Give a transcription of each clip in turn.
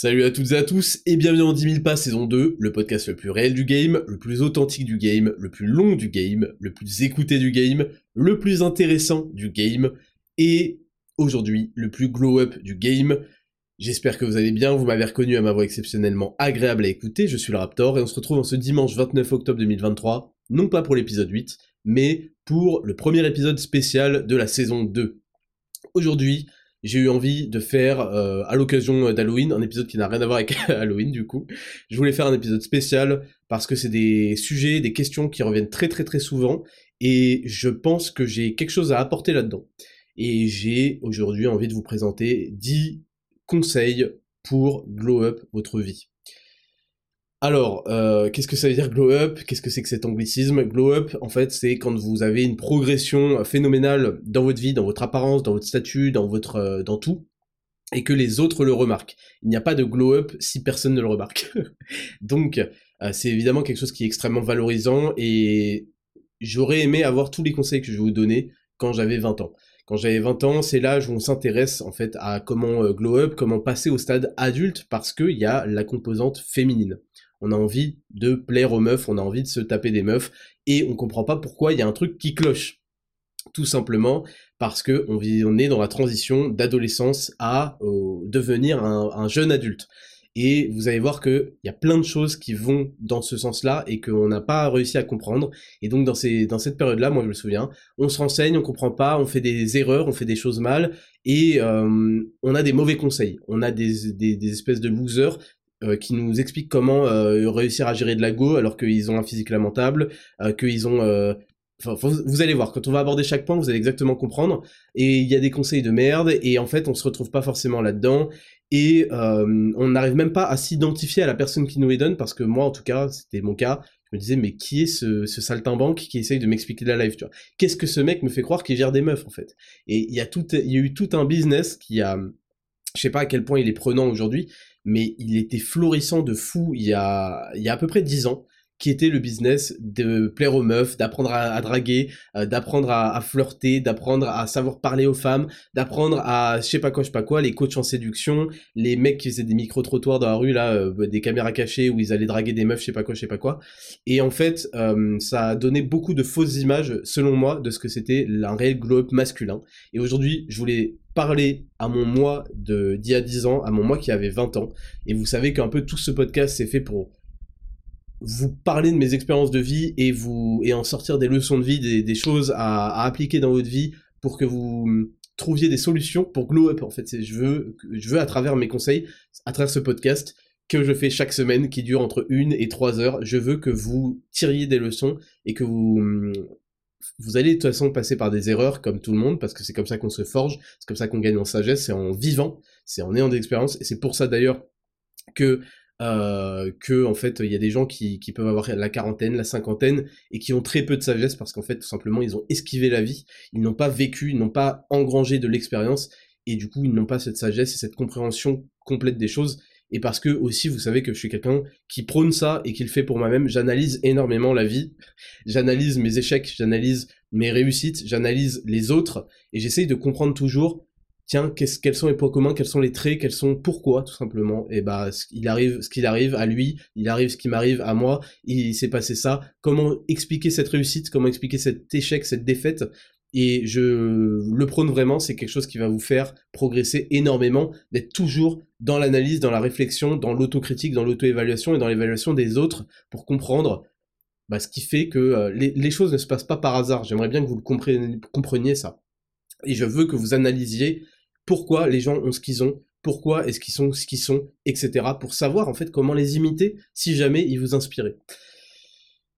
Salut à toutes et à tous et bienvenue dans 10 000 pas saison 2, le podcast le plus réel du game, le plus authentique du game, le plus long du game, le plus écouté du game, le plus intéressant du game et aujourd'hui le plus glow up du game. J'espère que vous allez bien, vous m'avez reconnu à ma voix exceptionnellement agréable à écouter, je suis le Raptor et on se retrouve en ce dimanche 29 octobre 2023, non pas pour l'épisode 8, mais pour le premier épisode spécial de la saison 2. Aujourd'hui, j'ai eu envie de faire, euh, à l'occasion d'Halloween, un épisode qui n'a rien à voir avec Halloween du coup. Je voulais faire un épisode spécial parce que c'est des sujets, des questions qui reviennent très très très souvent et je pense que j'ai quelque chose à apporter là-dedans. Et j'ai aujourd'hui envie de vous présenter 10 conseils pour glow up votre vie. Alors, euh, qu'est-ce que ça veut dire glow up? Qu'est-ce que c'est que cet anglicisme? Glow up, en fait, c'est quand vous avez une progression phénoménale dans votre vie, dans votre apparence, dans votre statut, dans votre, euh, dans tout, et que les autres le remarquent. Il n'y a pas de glow up si personne ne le remarque. Donc, euh, c'est évidemment quelque chose qui est extrêmement valorisant, et j'aurais aimé avoir tous les conseils que je vais vous donner quand j'avais 20 ans. Quand j'avais 20 ans, c'est l'âge où on s'intéresse en fait à comment glow up, comment passer au stade adulte, parce qu'il y a la composante féminine on a envie de plaire aux meufs, on a envie de se taper des meufs, et on comprend pas pourquoi il y a un truc qui cloche. Tout simplement parce que on, est dans la transition d'adolescence à devenir un, jeune adulte. Et vous allez voir qu'il y a plein de choses qui vont dans ce sens-là et qu'on n'a pas réussi à comprendre. Et donc dans, cette période-là, moi je me souviens, on se renseigne, on comprend pas, on fait des erreurs, on fait des choses mal, et euh, on a des mauvais conseils. On a des espèces de losers euh, qui nous explique comment euh, réussir à gérer de la go alors qu'ils ont un physique lamentable, euh, qu'ils ont... Enfin, vous allez voir, quand on va aborder chaque point, vous allez exactement comprendre. Et il y a des conseils de merde, et en fait, on se retrouve pas forcément là-dedans. Et on n'arrive même pas à s'identifier à la personne qui nous les donne, parce que moi, en tout cas, c'était mon cas, je me disais, mais qui est ce, ce saltimbanque qui essaye de m'expliquer la live, tu vois? Qu'est-ce que ce mec me fait croire qu'il gère des meufs, en fait? Et il y a tout, il y a eu tout un business qui a, je sais pas à quel point il est prenant aujourd'hui, mais il était florissant de fou il y a, il y a à peu près dix ans, qui était le business de plaire aux meufs, d'apprendre à, draguer, euh, d'apprendre à, flirter, d'apprendre à savoir parler aux femmes, d'apprendre à je sais pas quoi, je sais pas quoi, les coachs en séduction, les mecs qui faisaient des micro-trottoirs dans la rue, là, euh, des caméras cachées où ils allaient draguer des meufs, je sais pas quoi, je sais pas quoi. Et en fait, euh, ça a donné beaucoup de fausses images, selon moi, de ce que c'était un réel globe masculin. Et aujourd'hui, je voulais parler à mon moi d'il y a 10 ans, à mon moi qui avait 20 ans. Et vous savez qu'un peu tout ce podcast c'est fait pour vous parler de mes expériences de vie et vous et en sortir des leçons de vie, des, choses à, appliquer dans votre vie pour que vous trouviez des solutions pour glow up. En fait, je veux, je veux à travers mes conseils, à travers ce podcast que je fais chaque semaine, qui dure entre une et trois heures, je veux que vous tiriez des leçons et que vous vous allez de toute façon passer par des erreurs comme tout le monde, parce que c'est comme ça qu'on se forge, c'est comme ça qu'on gagne en sagesse, c'est en vivant, c'est en ayant des expériences, et c'est pour ça d'ailleurs que euh, que en fait il y a des gens qui, qui peuvent avoir la quarantaine, la cinquantaine et qui ont très peu de sagesse parce qu'en fait tout simplement ils ont esquivé la vie, ils n'ont pas vécu, ils n'ont pas engrangé de l'expérience et du coup ils n'ont pas cette sagesse et cette compréhension complète des choses. Et parce que aussi vous savez que je suis quelqu'un qui prône ça et qui le fait pour moi-même, j'analyse énormément la vie, j'analyse mes échecs, j'analyse mes réussites, j'analyse les autres. Et j'essaye de comprendre toujours tiens, quels sont les points communs, quels sont les traits, quels sont pourquoi tout simplement. Et bah il arrive ce qu'il arrive à lui, il arrive ce qui m'arrive à moi, il s'est passé ça. Comment expliquer cette réussite, comment expliquer cet échec, cette défaite? Et je le prône vraiment, c'est quelque chose qui va vous faire progresser énormément, d'être toujours dans l'analyse, dans la réflexion, dans l'autocritique, dans l'auto-évaluation et dans l'évaluation des autres pour comprendre bah, ce qui fait que euh, les, choses ne se passent pas par hasard. J'aimerais bien que vous le compreniez ça. Et je veux que vous analysiez pourquoi les gens ont ce qu'ils ont, pourquoi est-ce qu'ils sont ce qu'ils sont, etc. pour savoir en fait comment les imiter si jamais ils vous inspiraient.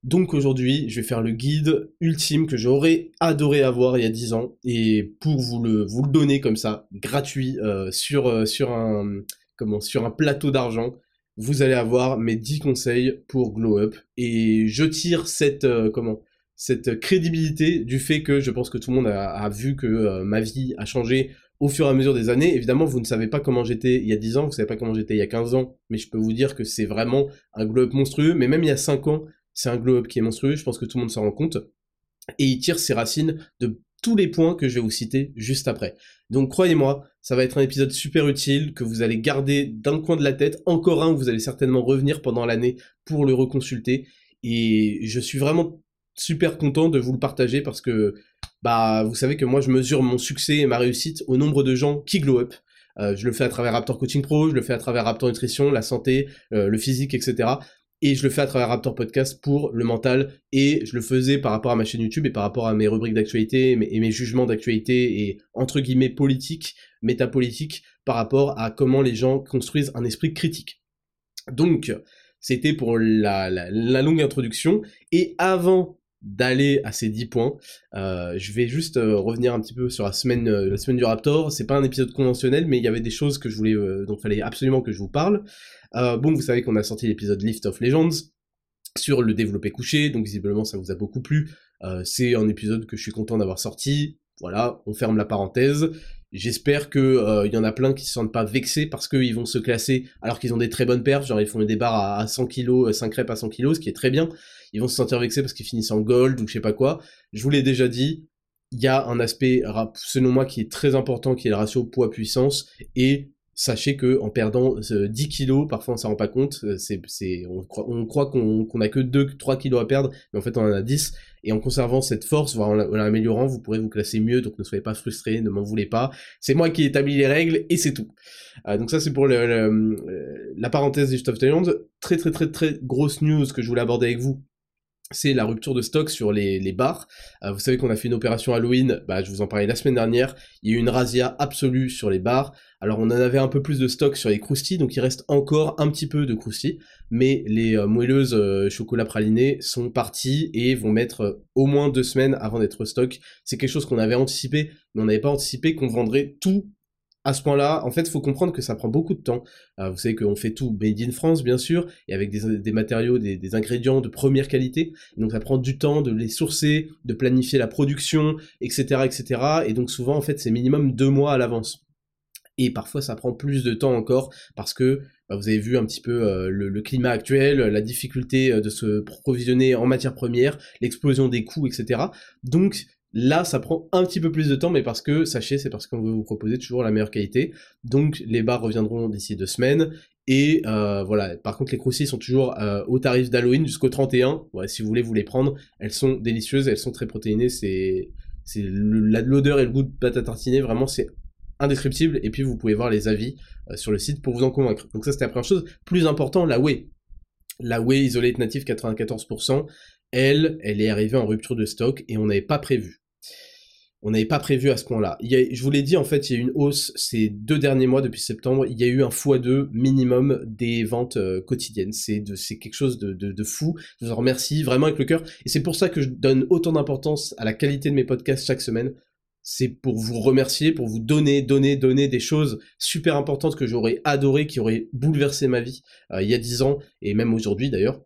Donc aujourd'hui, je vais faire le guide ultime que j'aurais adoré avoir il y a 10 ans et pour vous le donner comme ça gratuit euh, sur euh, sur un plateau d'argent, vous allez avoir mes 10 conseils pour glow up et je tire cette euh, comment cette crédibilité du fait que je pense que tout le monde a, vu que ma vie a changé au fur et à mesure des années. Évidemment, vous ne savez pas comment j'étais il y a 10 ans, vous ne savez pas comment j'étais il y a 15 ans, mais je peux vous dire que c'est vraiment un glow-up monstrueux. Mais même il y a 5 ans, c'est un glow-up qui est monstrueux, je pense que tout le monde s'en rend compte. Et il tire ses racines de tous les points que je vais vous citer juste après. Donc croyez-moi, ça va être un épisode super utile que vous allez garder d'un coin de la tête, encore un où vous allez certainement revenir pendant l'année pour le reconsulter. Et je suis vraiment super content de vous le partager parce que bah vous savez que moi je mesure mon succès et ma réussite au nombre de gens qui glow up. Euh, je le fais à travers Raptor Coaching Pro, je le fais à travers Raptor Nutrition, la santé, euh, le physique, etc et je le fais à travers Raptor Podcast pour le mental, et je le faisais par rapport à ma chaîne YouTube et par rapport à mes rubriques d'actualité et mes jugements d'actualité et entre guillemets politique, métapolitique, par rapport à comment les gens construisent un esprit critique. Donc, c'était pour la, longue introduction, et avant d'aller à ces 10 points. Euh, je vais juste euh, revenir un petit peu sur la semaine, euh, la semaine du Raptor. C'est pas un épisode conventionnel, mais il y avait des choses que je voulais, donc fallait absolument que je vous parle. Bon, vous savez qu'on a sorti l'épisode Lift of Legends sur le développé couché, donc visiblement ça vous a beaucoup plu. C'est un épisode que je suis content d'avoir sorti. Voilà, on ferme la parenthèse. J'espère que euh, y en a plein qui se sentent pas vexés parce qu'ils vont se classer alors qu'ils ont des très bonnes perfs, genre ils font des barres à 100 kg, 5 reps à 100 kg, ce qui est très bien. Ils vont se sentir vexés parce qu'ils finissent en gold ou je sais pas quoi. Je vous l'ai déjà dit, il y a un aspect selon moi qui est très important qui est le ratio poids-puissance et sachez que en perdant 10 euh, kilos, parfois on s'en rend pas compte, euh, c'est, c'est, on, croit, on croit qu'on, qu'on a que 2-3 kilos à perdre, mais en fait on en a 10, et en conservant cette force, voire en l'améliorant, vous pourrez vous classer mieux, donc ne soyez pas frustrés, ne m'en voulez pas, c'est moi qui établis les règles, et c'est tout. Euh, donc ça c'est pour le, la parenthèse des Stuff Thailand, très très très très grosse news que je voulais aborder avec vous, c'est la rupture de stock sur les, les bars. vous savez qu'on a fait une opération Halloween, bah, je vous en parlais la semaine dernière, il y a eu une razzia absolue sur les bars, alors on en avait un peu plus de stock sur les croustilles, donc il reste encore un petit peu de croustilles, mais les euh, moelleuses euh, chocolat praliné sont parties et vont mettre euh, au moins deux semaines avant d'être stock. C'est quelque chose qu'on avait anticipé, mais on n'avait pas anticipé qu'on vendrait tout à ce point-là, en fait, il faut comprendre que ça prend beaucoup de temps. vous savez qu'on fait tout made in France, bien sûr, et avec des, matériaux, des, des, ingrédients de première qualité. Donc ça prend du temps de les sourcer, de planifier la production, etc., etc. Et donc souvent, en fait, c'est minimum deux mois à l'avance et parfois ça prend plus de temps encore parce que bah, vous avez vu un petit peu euh, le, climat actuel, la difficulté euh, de se provisionner en matière première, l'explosion des coûts, etc. Donc là, ça prend un petit peu plus de temps, mais parce que, sachez, c'est parce qu'on veut vous proposer toujours la meilleure qualité. Donc les bars reviendront d'ici deux semaines. Et euh, voilà, par contre les croustilles sont toujours au tarif d'Halloween jusqu'au 31. Ouais, si vous voulez vous les prendre, elles sont délicieuses, elles sont très protéinées, c'est c'est l'odeur et le goût de pâte à tartiner, vraiment c'est indescriptible, et puis vous pouvez voir les avis euh, sur le site pour vous en convaincre. Donc ça c'était la première chose. Plus important, la Whey. La Whey Isolate Native 94%, elle, elle est arrivée en rupture de stock et on n'avait pas prévu. On n'avait pas prévu à ce point-là. Je vous l'ai dit, en fait, il y a eu une hausse ces deux derniers mois, depuis septembre, il y a eu un x2 minimum des ventes euh, quotidiennes. C'est quelque chose de, de, fou. Je vous en remercie vraiment avec le cœur. Et c'est pour ça que je donne autant d'importance à la qualité de mes podcasts chaque semaine c'est pour vous remercier, pour vous donner, donner, donner des choses super importantes que j'aurais adoré, qui auraient bouleversé ma vie euh, il y a dix ans et même aujourd'hui d'ailleurs.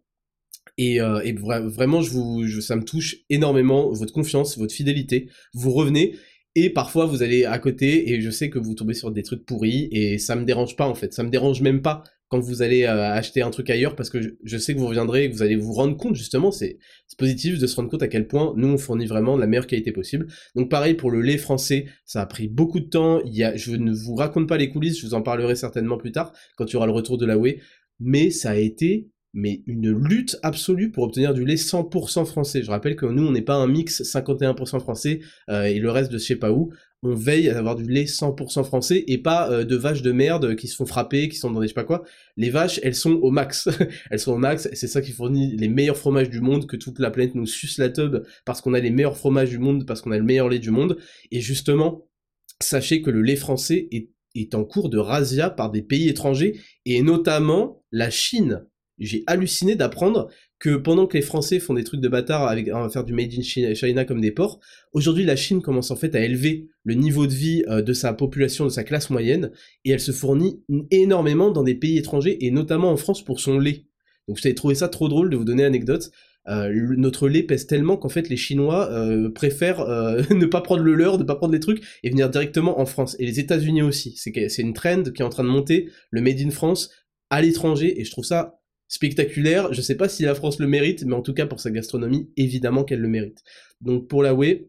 Et, euh, vraiment, je vous, ça me touche énormément votre confiance, votre fidélité. Vous revenez et parfois vous allez à côté et je sais que vous tombez sur des trucs pourris et ça me dérange pas en fait. Ça me dérange même pas quand vous allez euh, acheter un truc ailleurs parce que je, sais que vous reviendrez et que vous allez vous rendre compte justement, c'est positif de se rendre compte à quel point nous on fournit vraiment la meilleure qualité possible. Donc pareil pour le lait français, ça a pris beaucoup de temps, je ne vous raconte pas les coulisses, je vous en parlerai certainement plus tard quand il y aura le retour de la whey, mais ça a été mais une lutte absolue pour obtenir du lait 100% français. Je rappelle que nous, on n'est pas un mix 51% français euh, et le reste de je sais pas où on veille à avoir du lait 100% français et pas euh, de vaches de merde qui se font frapper, qui sont dans des je sais pas quoi. Les vaches, elles sont au max. elles sont au max et c'est ça qui fournit les meilleurs fromages du monde, que toute la planète nous suce la tube parce qu'on a les meilleurs fromages du monde, parce qu'on a le meilleur lait du monde. Et justement, sachez que le lait français est, est en cours de razzia par des pays étrangers et notamment la Chine. J'ai halluciné d'apprendre que pendant que les Français font des trucs de bâtard avec à faire du made in China comme des porcs, aujourd'hui la Chine commence en fait à élever le niveau de vie euh, de sa population, de sa classe moyenne, et elle se fournit énormément dans des pays étrangers et notamment en France pour son lait. Donc vous avez trouvé ça trop drôle de vous donner anecdote. notre lait pèse tellement qu'en fait les Chinois préfèrent ne pas prendre le leur, ne pas prendre les trucs et venir directement en France. Et les États-Unis aussi. C'est une trend qui est en train de monter, le Made in France à l'étranger et je trouve ça spectaculaire. Je sais pas si la France le mérite, mais en tout cas pour sa gastronomie, évidemment qu'elle le mérite. Donc pour la Whey,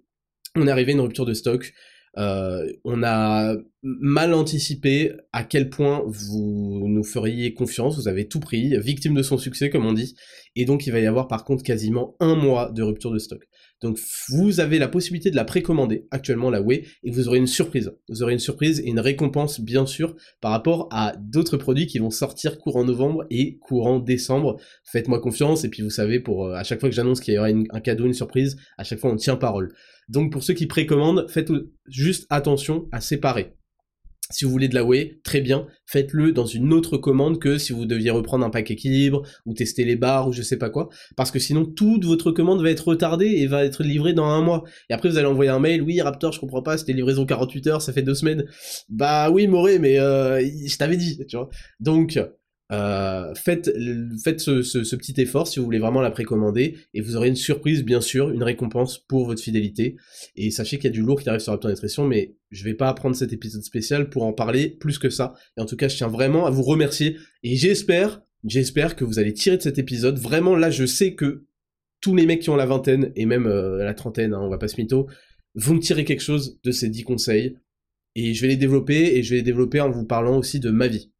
on est arrivé à une rupture de stock. Euh, on a mal anticipé à quel point vous nous feriez confiance, vous avez tout pris, victime de son succès comme on dit, et donc il va y avoir par contre quasiment un mois de rupture de stock. Donc vous avez la possibilité de la précommander actuellement la Way et vous aurez une surprise. Vous aurez une surprise et une récompense bien sûr par rapport à d'autres produits qui vont sortir courant novembre et courant décembre. Faites-moi confiance et puis vous savez pour euh, à chaque fois que j'annonce qu'il y aura un cadeau, une surprise, à chaque fois on tient parole. Donc pour ceux qui précommandent, faites juste attention à séparer. Si vous voulez de la whey, très bien, faites-le dans une autre commande que si vous deviez reprendre un pack équilibre ou tester les barres ou je sais pas quoi, parce que sinon toute votre commande va être retardée et va être livrée dans un mois. Et après vous allez envoyer un mail, oui Raptor, je comprends pas, c'était livraison 48 heures, ça fait deux semaines. Bah oui Moré, mais euh, je t'avais dit, tu vois. Donc euh, faites, faites ce, petit effort si vous voulez vraiment la précommander et vous aurez une surprise bien sûr, une récompense pour votre fidélité. Et sachez qu'il y a du lourd qui arrive sur Raptor Nutrition, mais je vais pas prendre cet épisode spécial pour en parler plus que ça. Et en tout cas, je tiens vraiment à vous remercier et j'espère, j'espère que vous allez tirer de cet épisode. Vraiment là, je sais que tous les mecs qui ont la vingtaine et même euh, la trentaine, hein, on va pas se mytho, vont tirer quelque chose de ces 10 conseils. Et je vais les développer et je vais les développer en vous parlant aussi de ma vie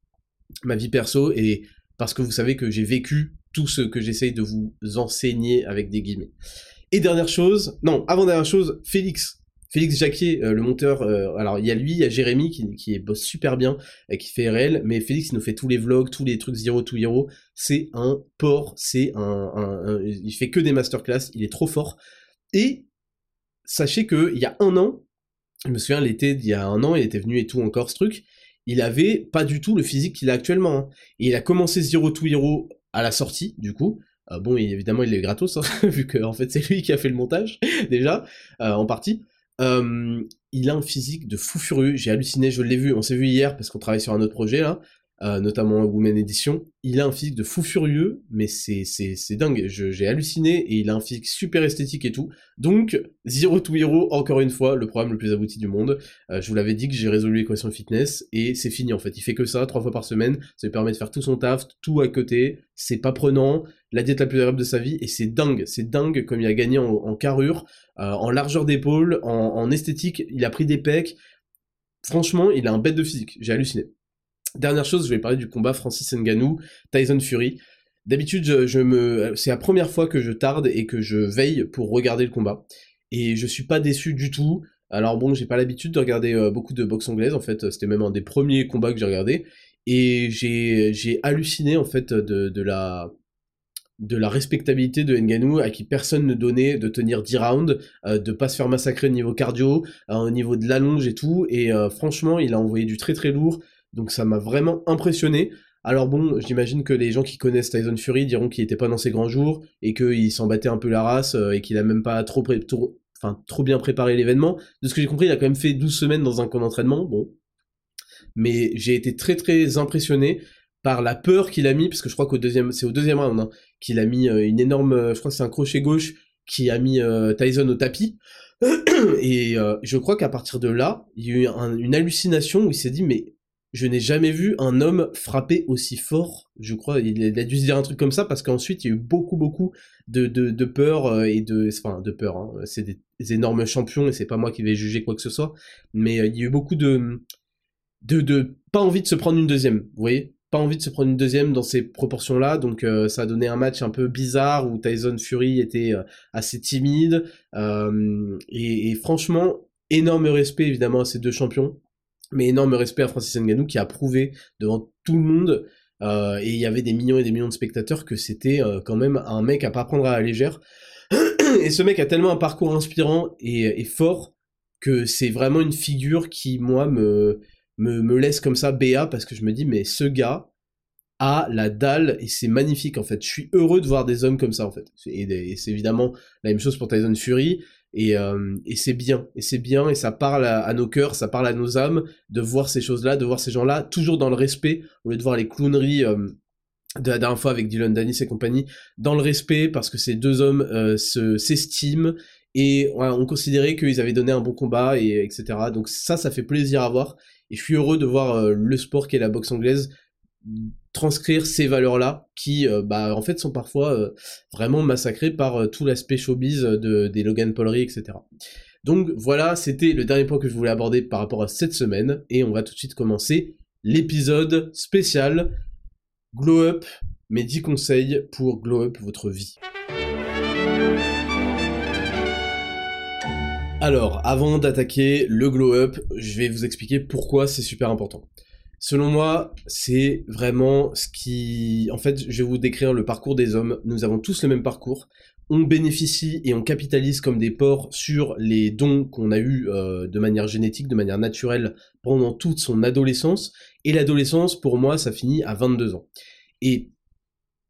ma vie perso et parce que vous savez que j'ai vécu tout ce que j'essaye de vous enseigner avec des guillemets. Et dernière chose, non, avant dernière chose, Félix. Félix Jacquier, euh, le monteur, euh, alors il y a lui, il y a Jérémy qui, qui bosse super bien, et qui fait RL, mais Félix il nous fait tous les vlogs, tous les trucs Zero to Hero, c'est un porc, c'est un, il fait que des masterclass, il est trop fort. Et sachez que il y a un an, je me souviens l'été d'il y a un an, il était venu et tout encore ce truc, il avait pas du tout le physique qu'il a actuellement. Hein. Et il a commencé Zero to Hero à la sortie, du coup. Euh, bon, évidemment, il est gratos, hein, vu que en fait c'est lui qui a fait le montage déjà euh, en partie. Il a un physique de fou furieux. J'ai halluciné, je l'ai vu. On s'est vu hier parce qu'on travaille sur un autre projet là. Euh, notamment Women Edition, il a un physique de fou furieux, mais c'est c'est dingue, j'ai halluciné, et il a un physique super esthétique et tout. Donc, Zero to Hero, encore une fois, le programme le plus abouti du monde. Euh, je vous l'avais dit que j'ai résolu l'équation fitness, et c'est fini en fait. Il fait que ça, trois fois par semaine, ça lui permet de faire tout son taf, tout à côté, c'est pas prenant, la diète la plus agréable de sa vie, et c'est dingue, c'est dingue comme il a gagné en, carrure, euh, en largeur d'épaule, en, en esthétique, il a pris des pecs, franchement, il a un bête de physique, j'ai halluciné. Dernière chose, je vais parler du combat Francis Ngannou, Tyson Fury. D'habitude, je, me, c'est la première fois que je tarde et que je veille pour regarder le combat. Et je suis pas déçu du tout. Alors bon, j'ai pas l'habitude de regarder euh, beaucoup de boxe anglaise, en fait, c'était même un des premiers combats que j'ai regardé. Et j'ai, j'ai halluciné, en fait, de, la, de la respectabilité de Ngannou à qui personne ne donnait de tenir 10 rounds, euh, de pas se faire massacrer au niveau cardio, euh, au niveau de l'allonge et tout. Et franchement, il a envoyé du très très lourd. Donc ça m'a vraiment impressionné. Alors bon, j'imagine que les gens qui connaissent Tyson Fury diront qu'il était pas dans ses grands jours et qu'il s'en battait un peu la race euh, et qu'il a même pas trop, enfin, trop bien préparé l'événement. De ce que j'ai compris, il a quand même fait 12 semaines dans un camp d'entraînement, bon. Mais j'ai été très très impressionné par la peur qu'il a mis, parce que je crois qu'au deuxième, c'est au deuxième round, hein, qu'il a mis euh, une énorme, euh, je crois que c'est un crochet gauche qui a mis Tyson au tapis. Et je crois qu'à partir de là, il y a eu une hallucination où il s'est dit mais je n'ai jamais vu un homme frapper aussi fort. Je crois, il a dû se dire un truc comme ça parce qu'ensuite il y a eu beaucoup, beaucoup de, peur euh, et de, enfin, de peur. Hein. C'est des, énormes champions et c'est pas moi qui vais juger quoi que ce soit. Mais euh, il y a eu beaucoup de, de, de, pas envie de se prendre une deuxième. Vous voyez, pas envie de se prendre une deuxième dans ces proportions-là. Donc euh, ça a donné un match un peu bizarre où Tyson Fury était assez timide. et franchement, énorme respect évidemment à ces deux champions mais énorme respect à Francis Ngannou qui a prouvé devant tout le monde euh, et il y avait des millions et des millions de spectateurs que c'était euh, quand même un mec à pas prendre à la légère. et ce mec a tellement un parcours inspirant et, fort que c'est vraiment une figure qui moi me, me, me laisse comme ça béat parce que je me dis mais ce gars a la dalle et c'est magnifique en fait. Je suis heureux de voir des hommes comme ça en fait. Et, c'est évidemment la même chose pour Tyson Fury. Euh, et, c'est bien, et c'est bien, et ça parle à, nos cœurs, ça parle à nos âmes, de voir ces choses-là, de voir ces gens-là, toujours dans le respect, au lieu de voir les clowneries euh, de la dernière fois avec Dylan Danis et compagnie, dans le respect, parce que ces deux hommes euh, s'estiment, et on considérait qu'ils avaient donné un bon combat, et etc. Donc ça, ça fait plaisir à voir, et je suis heureux de voir euh, le sport qui est la boxe anglaise transcrire ces valeurs-là, qui, euh, bah, en fait, sont parfois vraiment massacrées par tout l'aspect showbiz de, des Logan Paulry, etc. Donc voilà, c'était le dernier point que je voulais aborder par rapport à cette semaine, et on va tout de suite commencer l'épisode spécial Glow Up, mes 10 conseils pour glow up votre vie. Alors, avant d'attaquer le glow up, je vais vous expliquer pourquoi c'est super important. Selon moi, c'est vraiment ce qui... En fait, je vais vous décrire le parcours des hommes. Nous avons tous le même parcours. On bénéficie et on capitalise comme des porcs sur les dons qu'on a eus euh, de manière génétique, de manière naturelle pendant toute son adolescence. Et l'adolescence, pour moi, ça finit à 22 ans. Et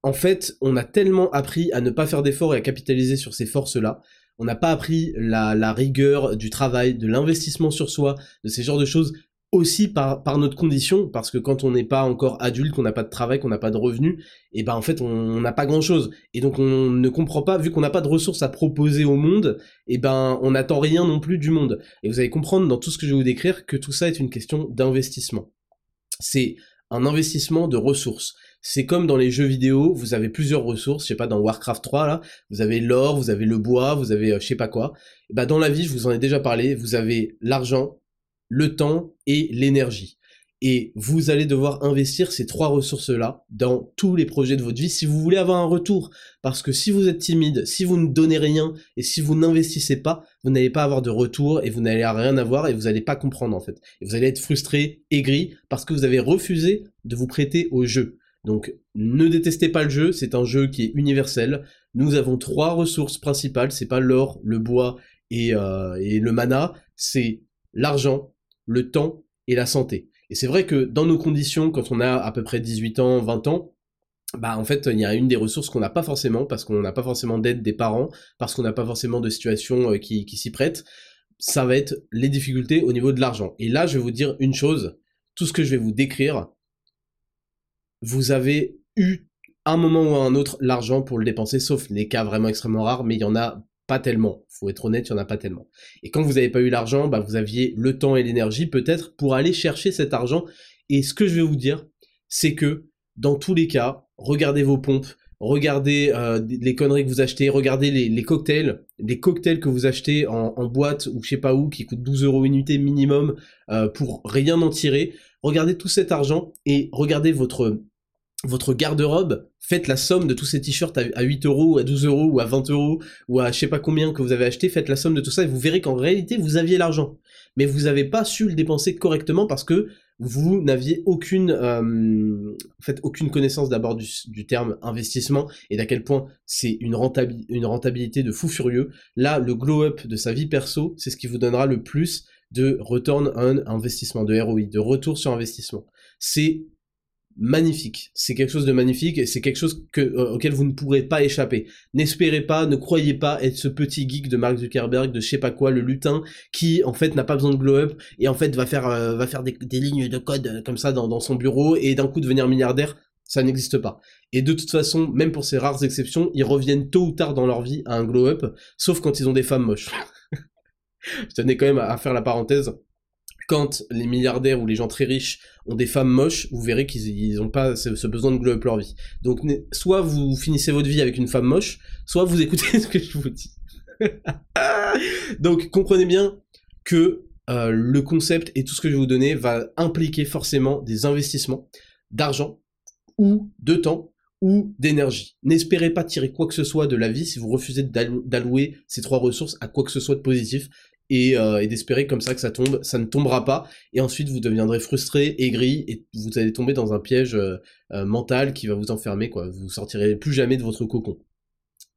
en fait, on a tellement appris à ne pas faire d'efforts et à capitaliser sur ces forces-là. On n'a pas appris la, rigueur du travail, de l'investissement sur soi, de ces genres de choses aussi par, par notre condition, parce que quand on n'est pas encore adulte, qu'on n'a pas de travail, qu'on n'a pas de revenus, et ben en fait on n'a pas grand chose. Et donc on ne comprend pas, vu qu'on n'a pas de ressources à proposer au monde, et ben on n'attend rien non plus du monde. Et vous allez comprendre dans tout ce que je vais vous décrire que tout ça est une question d'investissement. C'est un investissement de ressources. C'est comme dans les jeux vidéo, vous avez plusieurs ressources, je sais pas, dans Warcraft 3, là, vous avez l'or, vous avez le bois, vous avez euh, je sais pas quoi. Et bah dans la vie, je vous en ai déjà parlé, vous avez l'argent, le temps et l'énergie. Et vous allez devoir investir ces trois ressources-là dans tous les projets de votre vie si vous voulez avoir un retour. Parce que si vous êtes timide, si vous ne donnez rien et si vous n'investissez pas, vous n'allez pas avoir de retour et vous n'allez rien avoir et vous n'allez pas comprendre en fait. Et vous allez être frustré, aigri parce que vous avez refusé de vous prêter au jeu. Donc ne détestez pas le jeu, c'est un jeu qui est universel. Nous avons trois ressources principales, c'est pas l'or, le bois et, euh, et le mana, c'est l'argent, le temps et la santé. Et c'est vrai que dans nos conditions, quand on a à peu près 18 ans, 20 ans, bah en fait il y a une des ressources qu'on n'a pas forcément parce qu'on n'a pas forcément d'aide des parents, parce qu'on n'a pas forcément de situation euh, qui, qui s'y prête. Ça va être les difficultés au niveau de l'argent. Et là je vais vous dire une chose, tout ce que je vais vous décrire, vous avez eu un moment ou un autre l'argent pour le dépenser, sauf les cas vraiment extrêmement rares, mais il y en a pas tellement. Faut être honnête, il n'y en a pas tellement. Et quand vous n'avez pas eu l'argent, bah, vous aviez le temps et l'énergie peut-être pour aller chercher cet argent. Et ce que je vais vous dire, c'est que dans tous les cas, regardez vos pompes, regardez euh, les conneries que vous achetez, regardez les, cocktails, les cocktails que vous achetez en, boîte ou je sais pas où, qui coûtent 12 euros unité minimum euh, pour rien en tirer. Regardez tout cet argent et regardez votre votre garde-robe, faites la somme de tous ces t-shirts à 8 euros, à 12 euros, ou à 20 euros, ou à je sais pas combien que vous avez acheté, faites la somme de tout ça et vous verrez qu'en réalité vous aviez l'argent. Mais vous n'avez pas su le dépenser correctement parce que vous n'aviez aucune, euh, aucune connaissance d'abord du, terme investissement et d'à quel point c'est une, une rentabilité de fou furieux. Là, le glow-up de sa vie perso, c'est ce qui vous donnera le plus de return on investissement, de ROI, de retour sur investissement. C'est magnifique. C'est quelque chose de magnifique et c'est quelque chose que, euh, auquel vous ne pourrez pas échapper. N'espérez pas, ne croyez pas être ce petit geek de Mark Zuckerberg, de je sais pas quoi, le lutin, qui en fait n'a pas besoin de glow up et en fait va faire euh, des, lignes de code euh, comme ça dans, dans son bureau et d'un coup devenir milliardaire. Ça n'existe pas. Et de toute façon, même pour ces rares exceptions, ils reviennent tôt ou tard dans leur vie à un glow up, sauf quand ils ont des femmes moches. je tenais quand même à faire la parenthèse quand les milliardaires ou les gens très riches ont des femmes moches, vous verrez qu'ils n'ont pas ce, besoin de glow up leur vie. Donc soit vous finissez votre vie avec une femme moche, soit vous écoutez ce que je vous dis. Donc comprenez bien que euh, le concept et tout ce que je vais vous donner va impliquer forcément des investissements d'argent ou de temps ou d'énergie. N'espérez pas tirer quoi que ce soit de la vie si vous refusez d'allouer ces trois ressources à quoi que ce soit de positif euh, et, d'espérer comme ça que ça tombe, ça ne tombera pas, et ensuite vous deviendrez frustré, aigri, et vous allez tomber dans un piège euh, euh, mental qui va vous enfermer, quoi. Vous sortirez plus jamais de votre cocon.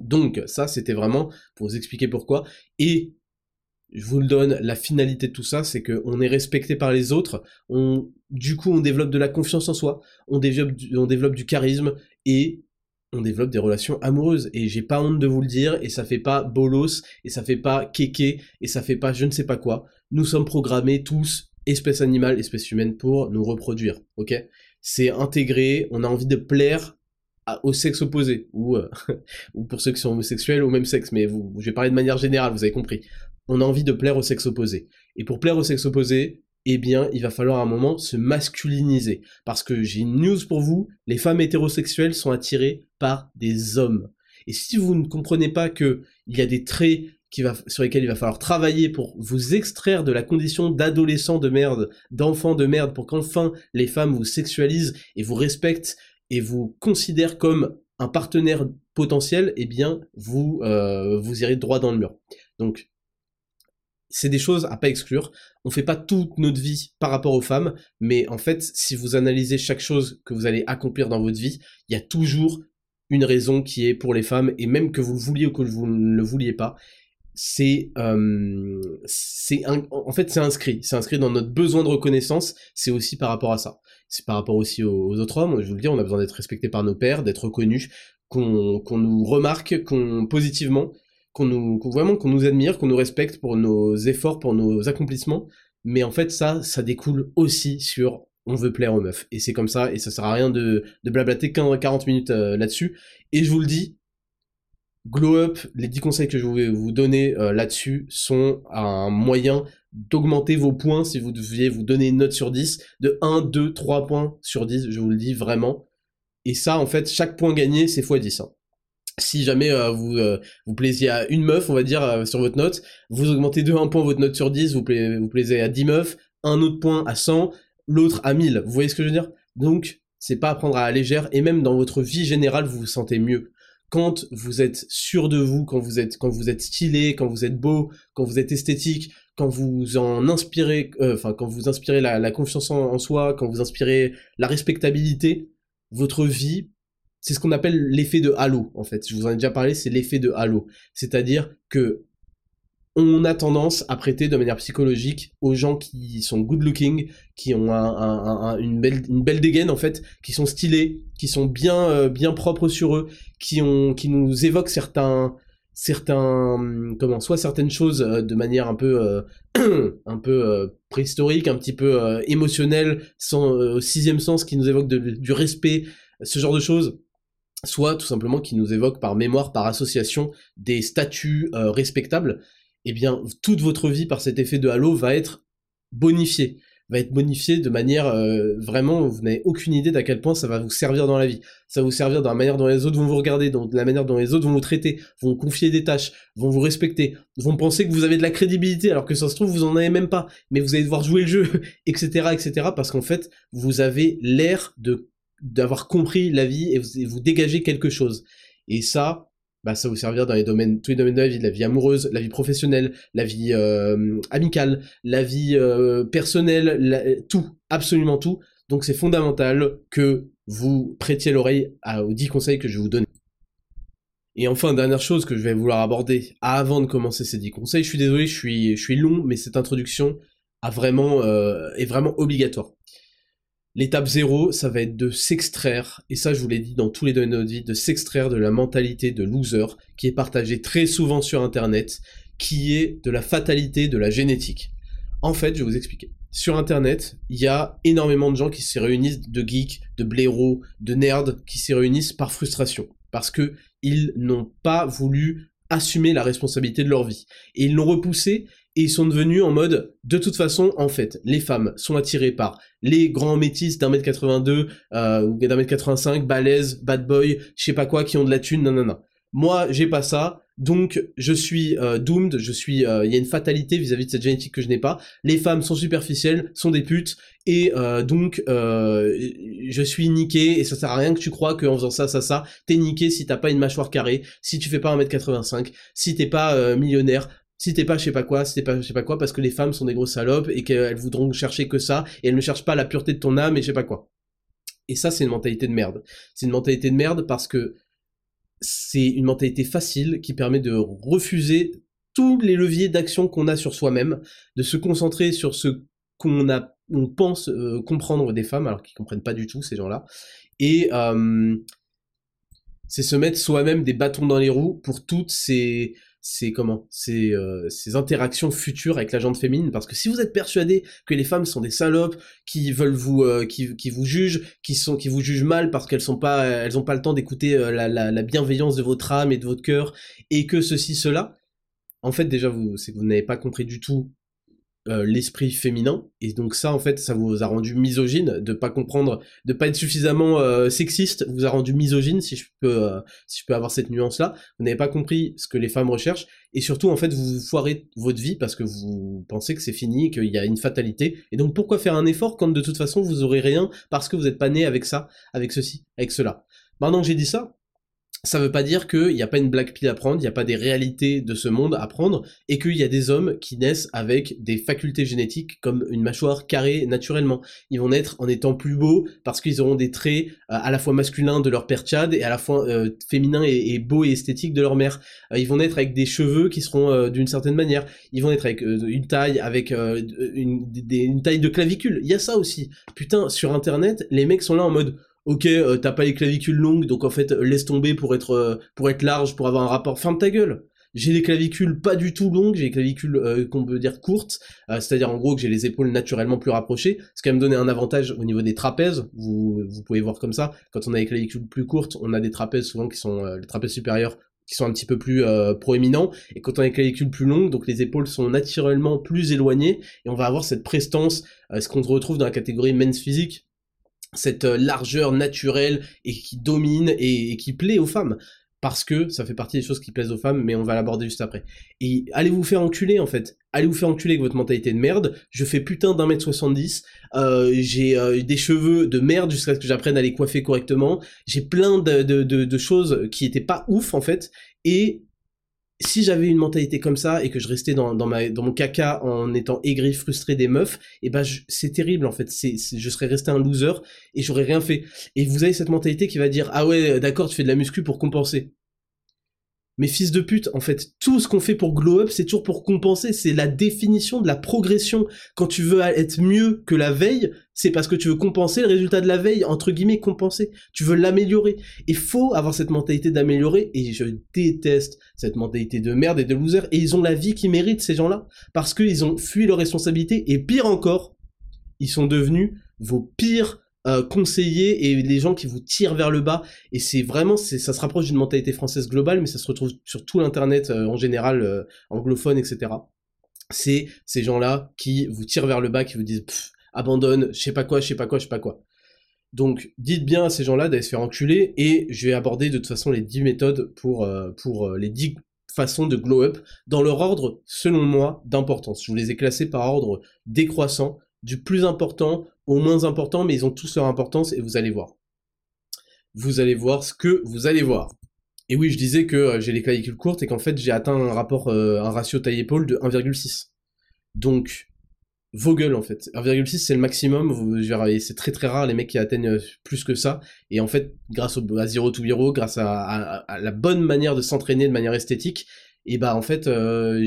Donc ça, c'était vraiment pour vous expliquer pourquoi. Et je vous le donne, la finalité de tout ça, c'est qu'on est respecté par les autres, on, du coup on développe de la confiance en soi, on développe on développe du charisme, et on développe des relations amoureuses et j'ai pas honte de vous le dire et ça fait pas bolos et ça fait pas kéké et ça fait pas je ne sais pas quoi. Nous sommes programmés tous, espèce animale, espèce humaine, pour nous reproduire, ok? C'est intégré, on a envie de plaire au sexe opposé, ou, euh, ou pour ceux qui sont homosexuels au même sexe, mais vous, je vais parler de manière générale, vous avez compris. On a envie de plaire au sexe opposé. Et pour plaire au sexe opposé, eh bien, il va falloir à un moment se masculiniser. Parce que j'ai une news pour vous, les femmes hétérosexuelles sont attirées par des hommes. Et si vous ne comprenez pas que il y a des traits sur lesquels il va falloir travailler pour vous extraire de la condition d'adolescent de merde, d'enfant de merde, pour qu'enfin les femmes vous sexualisent et vous respectent et vous considèrent comme un partenaire potentiel, eh bien, vous, euh, irez droit dans le mur. Donc, c'est des choses à pas exclure. On fait pas toute notre vie par rapport aux femmes, mais en fait, si vous analysez chaque chose que vous allez accomplir dans votre vie, il y a toujours une raison qui est pour les femmes, et même que vous le vouliez ou que vous ne le vouliez pas, c'est euh, en fait c'est inscrit. C'est inscrit dans notre besoin de reconnaissance c'est aussi par rapport à ça. C'est par rapport aussi aux, autres hommes je vous le dis on a besoin d'être respecté par nos pères d'être reconnus qu'on qu'on nous remarque qu'on positivement qu'on nous vraiment qu'on nous admire qu'on nous respecte pour nos efforts pour nos accomplissements. Mais en fait ça ça découle aussi sur on veut plaire aux meufs et c'est comme ça et ça sert à rien de de blablater 40 minutes euh, là-dessus et je vous le dis Glow Up, les 10 conseils que je vais vous donner euh, là-dessus sont un moyen d'augmenter vos points si vous deviez vous donner une note sur 10 de 1, 2, 3 points sur 10, je vous le dis vraiment. Et ça, en fait, chaque point gagné, c'est x10. Hein. Si jamais euh, vous euh, vous plaisiez à une meuf, on va dire, sur votre note, vous augmentez de 1 point votre note sur 10, vous, vous plaisez à 10 meufs, un autre point à 100, l'autre à 1000. Vous voyez ce que je veux dire? Donc, c'est pas à prendre à la légère, et même dans votre vie générale, vous vous sentez mieux quand vous êtes sûr de vous, quand vous êtes, quand vous êtes stylé, quand vous êtes beau, quand vous êtes esthétique, quand vous en inspirez, euh, enfin quand vous inspirez la, confiance en, soi, quand vous inspirez la respectabilité, votre vie, c'est ce qu'on appelle l'effet de halo en fait. Je vous en ai déjà parlé, c'est l'effet de halo, c'est-à-dire que on a tendance à prêter de manière psychologique aux gens qui sont good looking, qui ont une, belle, une belle dégaine en fait, qui sont stylés, qui sont bien, euh, bien propres sur eux, qui, ont, qui nous évoquent certains, certains, comment, soit certaines choses euh, de manière un peu, euh, un peu préhistorique, un petit peu émotionnelle, sans, au sixième sens, qui nous évoquent du respect, ce genre de choses soit tout simplement qui nous évoquent par mémoire, par association, des statuts respectables eh bien, toute votre vie par cet effet de halo va être bonifiée va être bonifiée de manière euh, vraiment, vous n'avez aucune idée d'à quel point ça va vous servir dans la vie. Ça va vous servir dans la manière dont les autres vont vous regarder, dans la manière dont les autres vont vous traiter, vont vous confier des tâches, vont vous respecter, vont penser que vous avez de la crédibilité alors que ça se trouve vous en avez même pas, mais vous allez devoir jouer le jeu, etc., etc. Parce qu'en fait vous avez l'air de d'avoir compris la vie et vous, vous dégagez quelque chose. Et ça, bah, ça va vous servir dans les domaines, tous les domaines de la vie, la vie amoureuse, la vie professionnelle, la vie euh, amicale, la vie euh, personnelle, tout, absolument tout. Donc c'est fondamental que vous prêtiez l'oreille aux 10 conseils que je vais vous donner. Et enfin, dernière chose que je vais vouloir aborder avant de commencer ces 10 conseils, je suis désolé, je suis, long, mais cette introduction euh, est vraiment obligatoire. L'étape zéro, ça va être de s'extraire, et ça je vous l'ai dit dans tous les domaines de notre vie, de s'extraire de la mentalité de loser qui est partagée très souvent sur Internet, qui est de la fatalité de la génétique. En fait, je vais vous expliquer. Sur Internet, il y a énormément de gens qui se réunissent, de geeks, de blaireaux, de nerds, qui se réunissent par frustration, parce que ils n'ont pas voulu assumer la responsabilité de leur vie. Et ils l'ont repoussé et ils sont devenus en mode, de toute façon, en fait, les femmes sont attirées par les grands métis d'un mètre 82 euh, ou d'un mètre 85, balèzes, bad boy, je sais pas quoi, qui ont de la thune, non. Moi, j'ai pas ça, donc je suis euh, doomed, je suis, euh, il y a une fatalité vis-à-vis de cette génétique que je n'ai pas. Les femmes sont superficielles, sont des putes, et euh, donc je suis niqué, et ça sert à rien que tu crois qu'en faisant ça, ça, ça, t'es niqué si t'as pas une mâchoire carrée, si tu fais pas 1m85, si t'es pas millionnaire, si t'es pas je sais pas quoi, si t'es pas je sais pas quoi, parce que les femmes sont des grosses salopes et qu'elles voudront chercher que ça, et elles ne cherchent pas la pureté de ton âme et je sais pas quoi. Et ça, c'est une mentalité de merde. C'est une mentalité de merde parce que c'est une mentalité facile qui permet de refuser tous les leviers d'action qu'on a sur soi-même, de se concentrer sur ce qu'on a, on pense euh, comprendre des femmes, alors qu'ils comprennent pas du tout ces gens-là, et euh, c'est se mettre soi-même des bâtons dans les roues pour toutes ces ces comment? Ces, euh, ces interactions futures avec la gente féminine. Parce que si vous êtes persuadé que les femmes sont des salopes qui veulent vous euh, qui, qui vous jugent qui sont qui vous jugent mal parce qu'elles sont pas elles ont pas le temps d'écouter euh, la, la, la, bienveillance de votre âme et de votre cœur et que ceci cela en fait déjà vous c'est que vous n'avez pas compris du tout euh, l'esprit féminin. Et donc ça en fait ça vous a rendu misogyne de pas comprendre de pas être suffisamment euh, sexiste vous a rendu misogyne si je peux euh, si je peux avoir cette nuance là vous n'avez pas compris ce que les femmes recherchent. Et surtout en fait vous foirez votre vie parce que vous pensez que c'est fini qu'il y a une fatalité. Et donc pourquoi faire un effort quand de toute façon vous aurez rien parce que vous n'êtes pas né avec ça avec ceci avec cela? Maintenant que j'ai dit ça ça veut pas dire qu'il n'y a pas une black pill à prendre, il n'y a pas des réalités de ce monde à prendre, et qu'il y a des hommes qui naissent avec des facultés génétiques comme une mâchoire carrée naturellement. Ils vont naître en étant plus beaux parce qu'ils auront des traits euh, à la fois masculins de leur père Chad et à la fois euh, féminins et, beaux et esthétiques de leur mère. Euh, ils vont naître avec des cheveux qui seront d'une certaine manière. Ils vont naître avec une taille, avec une, une taille de clavicule. Il y a ça aussi. Putain, sur internet, les mecs sont là en mode ok, euh, t'as pas les clavicules longues, donc en fait, laisse tomber pour être, euh, pour être large, pour avoir un rapport. Ferme ta gueule. J'ai des clavicules pas du tout longues, j'ai des clavicules euh, qu'on peut dire courtes, c'est-à-dire en gros que j'ai les épaules naturellement plus rapprochées, ce qui va me donner un avantage au niveau des trapèzes, vous, vous pouvez voir comme ça, quand on a des clavicules plus courtes, on a des trapèzes souvent qui sont les trapèzes supérieurs qui sont un petit peu plus proéminents, et quand on a des clavicules plus longues, donc les épaules sont naturellement plus éloignées, et on va avoir cette prestance, ce qu'on retrouve dans la catégorie men's physique, cette euh, largeur naturelle et qui domine et, qui plaît aux femmes parce que ça fait partie des choses qui plaisent aux femmes, mais on va l'aborder juste après. Et allez vous faire enculer en fait. Allez vous faire enculer avec votre mentalité de merde. Je fais putain d'un mètre 70. Euh, j'ai euh, des cheveux de merde jusqu'à ce que j'apprenne à les coiffer correctement. J'ai plein de, de, de, choses qui étaient pas ouf en fait. Et si j'avais une mentalité comme ça et que je restais dans, mon caca en étant aigri, frustré des meufs, et eh ben c'est terrible en fait. C'est, je serais resté un loser et j'aurais rien fait. Et vous avez cette mentalité qui va dire ah ouais d'accord tu fais de la muscu pour compenser mais fils de pute, en fait, tout ce qu'on fait pour glow up, c'est toujours pour compenser, c'est la définition de la progression. Quand tu veux être mieux que la veille, c'est parce que tu veux compenser le résultat de la veille, entre guillemets, compenser. Tu veux l'améliorer. Il faut avoir cette mentalité d'améliorer, et je déteste cette mentalité de merde et de loser, et ils ont la vie qu'ils méritent, ces gens-là, parce qu'ils ont fui leurs responsabilités, et pire encore, ils sont devenus vos pires euh, conseiller et les gens qui vous tirent vers le bas. Et c'est vraiment, ça se rapproche d'une mentalité française globale, mais ça se retrouve sur tout l'internet euh, en général, euh, anglophone, etc. C'est ces gens-là qui vous tirent vers le bas, qui vous disent abandonne, je sais pas quoi, je sais pas quoi, je sais pas quoi. Donc dites bien à ces gens-là d'aller se faire enculer et je vais aborder de toute façon les 10 méthodes pour, pour les 10 façons de glow up dans leur ordre, selon moi, d'importance. Je vous les ai classés par ordre décroissant du plus important moins important, mais ils ont tous leur importance et vous allez voir. Vous allez voir ce que vous allez voir. Et oui, je disais que euh, j'ai les clavicules courtes et qu'en fait j'ai atteint un rapport, euh, un ratio taille-épaule de 1,6. Donc, vos gueules en fait. 1,6 c'est le maximum, c'est très très rare les mecs qui atteignent euh, plus que ça. Et en fait, grâce au, à Zero to Hero, grâce à la bonne manière de s'entraîner de manière esthétique, et bah en fait euh,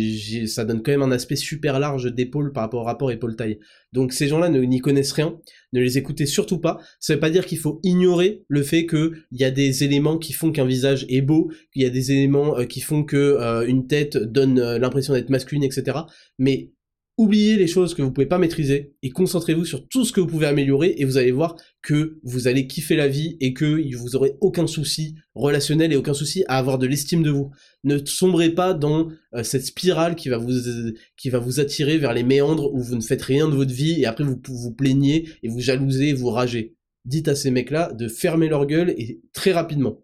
ça donne quand même un aspect super large d'épaule par rapport au rapport épaule-taille. Donc ces gens-là n'y connaissent rien, ne les écoutez surtout pas. Ça veut pas dire qu'il faut ignorer le fait qu'il y a des éléments qui font qu'un visage est beau, qu'il y a des éléments euh, qui font que euh, une tête donne l'impression d'être masculine, etc. Mais oubliez les choses que vous pouvez pas maîtriser et concentrez-vous sur tout ce que vous pouvez améliorer et vous allez voir que vous allez kiffer la vie et que vous aurez aucun souci relationnel et aucun souci à avoir de l'estime de vous. Ne sombrez pas dans euh, cette spirale qui va vous qui va vous attirer vers les méandres où vous ne faites rien de votre vie et après vous vous plaignez et vous jalousez et vous ragez. Dites à ces mecs-là de fermer leur gueule et très rapidement.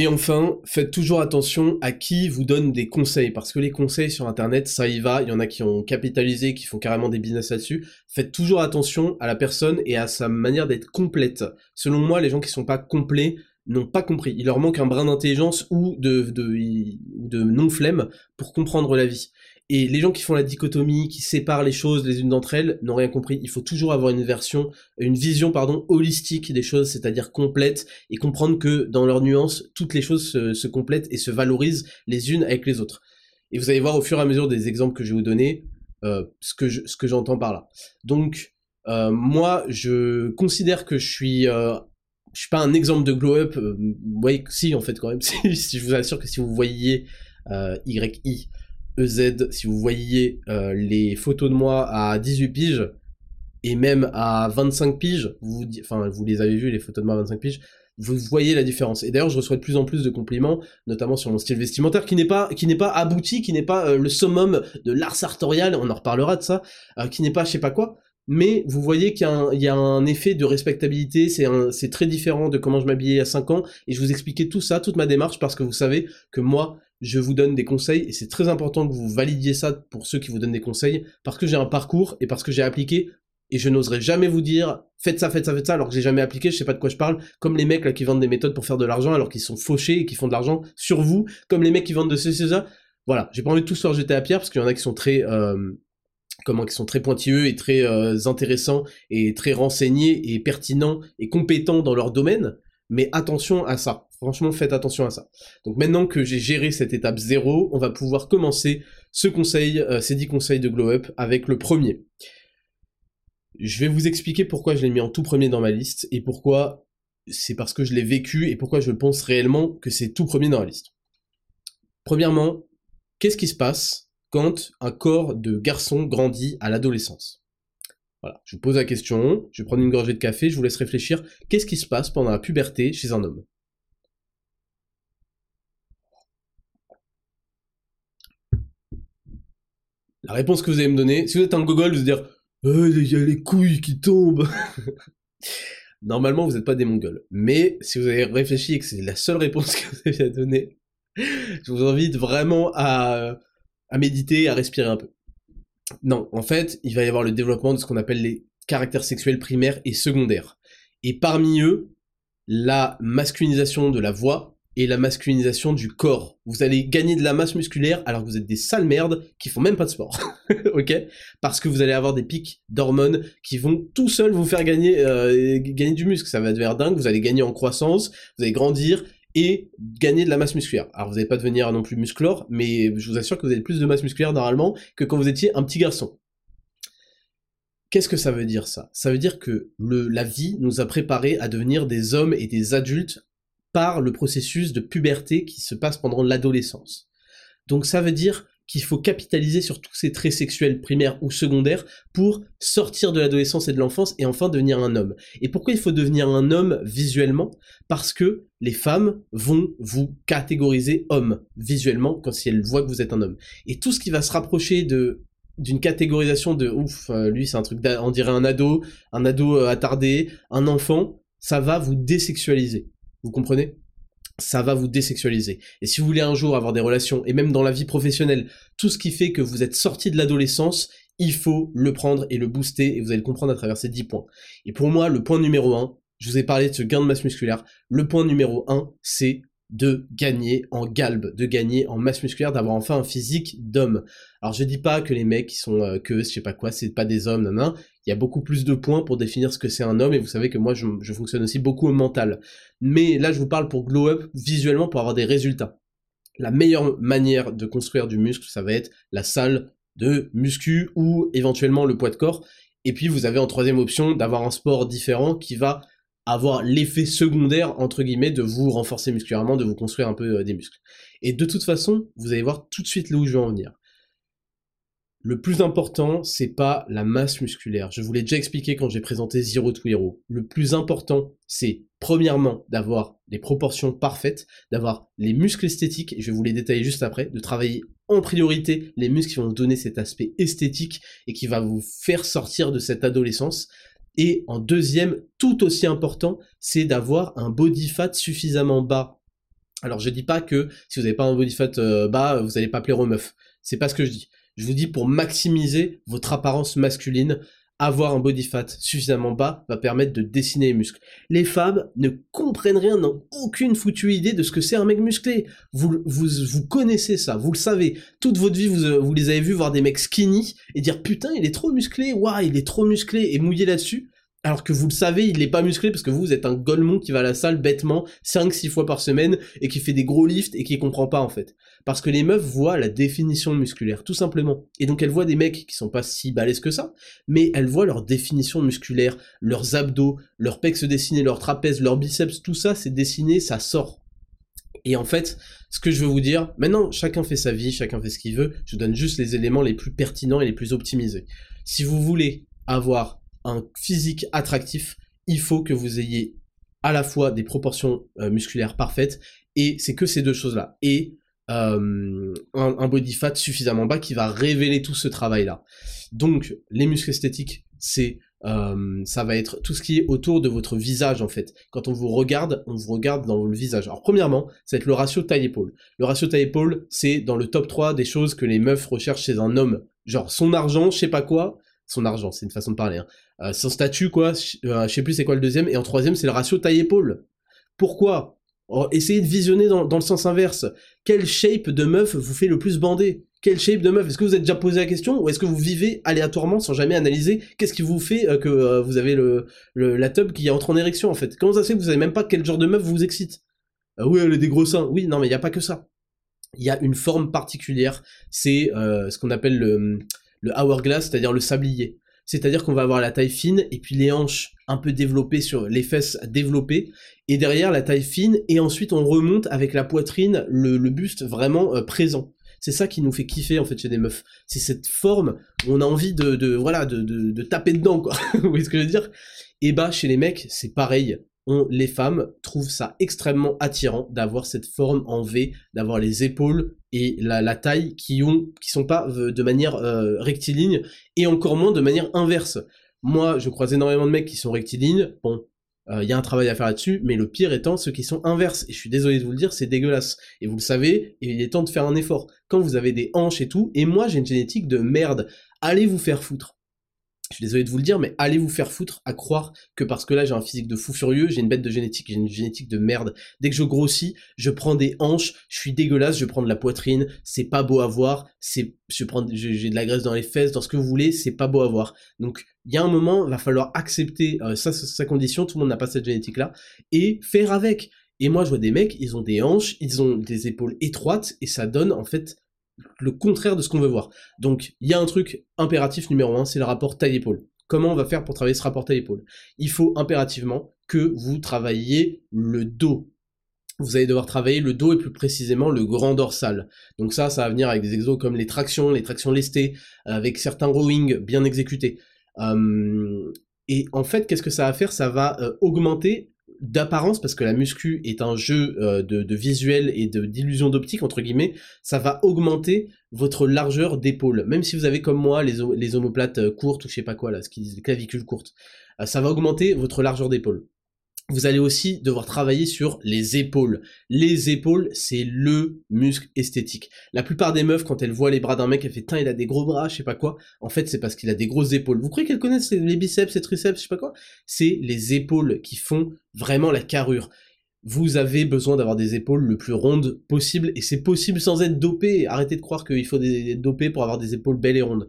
Et enfin, faites toujours attention à qui vous donne des conseils, parce que les conseils sur Internet, ça y va, il y en a qui ont capitalisé, qui font carrément des business là-dessus. Faites toujours attention à la personne et à sa manière d'être complète. Selon moi, les gens qui sont pas complets n'ont pas compris. Il leur manque un brin d'intelligence ou de, de, de non-flemme pour comprendre la vie. Et les gens qui font la dichotomie, qui séparent les choses les unes d'entre elles, n'ont rien compris. Il faut toujours avoir une version, une vision, pardon, holistique des choses, c'est-à-dire complète, et comprendre que dans leurs nuances, toutes les choses se, complètent et se valorisent les unes avec les autres. Et vous allez voir au fur et à mesure des exemples que je vais vous donner, euh, ce que ce que j'entends par là. Donc, euh, moi, je considère que je suis euh, je suis pas un exemple de glow up. Euh, si en fait quand même. si je vous assure que si vous voyiez Y-I, E-Z, si vous voyez les photos de moi à 18 piges, et même à 25 piges, vous, enfin, vous les avez vues, les photos de moi à 25 piges, vous voyez la différence. Et d'ailleurs, je reçois de plus en plus de compliments, notamment sur mon style vestimentaire, qui n'est pas, qui n'est pas abouti, qui n'est pas euh, le summum de l'art sartorial, on en reparlera de ça, euh, qui n'est pas je sais pas quoi, mais vous voyez qu'il y, y, a un effet de respectabilité, c'est très différent de comment je m'habillais il y a 5 ans, et je vous expliquais tout ça, toute ma démarche, parce que vous savez que moi, je vous donne des conseils, et c'est très important que vous validiez ça pour ceux qui vous donnent des conseils, parce que j'ai un parcours, et parce que j'ai appliqué et je n'oserais jamais vous dire faites ça, faites ça, faites ça, alors que j'ai jamais appliqué, je sais pas de quoi je parle, comme les mecs là qui vendent des méthodes pour faire de l'argent alors qu'ils sont fauchés et qui font de l'argent sur vous, comme les mecs qui vendent de ceci, ça. Voilà, j'ai pas envie de tout se jeter à pierre parce qu'il y en a qui sont très euh, comment qui sont très pointilleux et très euh, intéressants et très renseignés et pertinents et compétents dans leur domaine, mais attention à ça. Franchement, faites attention à ça. Donc maintenant que j'ai géré cette étape zéro, on va pouvoir commencer ce conseil, euh, ces 10 conseils de Glow Up avec le premier. Je vais vous expliquer pourquoi je l'ai mis en tout premier dans ma liste et pourquoi c'est parce que je l'ai vécu et pourquoi je pense réellement que c'est tout premier dans la liste. Premièrement, qu'est-ce qui se passe quand un corps de garçon grandit à l'adolescence? Voilà, je vous pose la question, je vais prendre une gorgée de café, je vous laisse réfléchir. Qu'est-ce qui se passe pendant la puberté chez un homme? La réponse que vous allez me donner, si vous êtes un gogol, vous allez dire il y a les couilles qui tombent. Normalement, vous n'êtes pas des mongols. Mais si vous avez réfléchi et que c'est la seule réponse que vous avez à donner, je vous invite vraiment à méditer, à respirer un peu. Non, en fait, il va y avoir le développement de ce qu'on appelle les caractères sexuels primaires et secondaires. Et parmi eux, la masculinisation de la voix, et la masculinisation du corps. Vous allez gagner de la masse musculaire alors que vous êtes des sales merdes qui font même pas de sport. ok? Parce que vous allez avoir des pics d'hormones qui vont tout seuls vous faire gagner, euh, gagner du muscle. Ça va devenir dingue, vous allez gagner en croissance, vous allez grandir et gagner de la masse musculaire. Alors vous n'allez pas devenir non plus musclore, mais je vous assure que vous avez plus de masse musculaire normalement que quand vous étiez un petit garçon. Qu'est-ce que ça veut dire ça? Ça veut dire que la vie nous a préparés à devenir des hommes et des adultes par le processus de puberté qui se passe pendant l'adolescence. Donc ça veut dire qu'il faut capitaliser sur tous ces traits sexuels primaires ou secondaires pour sortir de l'adolescence et de l'enfance et enfin devenir un homme. Et pourquoi il faut devenir un homme visuellement? Parce que les femmes vont vous catégoriser homme visuellement quand si elles voient que vous êtes un homme. Et tout ce qui va se rapprocher de d'une catégorisation de ouf, euh, lui c'est un truc, on dirait un ado, un ado euh, attardé, un enfant, ça va vous désexualiser. Vous comprenez? Ça va vous désexualiser. Et si vous voulez un jour avoir des relations, et même dans la vie professionnelle, tout ce qui fait que vous êtes sorti de l'adolescence, il faut le prendre et le booster, et vous allez le comprendre à travers ces 10 points. Et pour moi, le point numéro 1, je vous ai parlé de ce gain de masse musculaire, le point numéro 1, c'est de gagner en galbe, de gagner en masse musculaire, d'avoir enfin un physique d'homme. Alors je dis pas que les mecs qui sont euh, que je sais pas quoi, c'est pas des hommes, nan, Il y a beaucoup plus de points pour définir ce que c'est un homme et vous savez que moi je, fonctionne aussi beaucoup au mental. Mais là je vous parle pour glow up visuellement pour avoir des résultats. La meilleure manière de construire du muscle, ça va être la salle de muscu ou éventuellement le poids de corps. Et puis vous avez en troisième option d'avoir un sport différent qui va avoir l'effet secondaire, entre guillemets, de vous renforcer musculairement, de vous construire un peu euh, des muscles. Et de toute façon, vous allez voir tout de suite là où je veux en venir. Le plus important, c'est pas la masse musculaire. Je vous l'ai déjà expliqué quand j'ai présenté Zero to Hero. Le plus important, c'est premièrement d'avoir les proportions parfaites, d'avoir les muscles esthétiques, et je vais vous les détailler juste après, de travailler en priorité les muscles qui vont vous donner cet aspect esthétique et qui va vous faire sortir de cette adolescence. Et en deuxième, tout aussi important, c'est d'avoir un body fat suffisamment bas. Alors je dis pas que si vous n'avez pas un body fat euh, bas, vous n'allez pas plaire aux meufs. C'est pas ce que je dis. Je vous dis pour maximiser votre apparence masculine, avoir un body fat suffisamment bas va permettre de dessiner les muscles. Les femmes ne comprennent rien, n'ont aucune foutue idée de ce que c'est un mec musclé. Vous, connaissez ça, vous le savez. Toute votre vie, vous, les avez vus voir des mecs skinny et dire putain, il est trop musclé, waouh, il est trop musclé et mouiller là-dessus. Alors que vous le savez, il n'est pas musclé parce que vous, êtes un golemon qui va à la salle bêtement 5-6 fois par semaine et qui fait des gros lifts et qui comprend pas en fait. Parce que les meufs voient la définition musculaire, tout simplement. Et donc elles voient des mecs qui sont pas si balèzes que ça, mais elles voient leur définition musculaire, leurs abdos, leurs pecs se dessiner, leurs trapèzes, leurs biceps, tout ça c'est dessiné, ça sort. Et en fait, ce que je veux vous dire, maintenant, chacun fait sa vie, chacun fait ce qu'il veut, je donne juste les éléments les plus pertinents et les plus optimisés. Si vous voulez avoir un physique attractif, il faut que vous ayez à la fois des proportions euh, musculaires parfaites, et c'est que ces deux choses-là. Et euh, un, body fat suffisamment bas qui va révéler tout ce travail-là. Donc, les muscles esthétiques, euh, ça va être tout ce qui est autour de votre visage en fait. Quand on vous regarde, on vous regarde dans le visage. Alors premièrement, ça va être le ratio taille-épaule. Le ratio taille-épaule, c'est dans le top 3 des choses que les meufs recherchent chez un homme. Genre son argent, je sais pas quoi. Son argent, c'est une façon de parler. Hein. Euh, son statut, quoi. Euh, je sais plus c'est quoi le deuxième. Et en troisième, c'est le ratio taille-épaule. Pourquoi? Oh, essayez de visionner dans, le sens inverse. Quelle shape de meuf vous fait le plus bander? Quelle shape de meuf? Est-ce que vous êtes déjà posé la question ou est-ce que vous vivez aléatoirement sans jamais analyser qu'est-ce qui vous fait euh, que euh, vous avez la tub qui entre en érection en fait? Comment ça se fait que vous savez même pas quel genre de meuf vous excite? Ah Oui, elle des gros seins. Oui, non, mais il n'y a pas que ça. Il y a une forme particulière. C'est ce qu'on appelle le, le hourglass, c'est-à-dire le sablier c'est-à-dire qu'on va avoir la taille fine et puis les hanches un peu développées sur les fesses développées et derrière la taille fine et ensuite on remonte avec la poitrine, le, buste vraiment euh, présent. C'est ça qui nous fait kiffer en fait chez des meufs. C'est cette forme où on a envie de, voilà de, de, taper dedans quoi. Vous voyez ce que je veux dire? Et bah chez les mecs c'est pareil les femmes trouvent ça extrêmement attirant d'avoir cette forme en V, d'avoir les épaules et la, taille qui ont, qui sont pas euh, de manière euh, rectiligne et encore moins de manière inverse. Moi, je croise énormément de mecs qui sont rectilignes. Bon, il euh, y a un travail à faire là-dessus, mais le pire étant ceux qui sont inverses. Et je suis désolé de vous le dire, c'est dégueulasse. Et vous le savez, il est temps de faire un effort. Quand vous avez des hanches et tout, et moi j'ai une génétique de merde, allez vous faire foutre je suis désolé de vous le dire, mais allez vous faire foutre à croire que parce que là j'ai un physique de fou furieux, j'ai une bête de génétique, j'ai une génétique de merde. Dès que je grossis, je prends des hanches, je suis dégueulasse, je prends de la poitrine, c'est pas beau à voir, c'est, je prends, j'ai de la graisse dans les fesses, dans ce que vous voulez, c'est pas beau à voir. Donc il y a un moment, il va falloir accepter euh, ça, sa condition, tout le monde n'a pas cette génétique là, et faire avec. Et moi je vois des mecs, ils ont des hanches, ils ont des épaules étroites, et ça donne en fait le contraire de ce qu'on veut voir. Donc, il y a un truc impératif numéro un, c'est le rapport taille-épaule. Comment on va faire pour travailler ce rapport taille-épaule? Il faut impérativement que vous travailliez le dos. Vous allez devoir travailler le dos et plus précisément le grand dorsal. Donc ça, ça va venir avec des exos comme les tractions, les tractions lestées, avec certains rowing bien exécutés. Hum, et en fait, qu'est-ce que ça va faire? Ça va euh, augmenter d'apparence, parce que la muscu est un jeu euh, de, visuel et de d'illusion d'optique, entre guillemets, ça va augmenter votre largeur d'épaule. Même si vous avez comme moi les, les omoplates euh, courtes ou je sais pas quoi là, ce qui disent les clavicules courtes, euh, ça va augmenter votre largeur d'épaule vous allez aussi devoir travailler sur les épaules. Les épaules, c'est le muscle esthétique. La plupart des meufs, quand elles voient les bras d'un mec, elles font, il a des gros bras, je sais pas quoi. En fait, c'est parce qu'il a des grosses épaules. Vous croyez qu'elles connaissent les biceps, les triceps, je sais pas quoi? C'est les épaules qui font vraiment la carrure. Vous avez besoin d'avoir des épaules le plus rondes possible, et c'est possible sans être dopé. Arrêtez de croire qu'il faut des dopés pour avoir des épaules belles et rondes.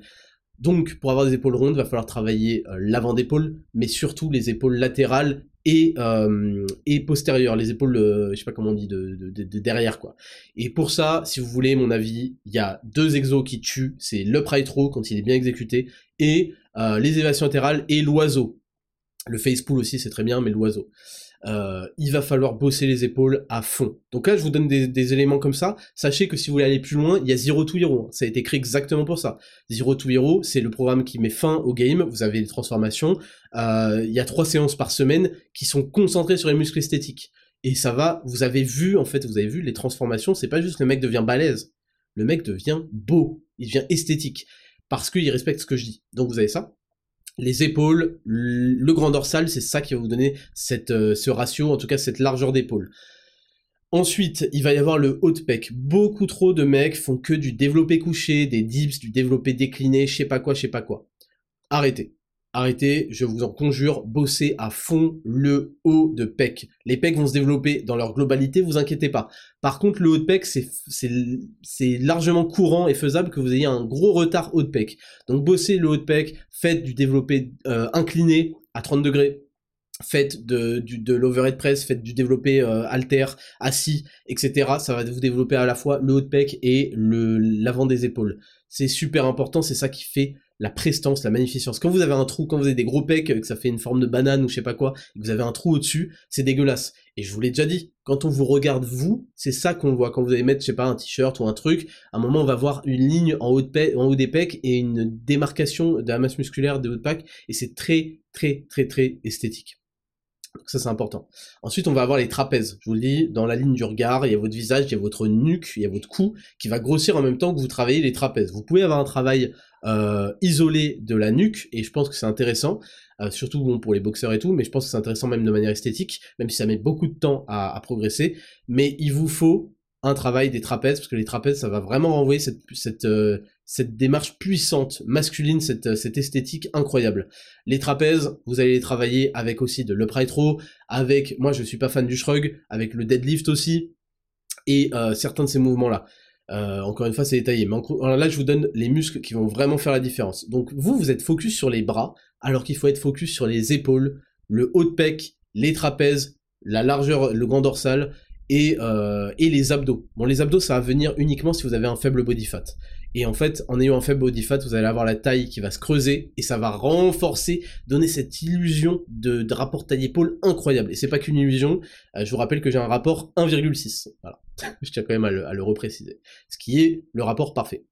Donc, pour avoir des épaules rondes, il va falloir travailler euh, l'avant d'épaule, mais surtout les épaules latérales et, euh, et postérieures, les épaules, euh, je sais pas comment on dit, de, de, derrière quoi. Et pour ça, si vous voulez mon avis, il y a deux exos qui tuent, c'est le row quand il est bien exécuté, et les élévations latérales et l'oiseau. Le face pull aussi c'est très bien, mais l'oiseau. Euh, il va falloir bosser les épaules à fond. Donc là, je vous donne des, éléments comme ça. Sachez que si vous voulez aller plus loin, il y a Zero to Hero. Ça a été créé exactement pour ça. Zero to Hero, c'est le programme qui met fin au game. Vous avez des transformations. Euh, il y a trois séances par semaine qui sont concentrées sur les muscles esthétiques. Et ça va, vous avez vu, en fait, vous avez vu les transformations, c'est pas juste le mec devient balèze. Le mec devient beau. Il devient esthétique. Parce qu'il respecte ce que je dis. Donc vous avez ça les épaules, le grand dorsal, c'est ça qui va vous donner euh, ce ratio, en tout cas cette largeur d'épaule. Ensuite, il va y avoir le haut de pec. Beaucoup trop de mecs font que du développé couché, des dips, du développé décliné, je sais pas quoi, je sais pas quoi. Arrêtez arrêtez, je vous en conjure, bossez à fond le haut de pec. Les pecs vont se développer dans leur globalité, vous inquiétez pas. Par contre, le haut de pec, c'est largement courant et faisable que vous ayez un gros retard haut de pec. Donc bossez le haut de pec, faites du développé euh, incliné à 30 degrés, faites de, l'overhead press, faites du développé euh, alter, assis, etc. Ça va vous développer à la fois le haut de pec et l'avant des épaules. C'est super important, c'est ça qui fait la prestance, la magnificence. Quand vous avez un trou, quand vous avez des gros pecs, que ça fait une forme de banane ou je sais pas quoi, et que vous avez un trou au-dessus, c'est dégueulasse. Et je vous l'ai déjà dit, quand on vous regarde vous, c'est ça qu'on voit. Quand vous allez mettre, je sais pas, un t-shirt ou un truc, à un moment on va voir une ligne en haut, de en haut des pecs et une démarcation de la masse musculaire de haut de pack, et c'est très, très, très, très esthétique. Donc ça c'est important. Ensuite on va avoir les trapèzes. Je vous le dis, dans la ligne du regard, il y a votre visage, il y a votre nuque, il y a votre cou qui va grossir en même temps que vous travaillez les trapèzes. Vous pouvez avoir un travail euh, isolé de la nuque et je pense que c'est intéressant, euh, surtout bon pour les boxeurs et tout, mais je pense que c'est intéressant même de manière esthétique, même si ça met beaucoup de temps à, progresser. Mais il vous faut un travail des trapèzes parce que les trapèzes ça va vraiment renvoyer cette, euh, cette démarche puissante, masculine, cette, cette esthétique incroyable. Les trapèzes, vous allez les travailler avec aussi de l'upright row, avec, moi je suis pas fan du shrug, avec le deadlift aussi, et euh, certains de ces mouvements-là. Euh, encore une fois, c'est détaillé. Mais là, je vous donne les muscles qui vont vraiment faire la différence. Donc vous, vous êtes focus sur les bras, alors qu'il faut être focus sur les épaules, le haut de pec, les trapèzes, la largeur, le grand dorsal, euh, et les abdos. Bon, les abdos, ça va venir uniquement si vous avez un faible body fat. Et en fait, en ayant un faible body fat, vous allez avoir la taille qui va se creuser et ça va renforcer, donner cette illusion de, rapport taille-épaule incroyable. Et c'est pas qu'une illusion. Euh, je vous rappelle que j'ai un rapport 1,6. Voilà. je tiens quand même à le, à le repréciser. Ce qui est le rapport parfait.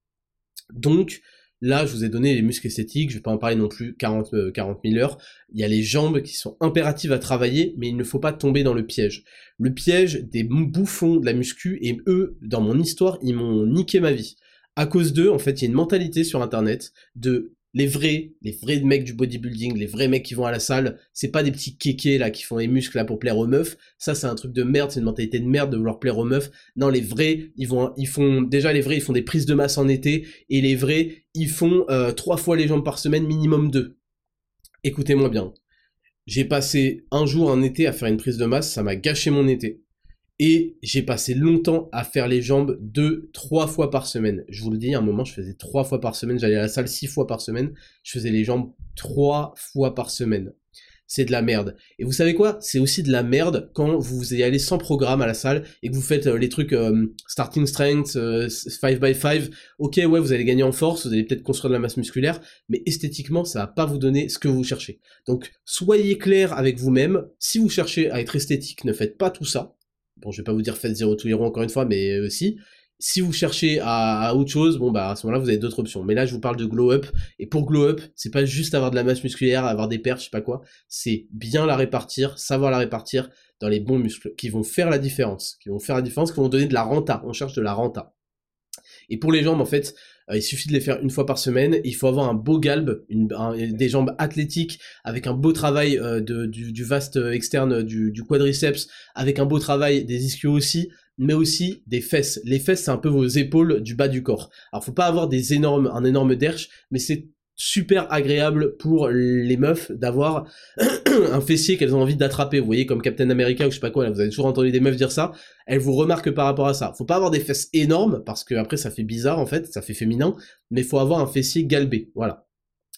Donc, Là, je vous ai donné les muscles esthétiques, je vais pas en parler non plus 40, 40 000 heures. Il y a les jambes qui sont impératives à travailler, mais il ne faut pas tomber dans le piège. Le piège des bouffons de la muscu, et eux, dans mon histoire, ils m'ont niqué ma vie à cause d'eux, en fait, il y a une mentalité sur Internet de les vrais, les vrais mecs du bodybuilding, les vrais mecs qui vont à la salle, c'est pas des petits kékés là qui font les muscles là pour plaire aux meufs. Ça, c'est un truc de merde, c'est une mentalité de merde de vouloir plaire aux meufs. Non, les vrais, ils vont, ils font déjà les vrais, ils font des prises de masse en été et les vrais, ils font euh, trois fois les jambes par semaine, minimum deux. Écoutez-moi bien. J'ai passé un jour un été à faire une prise de masse, ça m'a gâché mon été. Et j'ai passé longtemps à faire les jambes deux, trois fois par semaine. Je vous le dis, à un moment, je faisais trois fois par semaine. J'allais à la salle six fois par semaine. Je faisais les jambes trois fois par semaine. C'est de la merde. Et vous savez quoi? C'est aussi de la merde quand vous y allez sans programme à la salle et que vous faites euh, les trucs euh, starting strength, 5 euh, by 5. Ok, ouais, vous allez gagner en force, vous allez peut-être construire de la masse musculaire, mais esthétiquement, ça va pas vous donner ce que vous cherchez. Donc, soyez clair avec vous-même. Si vous cherchez à être esthétique, ne faites pas tout ça bon, je vais pas vous dire faites zéro to hero encore une fois, mais aussi. Euh, si vous cherchez à, autre chose, bon bah à ce moment-là vous avez d'autres options. Mais là je vous parle de glow up et pour glow up, c'est pas juste avoir de la masse musculaire, avoir des pertes, je sais pas quoi, c'est bien la répartir, savoir la répartir dans les bons muscles qui vont faire la différence, qui vont faire la différence, qui vont donner de la renta. On cherche de la renta. Et pour les jambes en fait, il suffit de les faire une fois par semaine. Il faut avoir un beau galbe, des jambes athlétiques, avec un beau travail euh, du, vaste externe du, quadriceps, avec un beau travail des ischios aussi, mais aussi des fesses. Les fesses, c'est un peu vos épaules du bas du corps. Alors, faut pas avoir des énormes, un énorme derche, mais c'est super agréable pour les meufs d'avoir un fessier qu'elles ont envie d'attraper. Vous voyez, comme Captain America ou je sais pas quoi, là, vous avez toujours entendu des meufs dire ça. Elles vous remarquent par rapport à ça. Faut pas avoir des fesses énormes, parce que après ça fait bizarre en fait, ça fait féminin, mais faut avoir un fessier galbé. Voilà.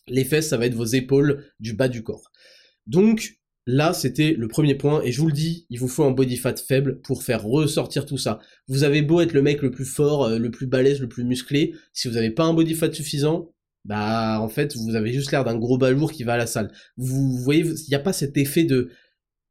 Les fesses, ça va être vos épaules du bas du corps. Donc, Là, c'était le premier point, et je vous le dis, il vous faut un body fat faible pour faire ressortir tout ça. Vous avez beau être le mec le plus fort, euh, le plus balèze, le plus musclé, si vous n'avez pas un body fat suffisant, bah en fait vous avez juste l'air d'un gros balourd qui va à la salle. Vous, voyez, il n'y a pas cet effet de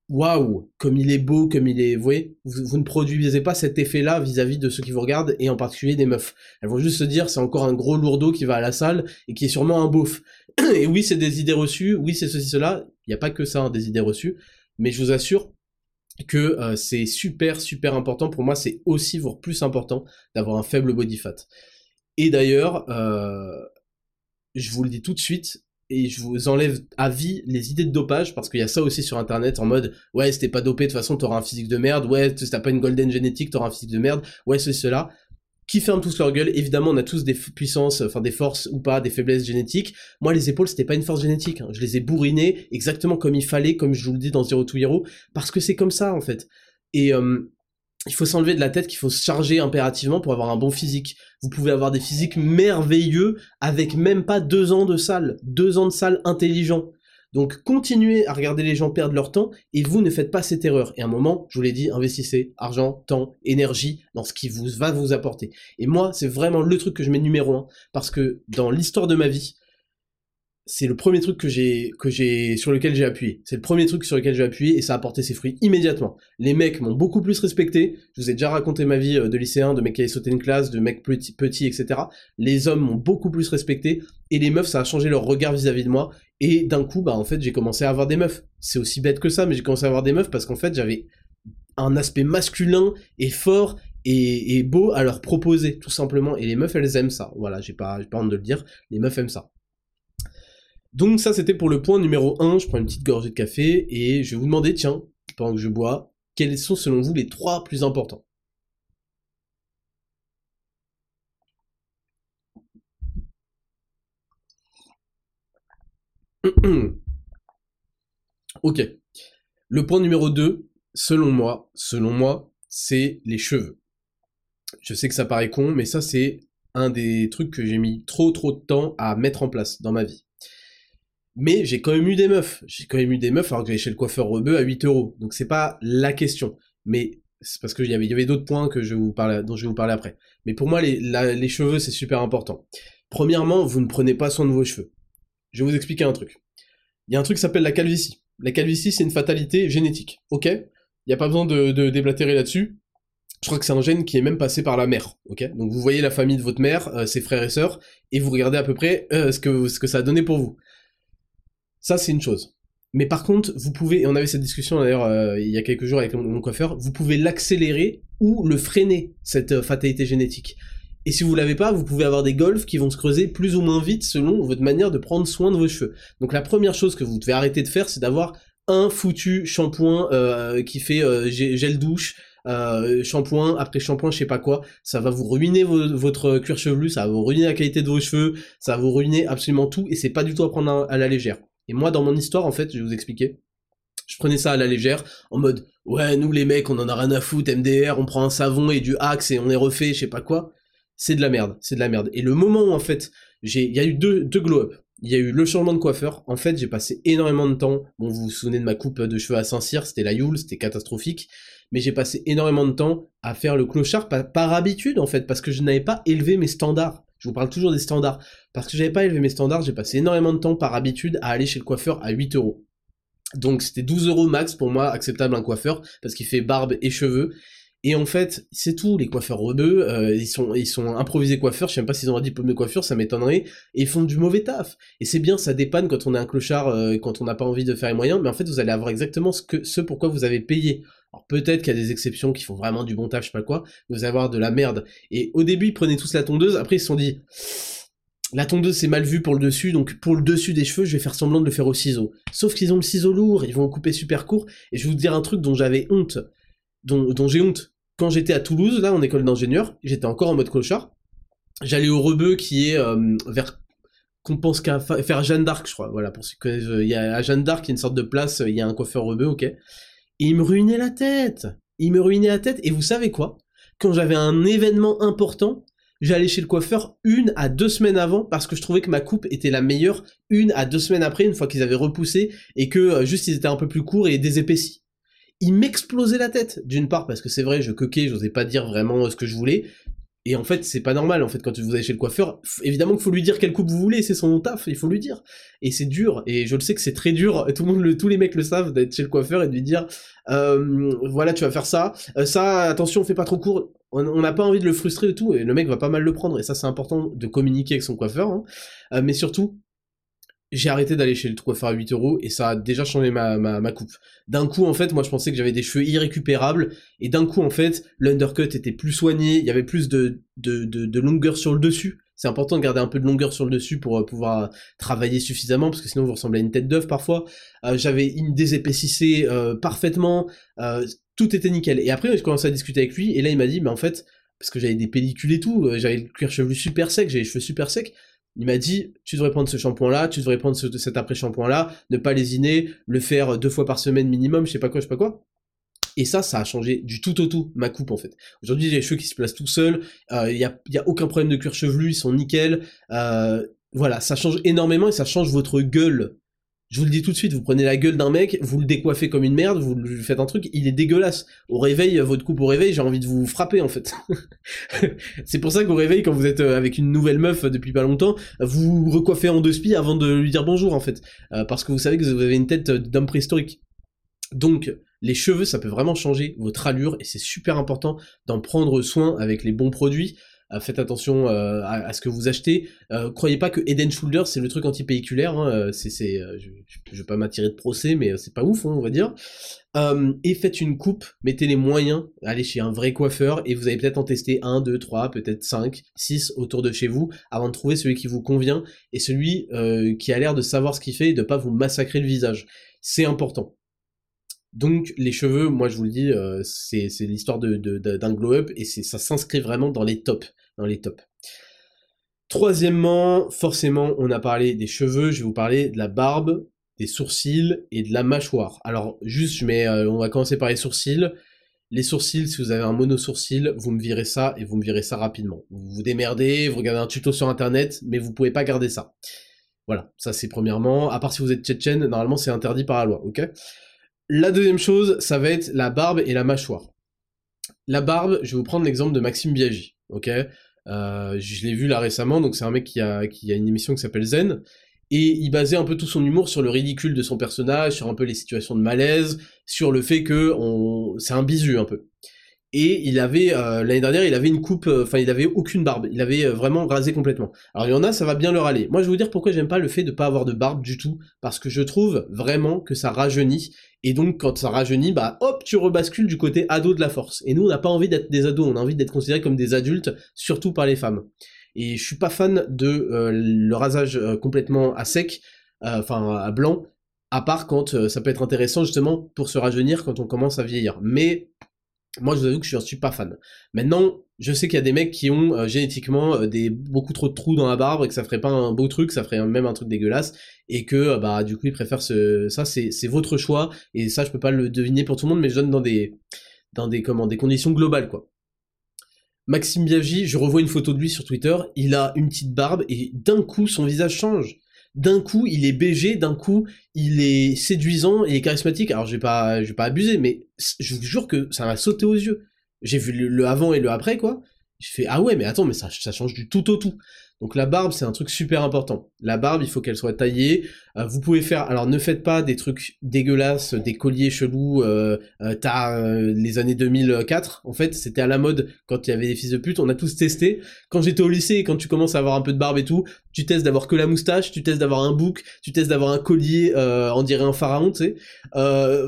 waouh, comme il est beau, comme il est, vous voyez, vous, ne produisez pas cet effet-là vis-à-vis de ceux qui vous regardent et en particulier des meufs. Elles vont juste se dire c'est encore un gros lourdeau qui va à la salle et qui est sûrement un beauf. Et oui, c'est des idées reçues, oui, c'est ceci, cela. Il n'y a pas que ça, hein, des idées reçues. Mais je vous assure que euh, c'est super, super important. Pour moi, c'est aussi, voire plus important, d'avoir un faible body fat. Et d'ailleurs, euh, je vous le dis tout de suite, et je vous enlève à vie les idées de dopage, parce qu'il y a ça aussi sur internet, en mode, ouais, si t'es pas dopé, de toute façon, t'auras un physique de merde, ouais, si t'as pas une golden génétique, t'auras un physique de merde, ouais, c'est cela. Qui ferment tous leur gueule, évidemment, on a tous des puissances, enfin des forces ou pas, des faiblesses génétiques. Moi, les épaules, c'était pas une force génétique, hein. je les ai bourrinées exactement comme il fallait, comme je vous le dis dans Zero to Hero, parce que c'est comme ça, en fait. Et, euh, il faut s'enlever de la tête qu'il faut se charger impérativement pour avoir un bon physique. Vous pouvez avoir des physiques merveilleux avec même pas deux ans de salle, deux ans de salle intelligent. Donc continuez à regarder les gens perdre leur temps et vous ne faites pas cette erreur. Et à un moment, je vous l'ai dit, investissez argent, temps, énergie dans ce qui vous va vous apporter. Et moi, c'est vraiment le truc que je mets numéro un parce que dans l'histoire de ma vie, c'est le premier truc que j'ai que j'ai sur lequel j'ai appuyé. C'est le premier truc sur lequel j'ai appuyé et ça a porté ses fruits immédiatement. Les mecs m'ont beaucoup plus respecté. Je vous ai déjà raconté ma vie euh, de lycéen, de mec qui avait sauté une classe, de mec petit, etc. Les hommes m'ont beaucoup plus respecté et les meufs ça a changé leur regard vis-à-vis de moi. Et d'un coup, bah en fait j'ai commencé à avoir des meufs. C'est aussi bête que ça, mais j'ai commencé à avoir des meufs parce qu'en fait j'avais un aspect masculin et fort et, beau à leur proposer, tout simplement. Et les meufs, elles aiment ça. Voilà, j'ai pas, pas honte de le dire. Les meufs aiment ça. Donc ça, c'était pour le point numéro 1. Je prends une petite gorgée de café et je vais vous demander, tiens, pendant que je bois, quels sont selon vous les trois plus importants? Ok. Le point numéro 2, selon moi, selon moi, c'est les cheveux. Je sais que ça paraît con, mais ça c'est un des trucs que j'ai mis trop trop de temps à mettre en place dans ma vie. Mais j'ai quand même eu des meufs. J'ai quand même eu des meufs alors que j'allais chez le coiffeur rebeu à 8 euros. Donc c'est pas la question. Mais c'est parce qu'il y avait, y avait d'autres points que je vous parle, dont je vais vous parler après. Mais pour moi, les, cheveux, c'est super important. Premièrement, vous ne prenez pas soin de vos cheveux. Je vais vous expliquer un truc. Il y a un truc qui s'appelle la calvitie. La calvitie, c'est une fatalité génétique. Ok? Il n'y a pas besoin de, déblatérer là-dessus. Je crois que c'est un gène qui est même passé par la mère. Ok? Donc vous voyez la famille de votre mère, euh, ses frères et sœurs, et vous regardez à peu près euh, ce que ça a donné pour vous. Ça, c'est une chose. Mais par contre, vous pouvez, et on avait cette discussion d'ailleurs euh, il y a quelques jours avec mon coiffeur, vous pouvez l'accélérer ou le freiner, cette euh, fatalité génétique. Et si vous l'avez pas, vous pouvez avoir des golfs qui vont se creuser plus ou moins vite selon votre manière de prendre soin de vos cheveux. Donc la première chose que vous devez arrêter de faire, c'est d'avoir un foutu shampoing euh, qui fait gel douche, shampoing après shampoing, je sais pas quoi, ça va vous ruiner votre cuir chevelu, ça va vous ruiner la qualité de vos cheveux, ça va vous ruiner absolument tout, et c'est pas du tout à prendre à la légère. Et moi, dans mon histoire, en fait, je vais vous expliquer. Je prenais ça à la légère, en mode, ouais, nous les mecs, on en a rien à foutre, MDR, on prend un savon et du Axe et on est refait, je sais pas quoi. C'est de la merde, c'est de la merde. Et le moment où, en fait, j'ai, il y a eu deux, deux glow-up. Il y a eu le changement de coiffeur. En fait, j'ai passé énormément de temps. Bon, vous vous souvenez de ma coupe de cheveux à Saint-Cyr, c'était la Yule, c'était catastrophique. Mais j'ai passé énormément de temps à faire le clochard par, par habitude, en fait, parce que je n'avais pas élevé mes standards. Je vous parle toujours des standards. Parce que j'avais pas élevé mes standards, j'ai passé énormément de temps par habitude à aller chez le coiffeur à 8 euros. Donc c'était 12 euros max pour moi acceptable un coiffeur parce qu'il fait barbe et cheveux. Et en fait, c'est tout, les coiffeurs rebeux, euh, ils sont ils sont improvisés coiffeurs, je sais même pas s'ils ont un diplôme de coiffure, ça m'étonnerait, et ils font du mauvais taf. Et c'est bien, ça dépanne quand on est un clochard, euh, quand on n'a pas envie de faire les moyens, mais en fait vous allez avoir exactement ce que ce pourquoi vous avez payé. Alors peut-être qu'il y a des exceptions qui font vraiment du bon taf, je sais pas quoi, vous allez avoir de la merde. Et au début, ils prenaient tous la tondeuse, après ils se sont dit, la tondeuse c'est mal vu pour le dessus, donc pour le dessus des cheveux, je vais faire semblant de le faire au ciseau. Sauf qu'ils ont le ciseau lourd, ils vont couper super court, et je vais vous dire un truc dont j'avais honte, dont, j'ai honte. Quand j'étais à Toulouse, là, en école d'ingénieur, j'étais encore en mode clochard, j'allais au Rebeu qui est euh, vers qu'on pense qu'à faire Jeanne d'Arc, je crois. Voilà, pour ceux qui connaissent, euh, il y a à Jeanne d'Arc, il y a une sorte de place, il y a un coiffeur Rebeu, ok. Il me ruinait la tête. Il me ruinait la tête. Et vous savez quoi? Quand j'avais un événement important, j'allais chez le coiffeur une à deux semaines avant parce que je trouvais que ma coupe était la meilleure une à deux semaines après, une fois qu'ils avaient repoussé et que euh, juste ils étaient un peu plus courts et désépaissis. Il m'explosait la tête, d'une part parce que c'est vrai, je coquais, j'osais pas dire vraiment ce que je voulais, et en fait, c'est pas normal, en fait, quand vous allez chez le coiffeur, évidemment qu'il faut lui dire quelle coupe vous voulez, c'est son taf, il faut lui dire. Et c'est dur, et je le sais que c'est très dur, tout le monde, le, tous les mecs le savent, d'être chez le coiffeur et de lui dire, euh, voilà, tu vas faire ça, euh, ça, attention, fais pas trop court, on n'a pas envie de le frustrer et tout, et le mec va pas mal le prendre, et ça c'est important de communiquer avec son coiffeur, hein. euh, mais surtout, j'ai arrêté d'aller chez le coiffeur à 8 euros et ça a déjà changé ma, ma, ma coupe. D'un coup, en fait, moi je pensais que j'avais des cheveux irrécupérables et d'un coup, en fait, l'undercut était plus soigné, il y avait plus de, de, de, longueur sur le dessus. C'est important de garder un peu de longueur sur le dessus pour euh, pouvoir travailler suffisamment parce que sinon vous ressemblez à une tête d'œuf parfois. Euh, j'avais une désépaississé euh, parfaitement, tout était nickel. Et après, je commencé à discuter avec lui et là il m'a dit, mais en fait, parce que j'avais des pellicules et tout, j'avais le cuir chevelu super sec, j'avais les cheveux super secs, il m'a dit, tu devrais prendre ce shampoing-là, tu devrais prendre cet après-shampoing-là, ne pas lésiner, le faire deux fois par semaine minimum, je sais pas quoi, je sais pas quoi. Et ça, ça a changé du tout au tout ma coupe en fait. Aujourd'hui, j'ai les cheveux qui se placent tout seuls, il euh, y, a, y, a, aucun problème de cuir chevelu, ils sont nickel. Euh, voilà, ça change énormément et ça change votre gueule. Je vous le dis tout de suite, vous prenez la gueule d'un mec, vous le décoiffez comme une merde, vous lui faites un truc, il est dégueulasse. Au réveil, votre coupe au réveil, j'ai envie de vous frapper en fait. c'est pour ça qu'au réveil, quand vous êtes euh, avec une nouvelle meuf depuis pas longtemps, vous recoiffez en deux spies avant de lui dire bonjour en fait. Euh, parce que vous savez que vous avez une tête d'homme préhistorique. Donc, les cheveux, ça peut vraiment changer votre allure et c'est super important d'en prendre soin avec les bons produits. Euh, faites attention euh, à, ce que vous achetez. Euh, croyez pas que Eden Shoulder c'est le truc anti-péiculaire. Hein, c'est, je, vais pas m'attirer de procès, mais c'est pas ouf, hein, on va dire. et faites une coupe, mettez les moyens, allez chez un vrai coiffeur et vous allez peut-être en tester un, deux, trois, peut-être cinq, six autour de chez vous avant de trouver celui qui vous convient et celui qui a l'air de savoir ce qu'il fait et de pas vous massacrer le visage. C'est important. Donc les cheveux, moi je vous le dis, c'est, l'histoire d'un glow-up et ça s'inscrit vraiment dans les tops les tops. Troisièmement, forcément, on a parlé des cheveux, je vais vous parler de la barbe, des sourcils et de la mâchoire. Alors, juste, euh, on va commencer par les sourcils. Les sourcils, si vous avez un mono-sourcil, vous me virez ça et vous me virez ça rapidement. Vous vous démerdez, vous regardez un tuto sur internet, mais vous pouvez pas garder ça. Voilà, ça c'est premièrement. À part si vous êtes tchétchène, normalement c'est interdit par la loi, ok? La deuxième chose, ça va être la barbe et la mâchoire. La barbe, je vais vous prendre l'exemple de Maxime Biaggi, ok? Je l'ai vu là récemment, donc c'est un mec qui a, qui a une émission qui s'appelle Zen, et il basait un peu tout son humour sur le ridicule de son personnage, sur un peu les situations de malaise, sur le fait que on... c'est un bisu un peu. Et il avait euh, l'année dernière, il avait une coupe, euh, enfin il avait aucune barbe, il avait vraiment rasé complètement. Alors il y en a, ça va bien leur aller. Moi je vais vous dire pourquoi j'aime pas le fait de pas avoir de barbe du tout, parce que je trouve vraiment que ça rajeunit et donc, quand ça rajeunit, bah hop, tu rebascules du côté ado de la force. Et nous, on n'a pas envie d'être des ados, on a envie d'être considérés comme des adultes, surtout par les femmes. Et je suis pas fan de euh, le rasage euh, complètement à sec, euh, enfin à blanc, à part quand ça peut être intéressant justement pour se rajeunir quand on commence à vieillir. Mais moi, je vous avoue que je suis pas fan. Maintenant, je sais qu'il y a des mecs qui ont euh, génétiquement euh, beaucoup trop de trous dans la barbe et que ça ferait pas un beau truc, ça ferait même un truc dégueulasse et que euh, bah du coup ils préfèrent ça c'est c'est votre choix et ça je peux pas le deviner pour tout le monde mais je donne dans des dans des comment des conditions globales quoi. Maxime Biaggi, je revois une photo de lui sur Twitter, il a une petite barbe et d'un coup son visage change d'un coup il est BG, d'un coup il est séduisant et charismatique. Alors je pas, je vais pas abuser, mais je vous jure que ça m'a sauté aux yeux. J'ai vu le, avant et le après quoi. Je fais ah ouais mais attends mais ça change du tout au tout. Donc la barbe, c'est un truc super important. La barbe, il faut qu'elle soit taillée. Euh, vous pouvez faire, alors ne faites pas des trucs dégueulasses, des colliers chelous. Euh, euh T'as euh, les années 2004, en fait, c'était à la mode quand il y avait des fils de pute. On a tous testé. Quand j'étais au lycée, quand tu commences à avoir un peu de barbe et tout, tu testes d'avoir que la moustache, tu testes d'avoir un bouc, tu testes d'avoir un collier, on dirait un pharaon, tu sais.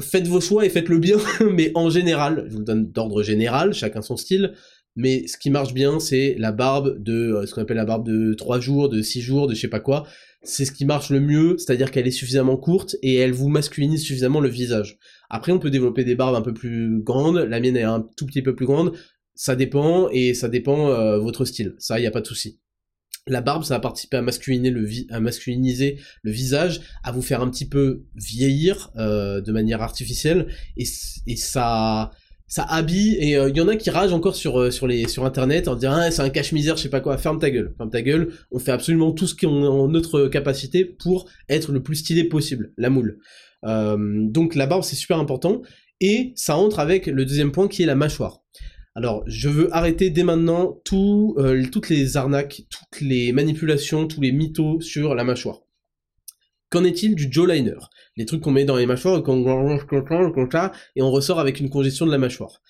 faites vos choix et faites-le bien, mais en général, je vous donne d'ordre général, chacun son style mais ce qui marche bien, c'est la barbe de euh, ce qu'on appelle la barbe de 3 jours, de 6 jours, de je sais pas quoi. C'est ce qui marche le mieux, c'est-à-dire qu'elle est suffisamment courte et elle vous masculinise suffisamment le visage. Après, on peut développer des barbes un peu plus grandes, la mienne est un tout petit peu plus grande, ça dépend et ça dépend euh, votre style, ça y a pas de souci. La barbe, ça va participer à masculiner le masculiniser le visage, à vous faire un petit peu vieillir euh, de manière artificielle, et ça, ça habille et il euh, y en a qui ragent encore sur euh, sur les sur internet en disant ah, c'est un cache-misère je sais pas quoi. Ferme ta gueule. Ferme ta gueule. On fait absolument tout ce qui est en notre capacité pour être le plus stylé possible. La moule. Euh, donc la barbe c'est super important. Et ça entre avec le deuxième point qui est la mâchoire. Alors je veux arrêter dès maintenant tout, toutes les arnaques toutes les manipulations tous les mythos sur la mâchoire Qu'en est-il du jawliner Les trucs qu'on met dans les mâchoires et qu'on on ressort avec une congestion de la mâchoire.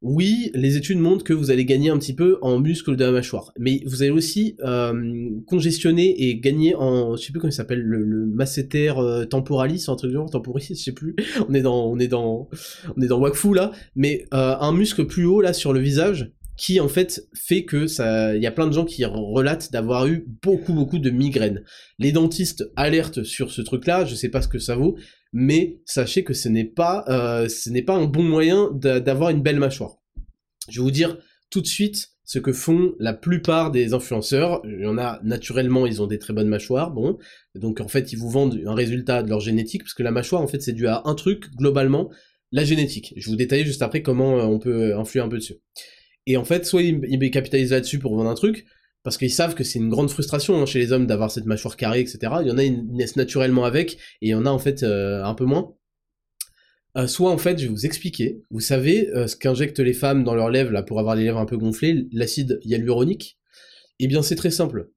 Oui, les études montrent que vous allez gagner un petit peu en muscle de la mâchoire, mais vous allez aussi euh, congestionner et gagner en, je sais plus comment il s'appelle, le, le masséter euh, temporalis, un truc genre temporalis, je sais plus. On est dans, on est dans, on est dans Wakfu là, mais euh, un muscle plus haut là sur le visage qui en fait fait que ça, il y a plein de gens qui relatent d'avoir eu beaucoup beaucoup de migraines. Les dentistes alertent sur ce truc-là, je sais pas ce que ça vaut, mais sachez que ce n'est pas, euh, un bon moyen d'avoir une belle mâchoire. Je vais vous dire tout de suite ce que font la plupart des influenceurs. Il y en a naturellement, ils ont des très bonnes mâchoires, bon. Donc en fait, ils vous vendent un résultat de leur génétique, parce que la mâchoire, en fait, c'est dû à un truc globalement, la génétique. Je vais vous détailler juste après comment euh, on peut influer un peu dessus. Et en fait, soit il, capitalise là-dessus pour vendre un truc, parce qu'ils savent que c'est une grande frustration hein, chez les hommes d'avoir cette mâchoire carrée, etc. Il y en a qui naissent naturellement avec, et il y en a en fait euh, un peu moins. Euh, soit en fait, je vais vous expliquer, vous savez ce qu'injectent les femmes dans leurs lèvres là pour avoir les lèvres un peu gonflées, l'acide hyaluronique? Eh bien c'est très simple.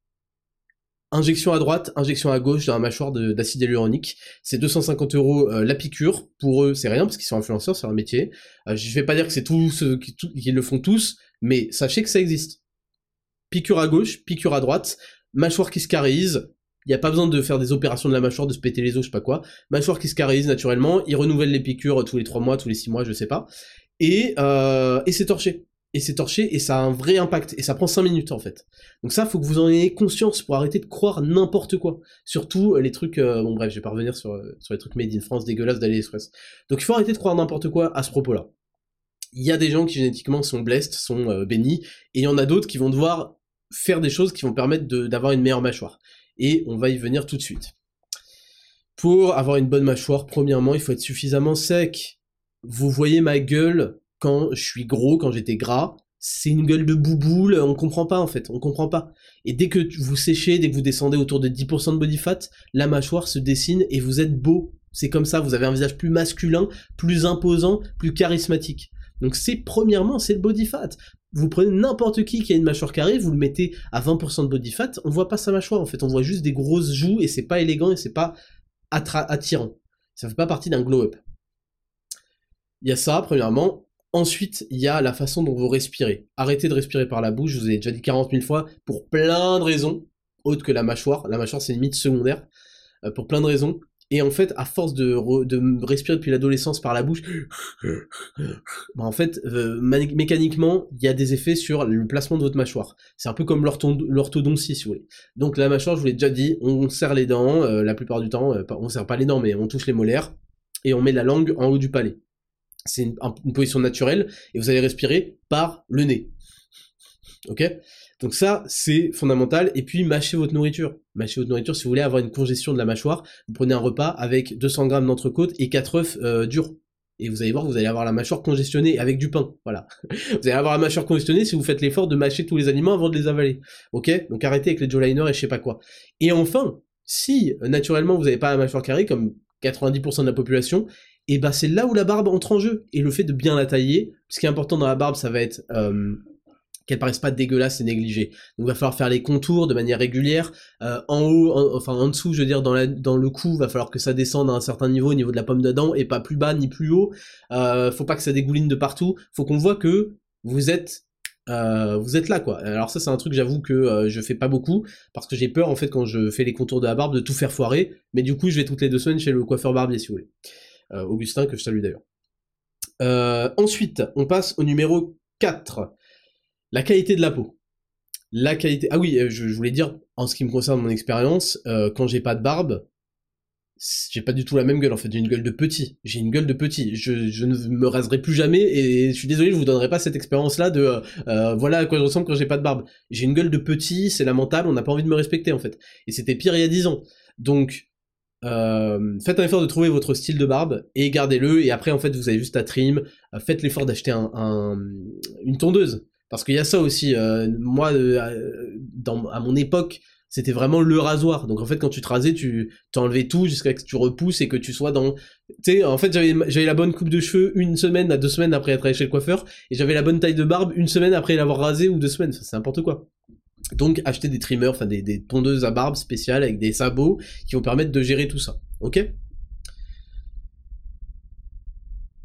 Injection à droite, injection à gauche dans la mâchoire d'acide hyaluronique. C'est 250 euros la piqûre. Pour eux, c'est rien parce qu'ils sont influenceurs, c'est un métier. je vais pas dire que c'est tous ceux qui, le font tous, mais sachez que ça existe. Piqûre à gauche, piqûre à droite, mâchoire qui se carise. Il n'y a pas besoin de faire des opérations de la mâchoire, de se péter les os, je sais pas quoi. Mâchoire qui se carise naturellement. Ils renouvellent les piqûres tous les 3 mois, tous les 6 mois, je sais pas. Et, euh, et c'est torché et c'est torché et ça a un vrai impact et ça prend 5 minutes en fait. Donc ça faut que vous en ayez conscience pour arrêter de croire n'importe quoi. Surtout euh, les trucs euh, bon bref, je vais pas revenir sur, euh, sur les trucs made in France dégueulasses d'AliExpress. Donc il faut arrêter de croire n'importe quoi à ce propos-là. Il y a des gens qui génétiquement sont blessed, sont bénis et il y en a d'autres qui vont devoir faire des choses qui vont permettre d'avoir une meilleure mâchoire. Et on va y venir tout de suite. Pour avoir une bonne mâchoire, premièrement, il faut être suffisamment sec. Vous voyez ma gueule, quand je suis gros, quand j'étais gras, c'est une gueule de bouboule, on comprend pas en fait, on comprend pas. Et dès que vous séchez, dès que vous descendez autour de 10% de body fat, la mâchoire se dessine et vous êtes beau. C'est comme ça, vous avez un visage plus masculin, plus imposant, plus charismatique. Donc c'est premièrement, c'est le body fat. Vous prenez n'importe qui qui a une mâchoire carrée, vous le mettez à 20% de body fat, on voit pas sa mâchoire en fait, on voit juste des grosses joues et c'est pas élégant et c'est pas attirant. Ça fait pas partie d'un glow-up. Il y a ça, premièrement. Ensuite, il y a la façon dont vous respirez. Arrêtez de respirer par la bouche, je vous ai déjà dit 40 000 fois, pour plein de raisons, autres que la mâchoire. La mâchoire, c'est une mythe secondaire, euh, pour plein de raisons. Et en fait, à force de, de respirer depuis l'adolescence par la bouche, bah en fait, euh, mécaniquement, il y a des effets sur le placement de votre mâchoire. C'est un peu comme l'orthodontie, si vous voulez. Donc la mâchoire, je vous l'ai déjà dit, on serre les dents, euh, la plupart du temps, on serre pas les dents, mais on touche les molaires, et on met la langue en haut du palais c'est une, position naturelle, et vous allez respirer par le nez. Ok? Donc ça, c'est fondamental. Et puis, mâchez votre nourriture. Mâchez votre nourriture si vous voulez avoir une congestion de la mâchoire. Vous prenez un repas avec 200 grammes d'entrecôte et 4 œufs euh, durs. Et vous allez voir vous allez avoir la mâchoire congestionnée avec du pain. Voilà. vous allez avoir la mâchoire congestionnée si vous faites l'effort de mâcher tous les aliments avant de les avaler. Ok? Donc arrêtez avec les Joe Liner et je sais pas quoi. Et enfin, si naturellement vous n'avez pas la mâchoire carrée, comme 90% de la population, et bah c'est là où la barbe entre en jeu. Et le fait de bien la tailler, ce qui est important dans la barbe, ça va être euh, qu'elle paraisse pas dégueulasse et négligée. Donc il va falloir faire les contours de manière régulière. Euh, en haut, enfin en dessous, je veux dire, dans, le cou, va falloir que ça descende à un certain niveau au niveau de la pomme d'Adam, et pas plus bas ni plus haut. Euh, faut pas que ça dégouline de partout. Faut qu'on voit que vous êtes euh, vous êtes là quoi. Alors ça c'est un truc j'avoue que euh, je fais pas beaucoup parce que j'ai peur en fait quand je fais les contours de la barbe de tout faire foirer, mais du coup je vais toutes les deux semaines chez le coiffeur barbier si vous voulez. Euh, Augustin, que je salue d'ailleurs. Euh, ensuite, on passe au numéro 4. La qualité de la peau. La qualité. Ah oui, euh, je, voulais dire, en ce qui me concerne mon expérience, quand j'ai pas de barbe, j'ai pas du tout la même gueule en fait, j'ai une gueule de petit, j'ai une gueule de petit, je, ne me raserai plus jamais et je suis désolé, je vous donnerai pas cette expérience là de voilà à quoi je ressemble quand j'ai pas de barbe. J'ai une gueule de petit, c'est lamentable, on n'a pas envie de me respecter en fait. Et c'était pire il y a 10 ans. Donc euh, faites un effort de trouver votre style de barbe et gardez-le. Et après en fait vous avez juste à trim euh, faites l'effort d'acheter un, une tondeuse. Parce qu'il y a ça aussi euh, moi dans, à mon époque c'était vraiment le rasoir. Donc en fait quand tu te rasais tu t'enlevais tout jusqu'à ce que tu repousses et que tu sois dans tu sais en fait j'avais la bonne coupe de cheveux une semaine à deux semaines après être allé chez le coiffeur et j'avais la bonne taille de barbe une semaine après l'avoir rasé ou deux semaines. C'est n'importe quoi donc acheter des trimmers, enfin des, tondeuses à barbe spéciales avec des sabots qui vont permettre de gérer tout ça. Ok?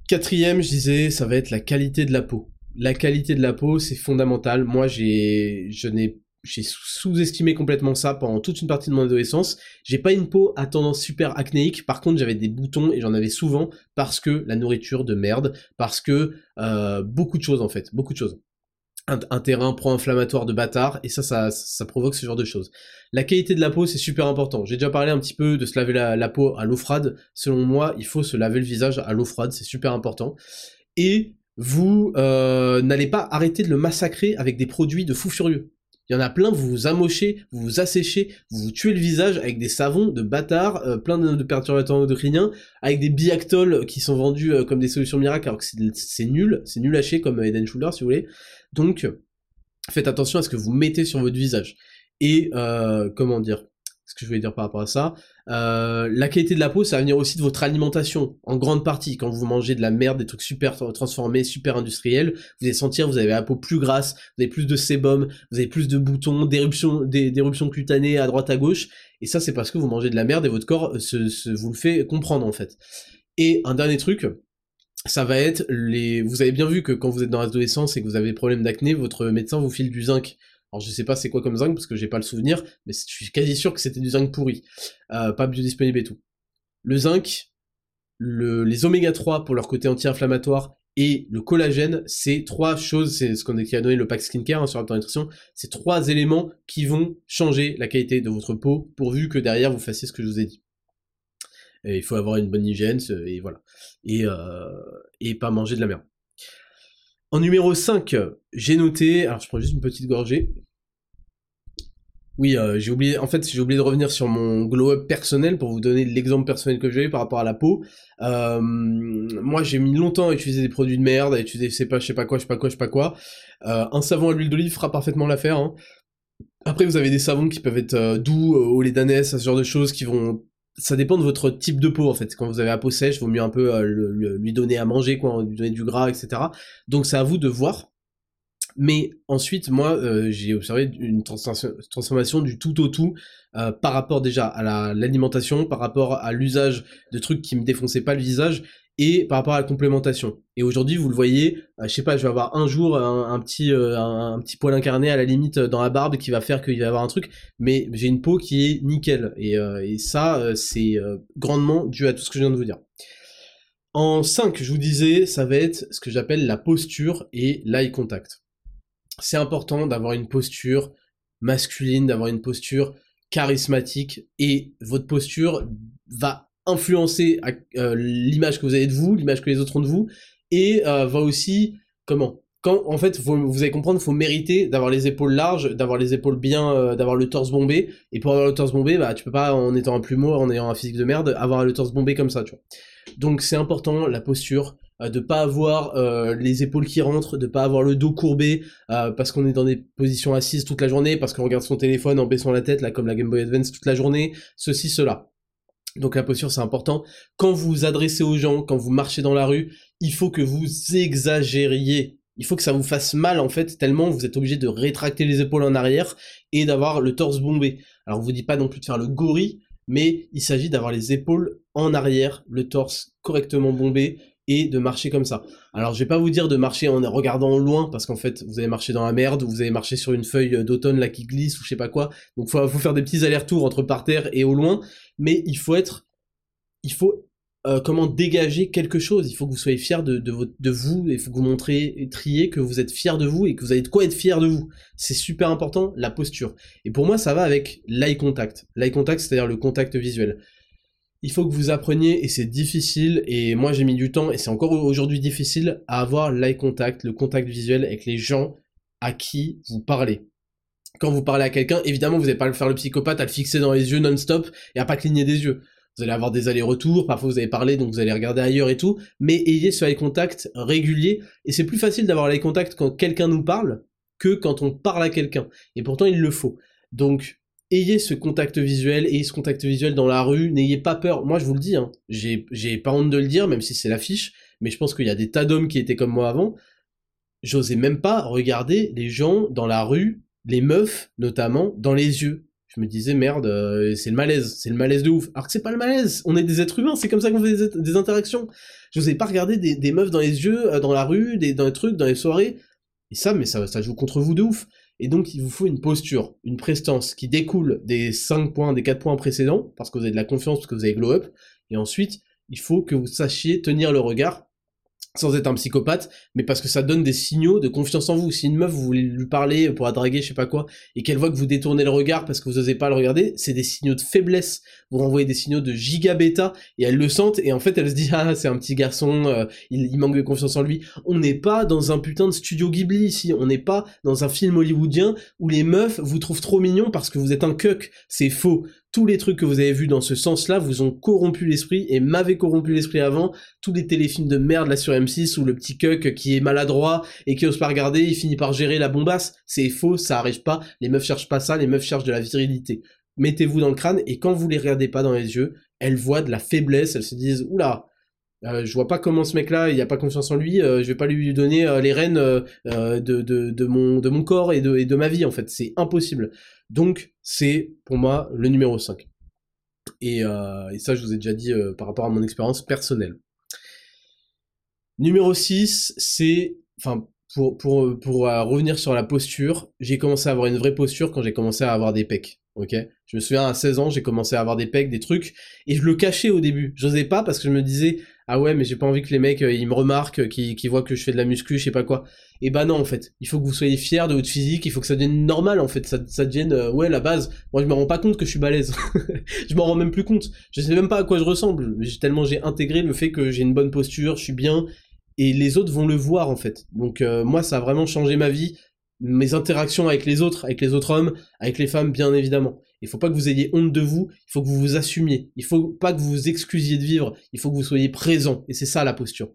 Quatrième, je disais, ça va être la qualité de la peau. La qualité de la peau, c'est fondamental. Moi, j'ai sous-estimé complètement ça pendant toute une partie de mon adolescence. J'ai pas une peau à tendance super acnéique. Par contre, j'avais des boutons et j'en avais souvent parce que la nourriture de merde, parce que euh, beaucoup de choses en fait, beaucoup de choses un, terrain pro-inflammatoire de bâtard, et ça, ça, provoque ce genre de choses. La qualité de la peau, c'est super important. J'ai déjà parlé un petit peu de se laver la, peau à l'eau froide. Selon moi, il faut se laver le visage à l'eau froide, c'est super important. Et vous euh, n'allez pas arrêter de le massacrer avec des produits de fou furieux. Il y en a plein, vous vous amochez, vous vous asséchez, vous vous tuez le visage avec des savons de bâtard, euh, plein de, perturbateurs endocriniens, avec des biactols qui sont vendus euh, comme des solutions miracles, alors que c'est nul, c'est nul à chier comme Eden Shoulder si vous voulez. Donc, faites attention à ce que vous mettez sur votre visage. Et euh, comment dire? Que je voulais dire par rapport à ça. Euh, la qualité de la peau, ça va venir aussi de votre alimentation, en grande partie. Quand vous mangez de la merde, des trucs super transformés, super industriels, vous allez sentir, vous avez la peau plus grasse, vous avez plus de sébum, vous avez plus de boutons, d'éruptions, d'éruptions cutanées à droite à gauche. Et ça, c'est parce que vous mangez de la merde et votre corps se, vous le fait comprendre, en fait. Et un dernier truc, ça va être les... Vous avez bien vu que quand vous êtes dans l'adolescence et que vous avez des problèmes d'acné, votre médecin vous file du zinc. Alors je sais pas c'est quoi comme zinc parce que j'ai pas le souvenir, mais je suis quasi sûr que c'était du zinc pourri, euh, pas biodisponible et tout. Le zinc, le, les oméga 3 pour leur côté anti-inflammatoire et le collagène, c'est trois choses, c'est ce qu'on a donné le pack skincare hein, sur la nutrition, c'est trois éléments qui vont changer la qualité de votre peau pourvu que derrière vous fassiez ce que je vous ai dit. Il faut avoir une bonne hygiène et voilà. Et, euh, et pas manger de la merde. En numéro 5, j'ai noté, alors je prends juste une petite gorgée. Oui, euh, j'ai oublié, en fait, j'ai oublié de revenir sur mon glow-up personnel pour vous donner l'exemple personnel que j'ai par rapport à la peau. Euh, moi, j'ai mis longtemps à utiliser des produits de merde, à utiliser, je sais pas, je sais pas quoi, je sais pas quoi, je sais pas quoi. Euh, un savon à l'huile d'olive fera parfaitement l'affaire. Hein. Après, vous avez des savons qui peuvent être doux, au lait d'ânesse, ce genre de choses qui vont ça dépend de votre type de peau en fait. Quand vous avez la peau sèche, il vaut mieux un peu lui donner à manger, quoi, lui donner du gras, etc. Donc c'est à vous de voir. Mais ensuite, moi, euh, j'ai observé une transformation du tout au tout euh, par rapport déjà à l'alimentation, par rapport à l'usage de trucs qui me défonçaient pas le visage et par rapport à la complémentation. Et aujourd'hui, vous le voyez, euh, je sais pas, je vais avoir un jour un, petit un, petit poil incarné à la limite dans la barbe qui va faire qu'il va y avoir un truc, mais j'ai une peau qui est nickel. Et, et ça, c'est grandement dû à tout ce que je viens de vous dire. En 5, je vous disais, ça va être ce que j'appelle la posture et l'eye contact c'est important d'avoir une posture masculine, d'avoir une posture charismatique, et votre posture va influencer euh, l'image que vous avez de vous, l'image que les autres ont de vous, et euh, va aussi, comment? Quand, en fait, vous allez comprendre, faut mériter d'avoir les épaules larges, d'avoir les épaules bien, euh, d'avoir le torse bombé. Et pour avoir le torse bombé, bah, tu peux pas, en étant un plumeau, en ayant un physique de merde, avoir le torse bombé comme ça, tu vois. Donc c'est important, la posture, de pas avoir les épaules qui rentrent, de pas avoir le dos courbé parce qu'on est dans des positions assises toute la journée, parce qu'on regarde son téléphone en baissant la tête, là comme la Game Boy Advance toute la journée, ceci, cela. Donc la posture c'est important. Quand vous vous adressez aux gens, quand vous marchez dans la rue, il faut que vous exagériez. Il faut que ça vous fasse mal en fait, tellement vous êtes obligé de rétracter les épaules en arrière et d'avoir le torse bombé. Alors on vous dit pas non plus de faire le gorille, mais il s'agit d'avoir les épaules en arrière, le torse correctement bombé et de marcher comme ça. Alors je vais pas vous dire de marcher en regardant loin parce qu'en fait vous allez marcher dans la merde ou vous allez marcher sur une feuille d'automne là qui glisse ou je sais pas quoi. Donc faut, faut faire des petits allers-retours entre par terre et au loin, mais il faut être il faut euh, comment dégager quelque chose. Il faut que vous soyez fier de, de, de vous, il faut que vous montrez, trier que vous êtes fier de vous et que vous avez de quoi être fier de vous. C'est super important, la posture. Et pour moi, ça va avec l'eye contact. L'eye contact, c'est-à-dire le contact visuel il faut que vous appreniez, et c'est difficile, et moi j'ai mis du temps, et c'est encore aujourd'hui difficile, à avoir l'eye contact, le contact visuel avec les gens à qui vous parlez. Quand vous parlez à quelqu'un, évidemment, vous n'allez pas le faire le psychopathe, à le fixer dans les yeux non-stop, et à pas cligner des yeux. Vous allez avoir des allers-retours, parfois vous allez parler, donc vous allez regarder ailleurs et tout, mais ayez ce eye contact régulier, et c'est plus facile d'avoir l'eye contact quand quelqu'un nous parle, que quand on parle à quelqu'un. Et pourtant, il le faut. Donc, ayez ce contact visuel, ayez ce contact visuel dans la rue, n'ayez pas peur. Moi, je vous le dis, hein, j'ai, pas honte de le dire, même si c'est l'affiche, mais je pense qu'il y a des tas d'hommes qui étaient comme moi avant. J'osais même pas regarder les gens dans la rue, les meufs notamment, dans les yeux. Je me disais, merde, euh, c'est le malaise, c'est le malaise de ouf. Alors que c'est pas le malaise, on est des êtres humains, c'est comme ça qu'on fait des, interactions. Je n'osais pas regarder des, meufs dans les yeux, euh, dans la rue, des, dans les trucs, dans les soirées. Et ça, mais ça, ça joue contre vous de ouf. Et donc, il vous faut une posture, une prestance qui découle des 5 points, des 4 points précédents, parce que vous avez de la confiance, parce que vous avez glow up. Et ensuite, il faut que vous sachiez tenir le regard sans être un psychopathe, mais parce que ça donne des signaux de confiance en vous. Si une meuf, vous voulez lui parler pour la draguer, je sais pas quoi, et qu'elle voit que vous détournez le regard parce que vous osez pas le regarder, c'est des signaux de faiblesse. Vous renvoyez des signaux de gigabêta, et elle le sente, et en fait, elle se dit, ah, c'est un petit garçon, euh, il, manque de confiance en lui. On n'est pas dans un putain de studio Ghibli ici, on n'est pas dans un film hollywoodien où les meufs vous trouvent trop mignon parce que vous êtes un cuck. C'est faux tous les trucs que vous avez vus dans ce sens-là vous ont corrompu l'esprit et m'avaient corrompu l'esprit avant. Tous les téléfilms de merde là sur M6 où le petit cuck qui est maladroit et qui ose pas regarder, il finit par gérer la bombasse. C'est faux, ça arrive pas. Les meufs cherchent pas ça, les meufs cherchent de la virilité. Mettez-vous dans le crâne et quand vous les regardez pas dans les yeux, elles voient de la faiblesse, elles se disent oula, euh, je vois pas comment ce mec-là, il a pas confiance en lui. Euh, je vais pas lui donner euh, les rênes de, de, de, mon, corps et de ma vie, en fait. C'est impossible. Donc, c'est pour moi le numéro 5. Et, et ça, je vous ai déjà dit par rapport à mon expérience personnelle. Numéro 6, c'est... Enfin, pour, pour revenir sur la posture, j'ai commencé à avoir une vraie posture quand j'ai commencé à avoir des pecs. Ok, je me souviens à 16 ans, j'ai commencé à avoir des pecs, des trucs, et je le cachais au début. J'osais pas parce que je me disais ah ouais mais j'ai pas envie que les mecs euh, ils me remarquent, euh, qu'ils voient que je fais de la muscu, je sais pas quoi. Et bah non en fait, il faut que vous soyez fiers de votre physique, il faut que ça devienne normal en fait, ça, ça devienne euh, ouais la base. Moi je me rends pas compte que je suis balèze, je m'en rends même plus compte. Je sais même pas à quoi je ressemble, tellement j'ai intégré le fait que j'ai une bonne posture, je suis bien, et les autres vont le voir en fait. Donc moi ça a vraiment changé ma vie, mes interactions avec les autres, avec les autres hommes, avec les femmes bien évidemment. Il faut pas que vous ayez honte de vous, il faut que vous vous assumiez. Il faut pas que vous vous excusiez de vivre, il faut que vous soyez présent. Et c'est ça la posture.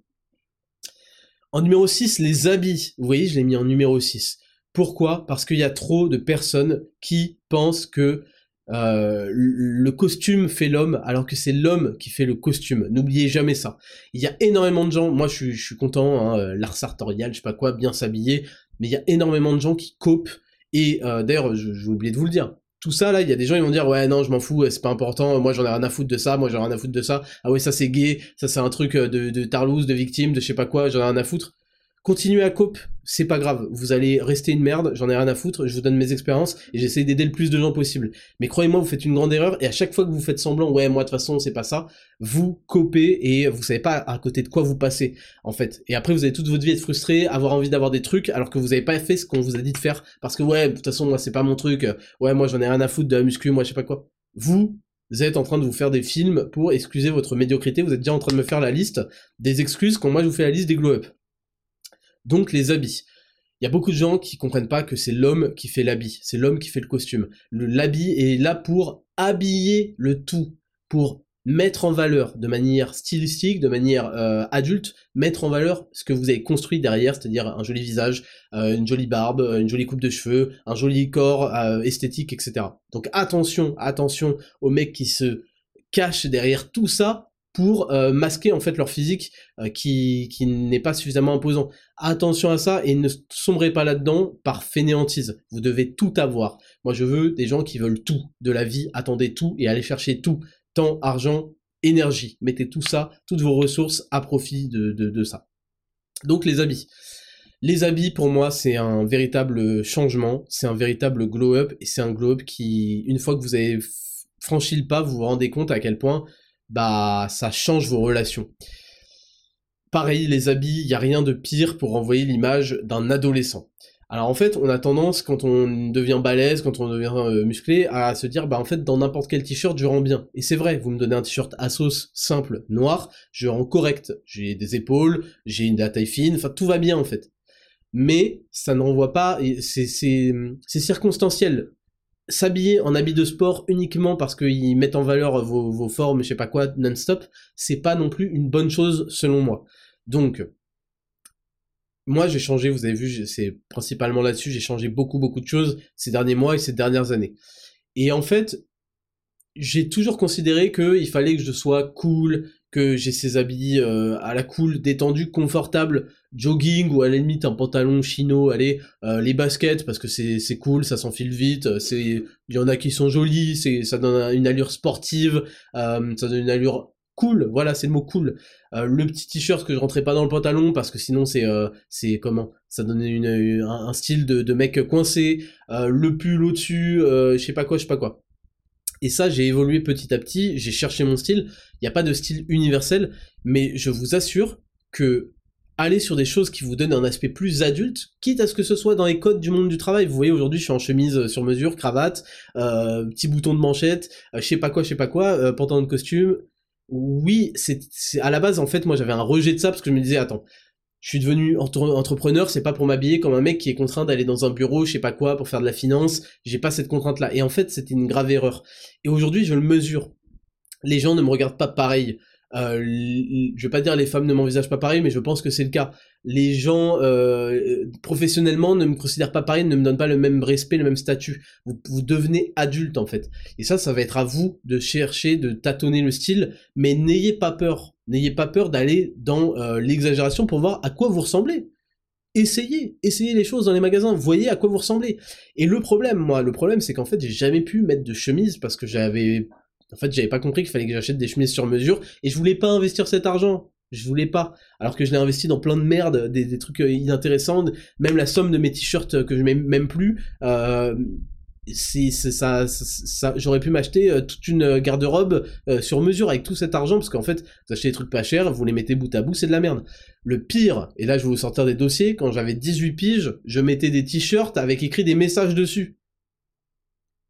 En numéro 6, les habits. Vous voyez, je l'ai mis en numéro 6. Pourquoi? Parce qu'il y a trop de personnes qui pensent que euh, le costume fait l'homme alors que c'est l'homme qui fait le costume. N'oubliez jamais ça. Il y a énormément de gens, moi je suis, content, hein, euh, l'art sartorial, je sais pas quoi, bien s'habiller, mais il y a énormément de gens qui copent. Et euh, d'ailleurs, j'ai oublié de vous le dire, tout ça là, il y a des gens ils vont dire ouais non je m'en fous, c'est pas important, moi j'en ai rien à foutre de ça, moi j'en ai rien à foutre de ça, ah ouais ça c'est gay, ça c'est un truc euh, de, de de victime, de je sais pas quoi, j'en ai rien à foutre. Continuez à cope, c'est pas grave, vous allez rester une merde, j'en ai rien à foutre, je vous donne mes expériences et j'essaie d'aider le plus de gens possible. Mais croyez-moi, vous faites une grande erreur et à chaque fois que vous faites semblant, ouais, moi de toute façon c'est pas ça, vous copez et vous savez pas à côté de quoi vous passez en fait. Et après vous allez toute votre vie être frustré, avoir envie d'avoir des trucs alors que vous avez pas fait ce qu'on vous a dit de faire parce que ouais, de toute façon moi c'est pas mon truc, ouais moi j'en ai rien à foutre de la muscu, moi je sais pas quoi. Vous vous êtes en train de vous faire des films pour excuser votre médiocrité, vous êtes déjà en train de me faire la liste des excuses quand moi je vous fais la liste des glow-up. Donc les habits. Il y a beaucoup de gens qui comprennent pas que c'est l'homme qui fait l'habit, c'est l'homme qui fait le costume. L'habit est là pour habiller le tout, pour mettre en valeur de manière stylistique, de manière euh, adulte, mettre en valeur ce que vous avez construit derrière, c'est-à-dire un joli visage, euh, une jolie barbe, une jolie coupe de cheveux, un joli corps euh, esthétique, etc. Donc attention, attention aux mecs qui se cachent derrière tout ça pour euh, masquer en fait leur physique euh, qui, n'est pas suffisamment imposant. Attention à ça et ne sombrez pas là-dedans par fainéantise. Vous devez tout avoir. Moi je veux des gens qui veulent tout de la vie, attendez tout et allez chercher tout. Temps, argent, énergie. Mettez tout ça, toutes vos ressources à profit de, de, de ça. Donc les habits. Les habits, pour moi, c'est un véritable changement, c'est un véritable glow-up, et c'est un glow-up qui, une fois que vous avez franchi le pas, vous vous rendez compte à quel point bah ça change vos relations. Pareil, les habits, il n'y a rien de pire pour envoyer l'image d'un adolescent. Alors en fait, on a tendance, quand on devient balèze, quand on devient euh, musclé, à se dire, bah en fait, dans n'importe quel t-shirt, je rends bien. Et c'est vrai, vous me donnez un t-shirt Asos simple, noir, je rends correct. J'ai des épaules, j'ai une taille fine, enfin tout va bien en fait. Mais ça ne renvoie pas, c'est circonstanciel s'habiller en habit de sport uniquement parce qu'ils mettent en valeur vos, formes, je sais pas quoi, non-stop, c'est pas non plus une bonne chose selon moi. Donc, moi j'ai changé, vous avez vu, c'est principalement là-dessus, j'ai changé beaucoup beaucoup de choses ces derniers mois et ces dernières années. Et en fait, j'ai toujours considéré qu'il fallait que je sois cool, que j'ai ces habits euh, à la cool, détendu, confortable, jogging ou à la limite un pantalon chino, allez, euh, les baskets parce que c'est cool, ça s'enfile vite, euh, c'est il y en a qui sont jolis, c'est ça donne une allure sportive, ça donne une allure cool, voilà, c'est le mot cool. le petit t-shirt que je rentrais pas dans le pantalon parce que sinon c'est c'est comment ça donnait une, un, style de, de mec coincé, le pull au-dessus, je sais pas quoi, je sais pas quoi. Et ça, j'ai évolué petit à petit, j'ai cherché mon style. Il n'y a pas de style universel, mais je vous assure que aller sur des choses qui vous donnent un aspect plus adulte, quitte à ce que ce soit dans les codes du monde du travail. Vous voyez, aujourd'hui, je suis en chemise euh, sur mesure, cravate, euh, petit bouton de manchette, euh, je sais pas quoi, je sais pas quoi, euh, pantalon de costume. Oui, c'est à la base, en fait, moi, j'avais un rejet de ça parce que je me disais, attends, je suis devenu entrepreneur, c'est pas pour m'habiller comme un mec qui est contraint d'aller dans un bureau, je sais pas quoi, pour faire de la finance. J'ai pas cette contrainte-là. Et en fait, c'était une grave erreur. Et aujourd'hui, je le mesure. Les gens ne me regardent pas pareil. Euh, je vais pas dire les femmes ne m'envisagent pas pareil, mais je pense que c'est le cas. Les gens euh, professionnellement ne me considèrent pas pareil, ne me donnent pas le même respect, le même statut. Vous, devenez adulte en fait. Et ça, ça va être à vous de chercher, de tâtonner le style, mais n'ayez pas peur. N'ayez pas peur d'aller dans euh, l'exagération pour voir à quoi vous ressemblez. Essayez, essayez les choses dans les magasins, voyez à quoi vous ressemblez. Et le problème, moi, le problème, c'est qu'en fait, j'ai jamais pu mettre de chemise parce que j'avais en fait, j'avais pas compris qu'il fallait que j'achète des chemises sur mesure et je voulais pas investir cet argent. Je voulais pas. Alors que je l'ai investi dans plein de merde, des, trucs euh, inintéressants, même la somme de mes t-shirts que je mets même plus. Euh, c'est ça, ça, j'aurais pu m'acheter euh, toute une garde-robe sur mesure avec tout cet argent parce qu'en fait vous achetez des trucs pas chers vous les mettez bout à bout c'est de la merde le pire et là je vais vous sortir des dossiers quand j'avais 18 piges je mettais des t-shirts avec écrit des messages dessus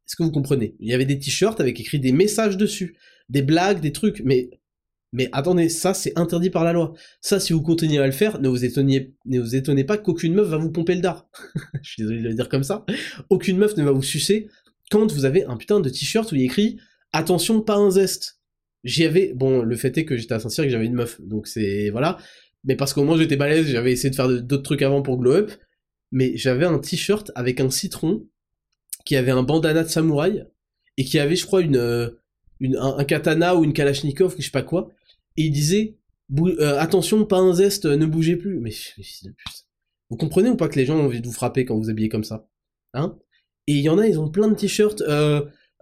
est-ce que vous comprenez Il y avait des t-shirts avec écrit des messages dessus, des blagues, des trucs, mais mais attendez, ça c'est interdit par la loi. Ça, si vous continuez à le faire, ne vous étonnez, pas qu'aucune meuf va vous pomper le dard. Je suis désolé de le dire comme ça. Aucune meuf ne va vous sucer quand vous avez un putain de t-shirt où il écrit attention, pas un zeste. J'y avais, bon, le fait est que j'étais à Saint-Cyr et que j'avais une meuf, donc c'est voilà. Mais parce qu'au moins j'étais balèze, j'avais essayé de faire d'autres trucs avant pour glow up. Mais j'avais un t-shirt avec un citron qui avait un bandana de samouraï et qui avait, je crois, une, euh, un, katana ou une kalachnikov, je sais pas quoi, et il disait euh, attention, pas un zeste, ne bougez plus. Mais, vous comprenez ou pas que les gens ont envie de vous frapper quand vous habillez comme ça, hein? Et il y en a, ils ont plein de t-shirts.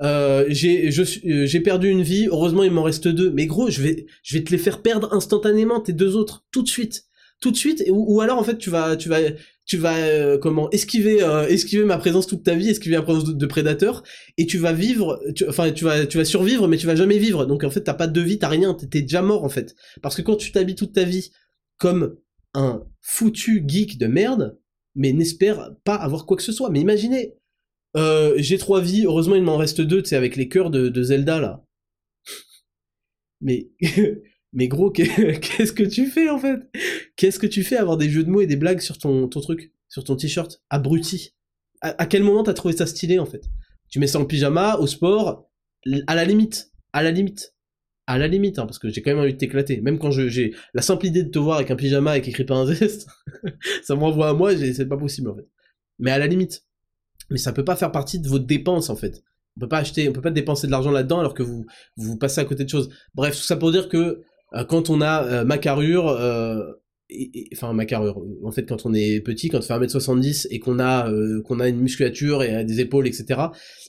Euh, j'ai perdu une vie, heureusement il m'en reste deux. Mais gros, je vais, je vais te les faire perdre instantanément, tes deux autres, tout de suite. Tout de suite, ou, ou alors en fait tu vas, tu vas, tu vas euh, comment esquiver euh, esquiver ma présence toute ta vie, esquiver la présence de, prédateurs et tu vas vivre enfin tu vas tu vas survivre mais tu vas jamais vivre. Donc en fait, t'as pas de vie, t'as rien, t'es déjà mort en fait. Parce que quand tu t'habilles toute ta vie comme un foutu geek de merde, mais n'espère pas avoir quoi que ce soit. Mais imaginez, euh, j'ai trois vies, heureusement il m'en reste deux, tu sais, avec les cœurs de, de Zelda là. Mais Mais gros, qu'est-ce que tu fais en fait? Qu'est-ce que tu fais avoir des jeux de mots et des blagues sur ton, ton truc Sur ton t-shirt? Abruti. À, quel moment t'as trouvé ça stylé en fait? Tu mets ça en pyjama, au sport, à la limite. À la limite. À la limite, hein, parce que j'ai quand même envie de t'éclater. Même quand j'ai la simple idée de te voir avec un pyjama avec écrit pas un zeste, ça m'envoie à moi, c'est pas possible en fait. Mais à la limite. Mais ça peut pas faire partie de vos dépenses en fait. On peut pas acheter, on peut pas dépenser de l'argent là-dedans alors que vous, vous passez à côté de choses. Bref, tout ça pour dire que quand on a euh, ma carrure, euh, enfin ma carrure, en fait quand on est petit, quand on fait 1m70 et qu'on a qu'on a une musculature et des épaules, etc.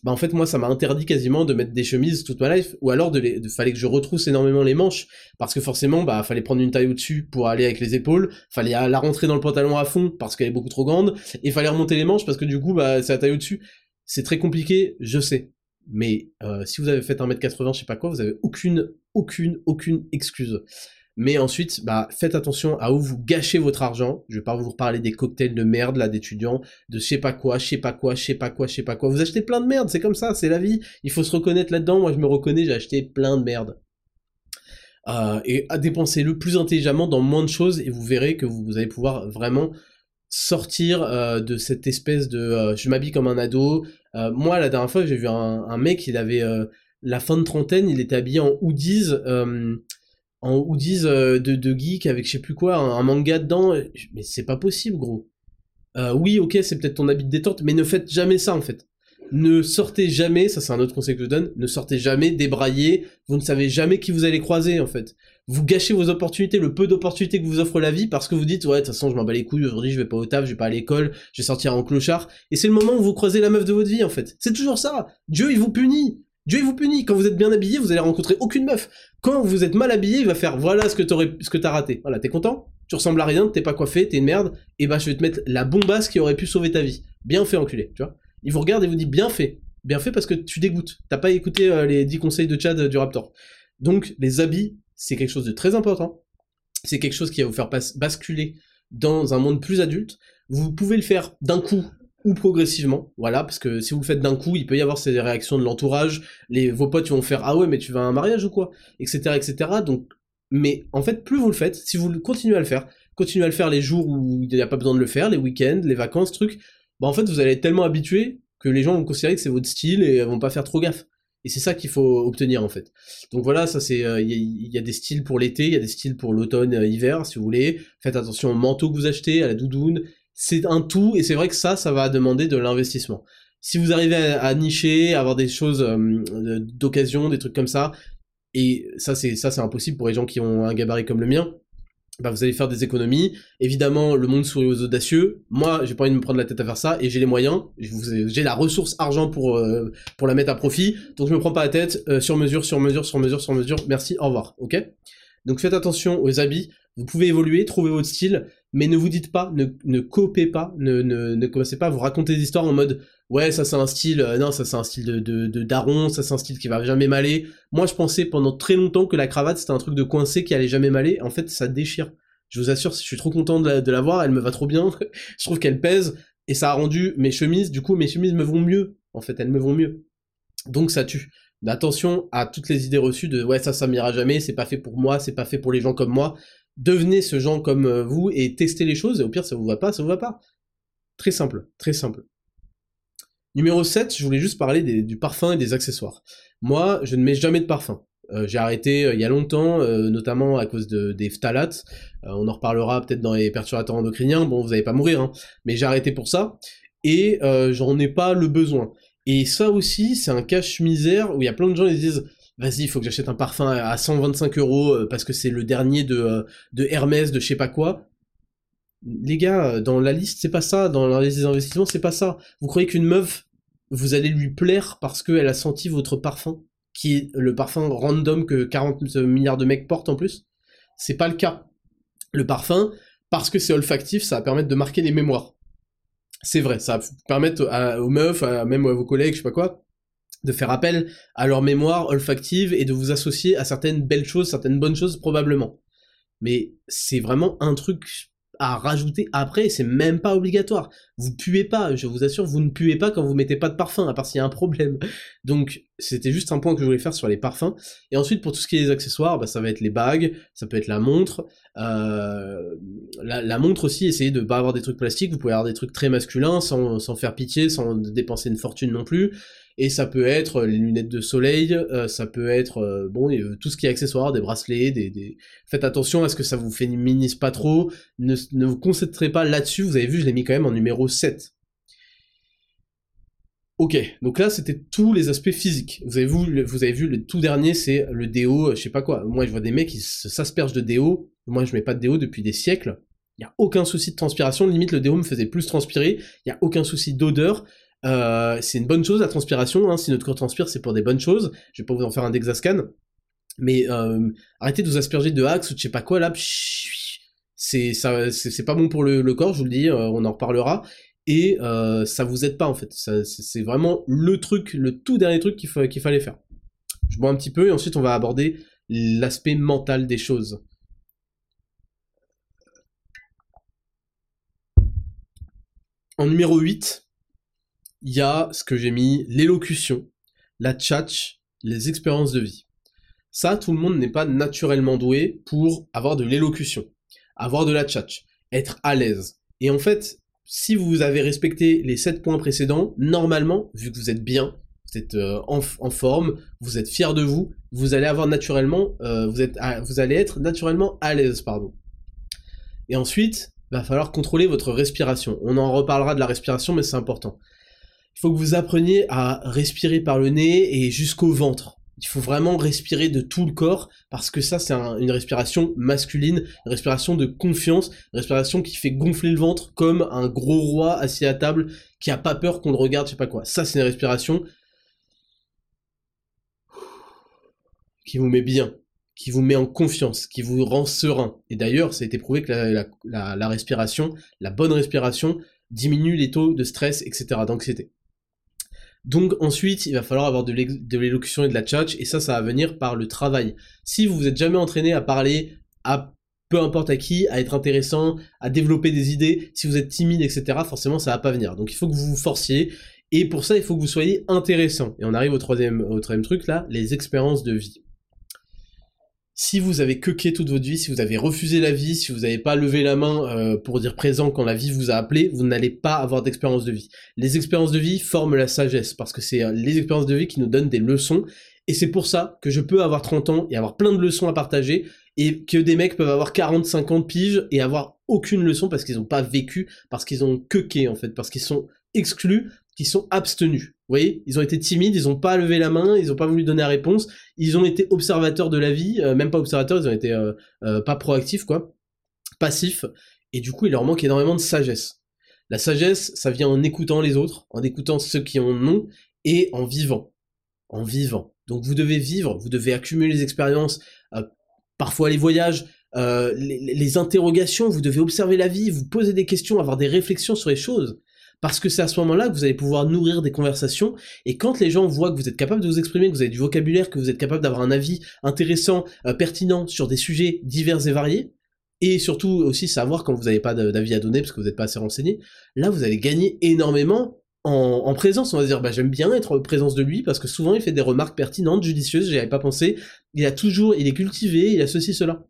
Bah en fait moi ça m'a interdit quasiment de mettre des chemises toute ma life, ou alors de, les, de fallait que je retrousse énormément les manches parce que forcément bah fallait prendre une taille au-dessus pour aller avec les épaules, fallait la rentrer dans le pantalon à fond parce qu'elle est beaucoup trop grande, et fallait remonter les manches parce que du coup bah c'est la taille au-dessus. C'est très compliqué, je sais mais euh, si vous avez fait 1m80, je sais pas quoi, vous avez aucune, aucune, aucune excuse. Mais ensuite, bah, faites attention à où vous gâchez votre argent. Je vais pas vous reparler des cocktails de merde, là, d'étudiants, de je sais pas quoi, je sais pas quoi, je sais pas quoi, je sais pas quoi. Vous achetez plein de merde, c'est comme ça, c'est la vie. Il faut se reconnaître là-dedans. Moi, je me reconnais, j'ai acheté plein de merde. Euh, et à dépenser le plus intelligemment dans moins de choses et vous verrez que vous allez pouvoir vraiment sortir euh, de cette espèce de euh, je m'habille comme un ado. Euh, moi, la dernière fois, j'ai vu un, mec, il avait la fin de trentaine, il était habillé en hoodies, en hoodies de, de geek avec je sais plus quoi, un, manga dedans. Mais c'est pas possible, gros. oui, ok, c'est peut-être ton habit de détente, mais ne faites jamais ça en fait. Ne sortez jamais, ça c'est un autre conseil que je donne, ne sortez jamais débraillé, vous ne savez jamais qui vous allez croiser en fait vous gâchez vos opportunités, le peu d'opportunités que vous offre la vie parce que vous dites ouais de toute façon je m'en bats les couilles aujourd'hui je vais pas au taf, je vais pas à l'école, je vais sortir en clochard et c'est le moment où vous croisez la meuf de votre vie en fait. C'est toujours ça. Dieu il vous punit. Dieu vous punit. Quand vous êtes bien habillé, vous allez rencontrer aucune meuf. Quand vous êtes mal habillé, il va faire voilà ce que t'aurais ce que t'as raté. Voilà, t'es content? Tu ressembles à rien, t'es pas coiffé, t'es une merde, et bah je vais te mettre la bombasse qui aurait pu sauver ta vie. Bien fait enculé, tu vois. Il vous regarde et vous dit bien fait. Bien fait parce que tu dégoûtes. T'as pas écouté euh, les 10 conseils de Chad euh, du Raptor. Donc les habits, c'est quelque chose de très important. C'est quelque chose qui va vous faire basculer dans un monde plus adulte. Vous pouvez le faire d'un coup ou progressivement, voilà, parce que si vous le faites d'un coup, il peut y avoir ces réactions de l'entourage, les vos potes vont faire ah ouais mais tu vas à un mariage ou quoi, etc., etc. Donc, mais en fait, plus vous le faites, si vous continuez à le faire, continuez à le faire les jours où il n'y a pas besoin de le faire, les week-ends, les vacances, trucs, bah en fait vous allez être tellement habitué que les gens vont considérer que c'est votre style et vont pas faire trop gaffe. Et c'est ça qu'il faut obtenir en fait. Donc voilà, ça c'est, euh, il y, a des styles pour l'été, il y a des styles pour l'automne, euh, hiver, si vous voulez. Faites attention au manteau que vous achetez, à la doudoune. C'est un tout, et c'est vrai que ça, ça va demander de l'investissement. Si vous arrivez à, nicher, à avoir des choses euh, d'occasion, des trucs comme ça, et ça c'est ça c'est impossible pour les gens qui ont un gabarit comme le mien bah vous allez faire des économies. Évidemment, le monde sourit aux audacieux. Moi, j'ai pas envie de me prendre la tête à faire ça, et j'ai les moyens. J'ai la ressource argent pour euh, pour la mettre à profit. Donc je me prends pas la tête. Euh, sur mesure, sur mesure, sur mesure, sur mesure. Merci, au revoir. Ok? Donc faites attention aux habits. Vous pouvez évoluer, trouver votre style, mais ne vous dites pas, ne, ne copiez pas, ne, ne, ne commencez pas à vous raconter des histoires en mode ouais ça c'est un style, euh, non ça c'est un style de, de, daron, ça c'est un style qui va jamais m'aller. Moi je pensais pendant très longtemps que la cravate c'était un truc de coincé qui allait jamais m'aller. En fait ça déchire. Je vous assure, je suis trop content de la, de la elle me va trop bien. je trouve qu'elle pèse et ça a rendu mes chemises, du coup mes chemises me vont mieux. En fait elles me vont mieux. Donc ça tue. Attention à toutes les idées reçues de ouais ça ça m'ira jamais, c'est pas fait pour moi, c'est pas fait pour les gens comme moi. Devenez ce genre comme euh, vous et testez les choses et au pire ça vous va pas, ça vous va pas. Très simple, très simple. Numéro 7, je voulais juste parler du parfum et des accessoires. Moi, je ne mets jamais de parfum. Euh, j'ai arrêté euh, il y a longtemps, notamment à cause de, des phtalates. on en reparlera peut-être dans les perturbateurs endocriniens. Bon, vous n'allez pas mourir, hein. mais j'ai arrêté pour ça. Et j'en ai pas le besoin. Et ça aussi, c'est un cache-misère où il y a plein de gens qui disent vas-y, il faut que j'achète un parfum à 125 euros parce que c'est le dernier de, de Hermès, de je sais pas quoi les gars, dans la liste, c'est pas ça. Dans la liste des investissements, c'est pas ça. Vous croyez qu'une meuf, vous allez lui plaire parce qu'elle a senti votre parfum, qui est le parfum random que 40 milliards de mecs portent en plus? C'est pas le cas. Le parfum, parce que c'est olfactif, ça va permettre de marquer les mémoires. C'est vrai, ça va permettre aux meufs, même à vos collègues, je sais pas quoi, de faire appel à leur mémoire olfactive et de vous associer à certaines belles choses, certaines bonnes choses probablement. Mais c'est vraiment un truc à rajouter après, c'est même pas obligatoire. Vous puez pas, je vous assure, vous ne puez pas quand vous mettez pas de parfum, à part s'il y a un problème. Donc, c'était juste un point que je voulais faire sur les parfums. Et ensuite, pour tout ce qui est des accessoires, bah, ça va être les bagues, ça peut être la montre. Euh, la, montre aussi, essayez de pas avoir des trucs plastiques, vous pouvez avoir des trucs très masculins, sans, sans faire pitié, sans dépenser une fortune non plus et ça peut être les lunettes de soleil, euh, ça peut être euh, bon tout ce qui est accessoire, des bracelets, des, faites attention à ce que ça vous féminise pas trop, ne, vous concentrez pas là-dessus, vous avez vu, je l'ai mis quand même en numéro 7. Ok, donc là c'était tous les aspects physiques. Vous avez vu, le, vous avez vu le tout dernier, c'est le déo, euh, je sais pas quoi. Moi je vois des mecs qui s'aspergent de déo. Moi je mets pas de déo depuis des siècles. Il y a aucun souci de transpiration. Limite le déo me faisait plus transpirer. Il y a aucun souci d'odeur. Euh, c'est une bonne chose la transpiration, hein. si notre corps transpire c'est pour des bonnes choses, je vais pas vous en faire un dexascan, mais euh, arrêtez de vous asperger de axe ou de je sais pas quoi là, c'est pas bon pour le, corps, je vous le dis, euh, on en reparlera, et ça vous aide pas en fait, c'est vraiment le truc, le tout dernier truc qu'il fallait faire. Je bois un petit peu et ensuite on va aborder l'aspect mental des choses. En numéro 8, il y a ce que j'ai mis, l'élocution, la tchatch, les expériences de vie. Ça, tout le monde n'est pas naturellement doué pour avoir de l'élocution, avoir de la tchatch, être à l'aise. Et en fait, si vous avez respecté les 7 points précédents, normalement, vu que vous êtes bien, vous êtes euh, en, forme, vous êtes fier de vous, vous allez avoir naturellement, euh, vous, êtes vous allez être naturellement à l'aise, pardon. Et ensuite, va falloir contrôler votre respiration. On en reparlera de la respiration, mais c'est important il faut que vous appreniez à respirer par le nez et jusqu'au ventre. Il faut vraiment respirer de tout le corps parce que ça c'est une respiration masculine, une respiration de confiance, une respiration qui fait gonfler le ventre comme un gros roi assis à table qui a pas peur qu'on le regarde, je sais pas quoi. Ça c'est une respiration qui vous met bien, qui vous met en confiance, qui vous rend serein. Et d'ailleurs, ça a été prouvé que la, la respiration, la bonne respiration, diminue les taux de stress, etc., d'anxiété. Donc ensuite, il va falloir avoir de l'élocution et de la tchatch, et ça, ça va venir par le travail. Si vous vous êtes jamais entraîné à parler à peu importe à qui, à être intéressant, à développer des idées, si vous êtes timide, etc., forcément, ça va pas venir. Donc il faut que vous vous forciez, et pour ça, il faut que vous soyez intéressant. Et on arrive au troisième, au troisième truc là, les expériences de vie. Si vous avez quequé toute votre vie, si vous avez refusé la vie, si vous n'avez pas levé la main euh, pour dire présent quand la vie vous a appelé, vous n'allez pas avoir d'expérience de vie. Les expériences de vie forment la sagesse, parce que c'est euh, les expériences de vie qui nous donnent des leçons, et c'est pour ça que je peux avoir 30 ans et avoir plein de leçons à partager, et que des mecs peuvent avoir 40, 50 piges et avoir aucune leçon parce qu'ils n'ont pas vécu, parce qu'ils ont quequé en fait, parce qu'ils sont exclus, qu'ils sont abstenus. Vous voyez, ils ont été timides, ils n'ont pas levé la main, ils n'ont pas voulu donner la réponse, ils ont été observateurs de la vie, euh, même pas observateurs, ils ont été euh, euh, pas proactifs, quoi, passifs, et du coup, il leur manque énormément de sagesse. La sagesse, ça vient en écoutant les autres, en écoutant ceux qui en ont, et en vivant. En vivant. Donc vous devez vivre, vous devez accumuler les expériences, parfois les voyages, les, les interrogations, vous devez observer la vie, vous poser des questions, avoir des réflexions sur les choses parce que c'est à ce moment-là que vous allez pouvoir nourrir des conversations, et quand les gens voient que vous êtes capable de vous exprimer, que vous avez du vocabulaire, que vous êtes capable d'avoir un avis intéressant, euh, pertinent sur des sujets divers et variés, et surtout aussi savoir quand vous n'avez pas d'avis à donner parce que vous n'êtes pas assez renseigné, là vous allez gagner énormément en, présence, on va dire, bah, j'aime bien être en présence de lui parce que souvent il fait des remarques pertinentes, judicieuses, j'y avais pas pensé, il a toujours, il est cultivé, il a ceci, cela.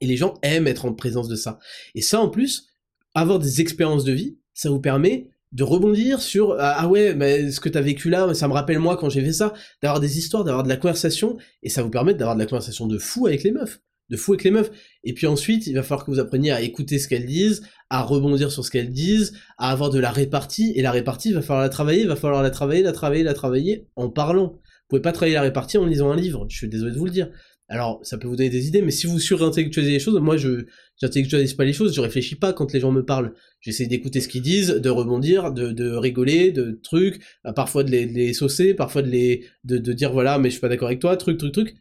Et les gens aiment être en présence de ça. Et ça en plus, avoir des expériences de vie, ça vous permet de rebondir sur ah, ah ouais mais ce que t'as vécu là ça me rappelle moi quand j'ai fait ça. D'avoir des histoires d'avoir de la conversation et ça vous permet d'avoir de la conversation de fou avec les meufs. De fou avec les meufs. Et puis ensuite il va falloir que vous appreniez à écouter ce qu'elles disent à rebondir sur ce qu'elles disent à avoir de la répartie. Et la répartie il va falloir la travailler il va falloir la travailler la travailler la travailler en parlant. Vous pouvez pas travailler la répartie en lisant un livre. Je suis désolé de vous le dire alors, ça peut vous donner des idées, mais si vous surintellectualisez les choses, moi, je j'intellectualise pas les choses, je réfléchis pas quand les gens me parlent. J'essaie d'écouter ce qu'ils disent, de rebondir, de, de rigoler, de trucs, euh, parfois de les, les saucer, parfois de les de, de dire voilà, mais je suis pas d'accord avec toi, truc, truc, truc.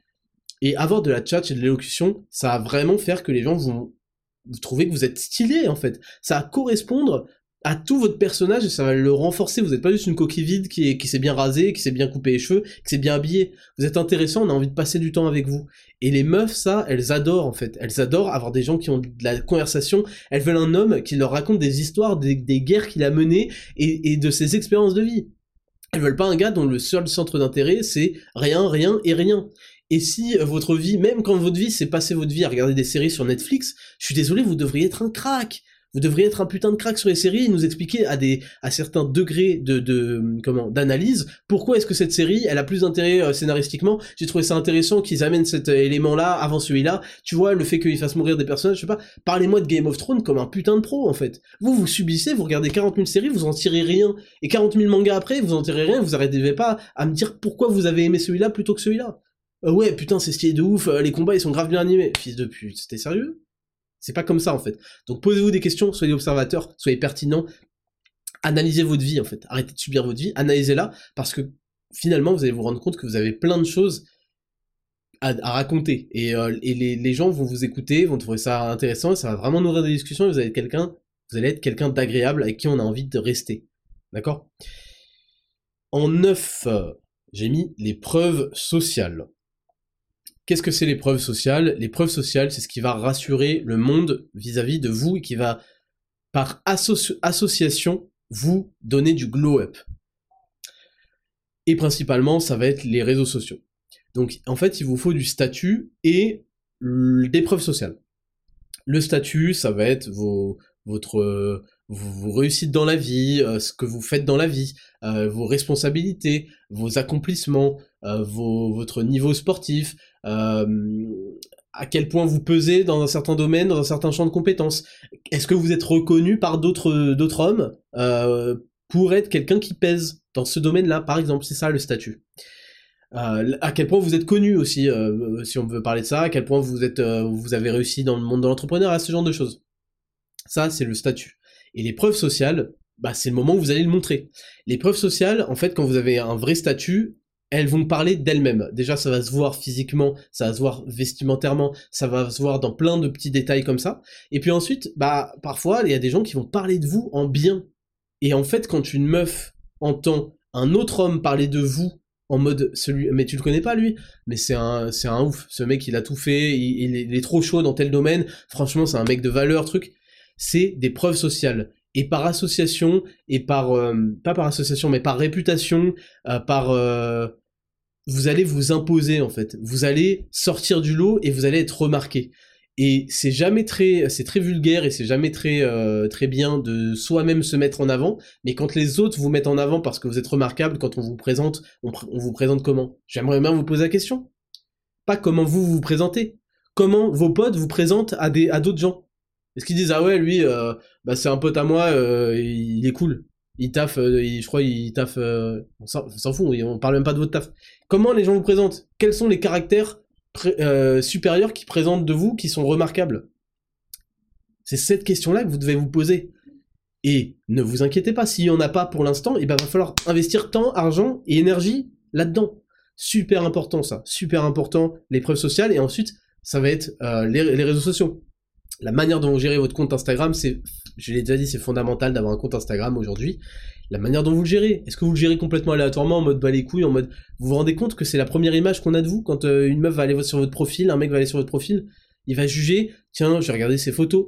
Et avoir de la chat et de l'élocution, ça va vraiment faire que les gens vont vous trouver que vous êtes stylé en fait. Ça va correspondre à tout votre personnage et ça va le renforcer. Vous n'êtes pas juste une coquille vide qui, qui s'est bien rasée, qui s'est bien coupé les cheveux, qui s'est bien habillé. Vous êtes intéressant, on a envie de passer du temps avec vous. Et les meufs, ça, elles adorent en fait. Elles adorent avoir des gens qui ont de la conversation. Elles veulent un homme qui leur raconte des histoires, des, guerres qu'il a menées et, et de ses expériences de vie. Elles veulent pas un gars dont le seul centre d'intérêt c'est rien, rien et rien. Et si votre vie, même quand votre vie c'est passer votre vie à regarder des séries sur Netflix, je suis désolé, vous devriez être un crack. Vous devriez être un putain de crack sur les séries et nous expliquer à des à certains degrés de, de comment d'analyse pourquoi est-ce que cette série elle a plus d'intérêt euh, scénaristiquement. J'ai trouvé ça intéressant qu'ils amènent cet euh, élément-là avant celui-là. Tu vois le fait qu'ils fassent mourir des personnages, je sais pas. Parlez-moi de Game of Thrones comme un putain de pro en fait. Vous vous subissez, vous regardez 40 000 séries, vous en tirez rien et 40 000 mangas après, vous en tirez rien. Vous arrêtez pas à me dire pourquoi vous avez aimé celui-là plutôt que celui-là. Euh, ouais putain c'est stylé de ouf, les combats ils sont grave bien animés. Fils de pute, c'était sérieux? C'est pas comme ça en fait. Donc posez-vous des questions, soyez observateurs, soyez pertinents, analysez votre vie en fait. Arrêtez de subir votre vie, analysez-la parce que finalement vous allez vous rendre compte que vous avez plein de choses à, raconter et, euh, les, gens vont vous écouter, vont trouver ça intéressant, et ça va vraiment nourrir des discussions et vous allez être quelqu'un, vous allez être quelqu'un d'agréable avec qui on a envie de rester. D'accord? En neuf, j'ai mis les preuves sociales. Qu'est-ce que c'est l'épreuve sociale? L'épreuve sociale, c'est ce qui va rassurer le monde vis-à-vis de vous et qui va, par association, vous donner du glow-up. Et principalement, ça va être les réseaux sociaux. Donc, en fait, il vous faut du statut et des preuves sociales. Le statut, ça va être vos, votre, vos réussites dans la vie, euh, ce que vous faites dans la vie, euh, vos responsabilités, vos accomplissements, euh, votre niveau sportif, à quel point vous pesez dans un certain domaine, dans un certain champ de compétences. Est-ce que vous êtes reconnu par d'autres hommes pour être quelqu'un qui pèse dans ce domaine-là, par exemple, c'est ça le statut? à quel point vous êtes connu aussi, si on veut parler de ça, à quel point vous avez réussi dans le monde de l'entrepreneuriat, ce genre de choses. Ça, c'est le statut. Et les preuves sociales, bah, c'est le moment où vous allez le montrer. Les preuves sociales, en fait, quand vous avez un vrai statut, elles vont parler d'elles-mêmes. Déjà, ça va se voir physiquement, ça va se voir vestimentairement, ça va se voir dans plein de petits détails comme ça. Et puis ensuite, bah, parfois, il y a des gens qui vont parler de vous en bien. Et en fait, quand une meuf entend un autre homme parler de vous en mode celui mais tu le connais pas lui? Mais c'est un c'est un ouf ce mec il a tout fait il, il, est, trop chaud dans tel domaine franchement c'est un mec de valeur truc c'est des preuves sociales. Et par association, et par, euh, pas par association, mais par réputation, euh, par, euh, vous allez vous imposer en fait. Vous allez sortir du lot et vous allez être remarqué. Et c'est jamais très, c'est très vulgaire et c'est jamais très euh, très bien de soi-même se mettre en avant. Mais quand les autres vous mettent en avant parce que vous êtes remarquable, quand on vous présente, on, vous présente comment? J'aimerais bien vous poser la question. Pas comment vous vous présentez. Comment vos potes vous présentent à des à d'autres gens. Est-ce qu'ils disent ah ouais lui, euh, bah c'est un pote à moi, euh, il est cool. Il taffe, je crois, il taffe. on s'en fout, on parle même pas de votre taf. Comment les gens vous présentent? Quels sont les caractères euh, supérieurs qui présentent de vous qui sont remarquables? C'est cette question-là que vous devez vous poser. Et ne vous inquiétez pas, s'il n'y en a pas pour l'instant, il eh ben, va falloir investir temps, argent et énergie là-dedans. Super important ça, super important, l'épreuve sociale, et ensuite, ça va être euh, les, les, réseaux sociaux. La manière dont vous gérez votre compte Instagram, c'est, je l'ai déjà dit, c'est fondamental d'avoir un compte Instagram aujourd'hui la manière dont vous le gérez. Est-ce que vous le gérez complètement aléatoirement, en mode bas les couilles, en mode... Vous vous rendez compte que c'est la première image qu'on a de vous quand euh, une meuf va aller sur votre profil, un mec va aller sur votre profil, il va juger, tiens, je vais regarder ses photos.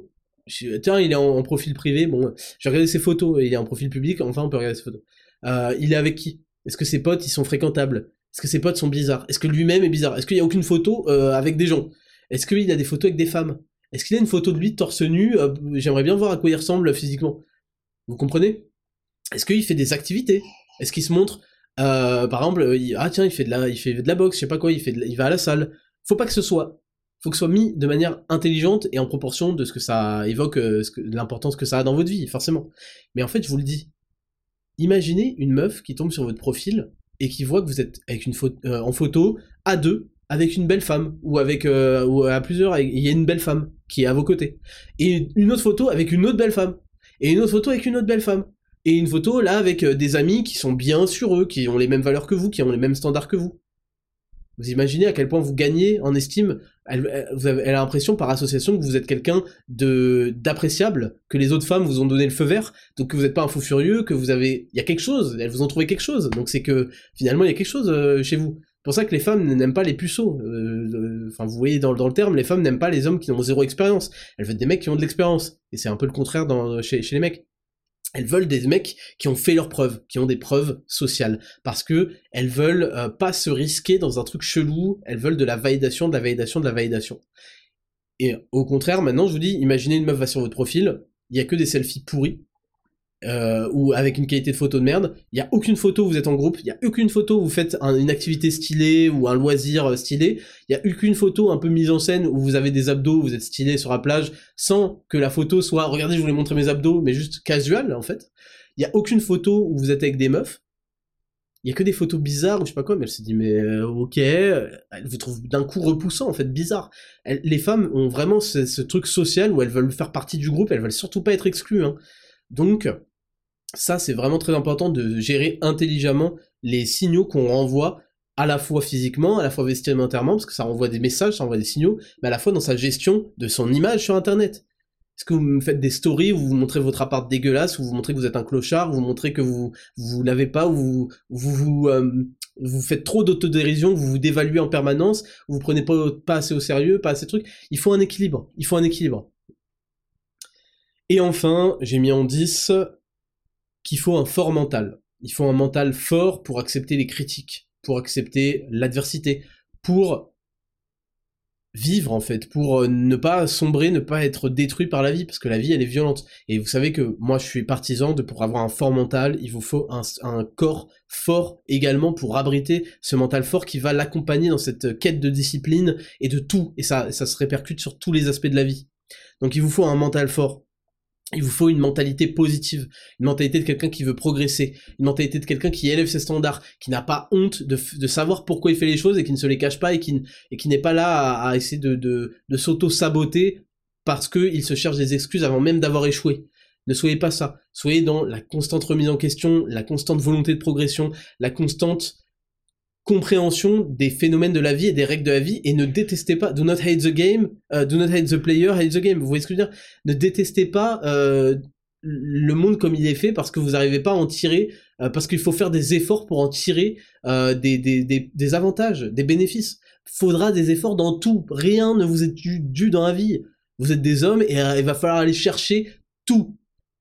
tiens, il est en, profil privé, bon, je vais regarder ses photos, il est en profil public, enfin on peut regarder ses photos. Euh, il est avec qui? Est-ce que ses potes, ils sont fréquentables? Est-ce que ses potes sont bizarres? Est-ce que lui-même est bizarre? Est-ce qu'il n'y a aucune photo euh, avec des gens? Est-ce qu'il a des photos avec des femmes? Est-ce qu'il a une photo de lui torse nu J'aimerais bien voir à quoi il ressemble physiquement. Vous comprenez? Est-ce qu'il fait des activités? Est-ce qu'il se montre euh, par exemple, ah tiens, il fait de la, il fait de la boxe, je sais pas quoi, il fait, va à la salle. Faut pas que ce soit, faut que ce soit mis de manière intelligente et en proportion de ce que ça évoque, euh, l'importance que ça a dans votre vie, forcément. Mais en fait, je vous le dis, imaginez une meuf qui tombe sur votre profil et qui voit que vous êtes avec une euh, en photo à deux avec une belle femme ou avec ou à plusieurs, il y a une belle femme qui est à vos côtés. Et une autre photo avec une autre belle femme. Et une autre photo avec une autre belle femme. Et une photo là avec euh, des amis qui sont bien sur eux, qui ont les mêmes valeurs que vous, qui ont les mêmes standards que vous. Vous imaginez à quel point vous gagnez en estime. Elle a l'impression par association que vous êtes quelqu'un de d'appréciable, que les autres femmes vous ont donné le feu vert, donc que vous n'êtes pas un fou furieux, que vous avez, il y a quelque chose, elles vous ont trouvé quelque chose, donc c'est que finalement il y a quelque chose euh, chez vous. Pour ça que les femmes n'aiment pas les puceaux. Euh, enfin, vous voyez dans, le terme, les femmes n'aiment pas les hommes qui ont zéro expérience. Elles veulent des mecs qui ont de l'expérience. Et c'est un peu le contraire dans, chez, les mecs elles veulent des mecs qui ont fait leurs preuves, qui ont des preuves sociales, parce que elles veulent euh, pas se risquer dans un truc chelou, elles veulent de la validation, de la validation, de la validation. Et au contraire, maintenant, je vous dis, imaginez une meuf va sur votre profil, il y a que des selfies pourris, euh, ou avec une qualité de photo de merde. Il y a aucune photo où vous êtes en groupe, il y a aucune photo où vous faites une activité stylée ou un loisir euh, stylé. Il y a aucune photo un peu mise en scène où vous avez des abdos, vous êtes stylé sur la plage, sans que la photo soit regardez, je voulais montrer mes abdos, mais juste casual en fait. Il y a aucune photo où vous êtes avec des meufs. Il y a que des photos bizarres ou je sais pas quoi, mais elle se dit mais euh, ok, elle vous trouve d'un coup repoussant en fait, bizarre. les femmes ont vraiment ce, ce, truc social où elles veulent faire partie du groupe, elles veulent surtout pas être exclues. Hein. Donc ça, c'est vraiment très important de gérer intelligemment les signaux qu'on renvoie à la fois physiquement, à la fois vestimentairement, parce que ça renvoie des messages, ça renvoie des signaux, mais à la fois dans sa gestion de son image sur Internet. Est-ce que vous me faites des stories où vous montrez votre appart dégueulasse, où vous montrez que vous êtes un clochard, où vous montrez que vous vous l'avez pas, où vous vous, vous, euh, vous faites trop d'autodérision, vous vous dévaluez en permanence, où vous prenez pas, pas assez au sérieux, pas assez de trucs. Il faut un équilibre. Il faut un équilibre. Et enfin, j'ai mis en 10 qu'il faut un fort mental. Il faut un mental fort pour accepter les critiques, pour accepter l'adversité, pour vivre en fait, pour euh, ne pas sombrer, ne pas être détruit par la vie, parce que la vie elle est violente. Et vous savez que moi je suis partisan de pour avoir un fort mental, il vous faut un, un corps fort également pour abriter ce mental fort qui va l'accompagner dans cette quête de discipline et de tout, et ça, ça se répercute sur tous les aspects de la vie. Donc il vous faut un mental fort. Il vous faut une mentalité positive, une mentalité de quelqu'un qui veut progresser, une mentalité de quelqu'un qui élève ses standards, qui n'a pas honte de, savoir pourquoi il fait les choses et qui ne se les cache pas et qui, n'est pas là à, essayer de s'auto-saboter parce qu'il se cherche des excuses avant même d'avoir échoué. Ne soyez pas ça. Soyez dans la constante remise en question, la constante volonté de progression, la constante compréhension des phénomènes de la vie et des règles de la vie et ne détestez pas do not hate the game uh, do not hate the player hate the game. Vous voyez ce que je veux dire? Ne détestez pas euh, le monde comme il est fait parce que vous n'arrivez pas à en tirer euh, parce qu'il faut faire des efforts pour en tirer euh, des, des, des, des, avantages des bénéfices. Faudra des efforts dans tout. Rien ne vous est dû, dans la vie. Vous êtes des hommes et il va falloir aller chercher tout.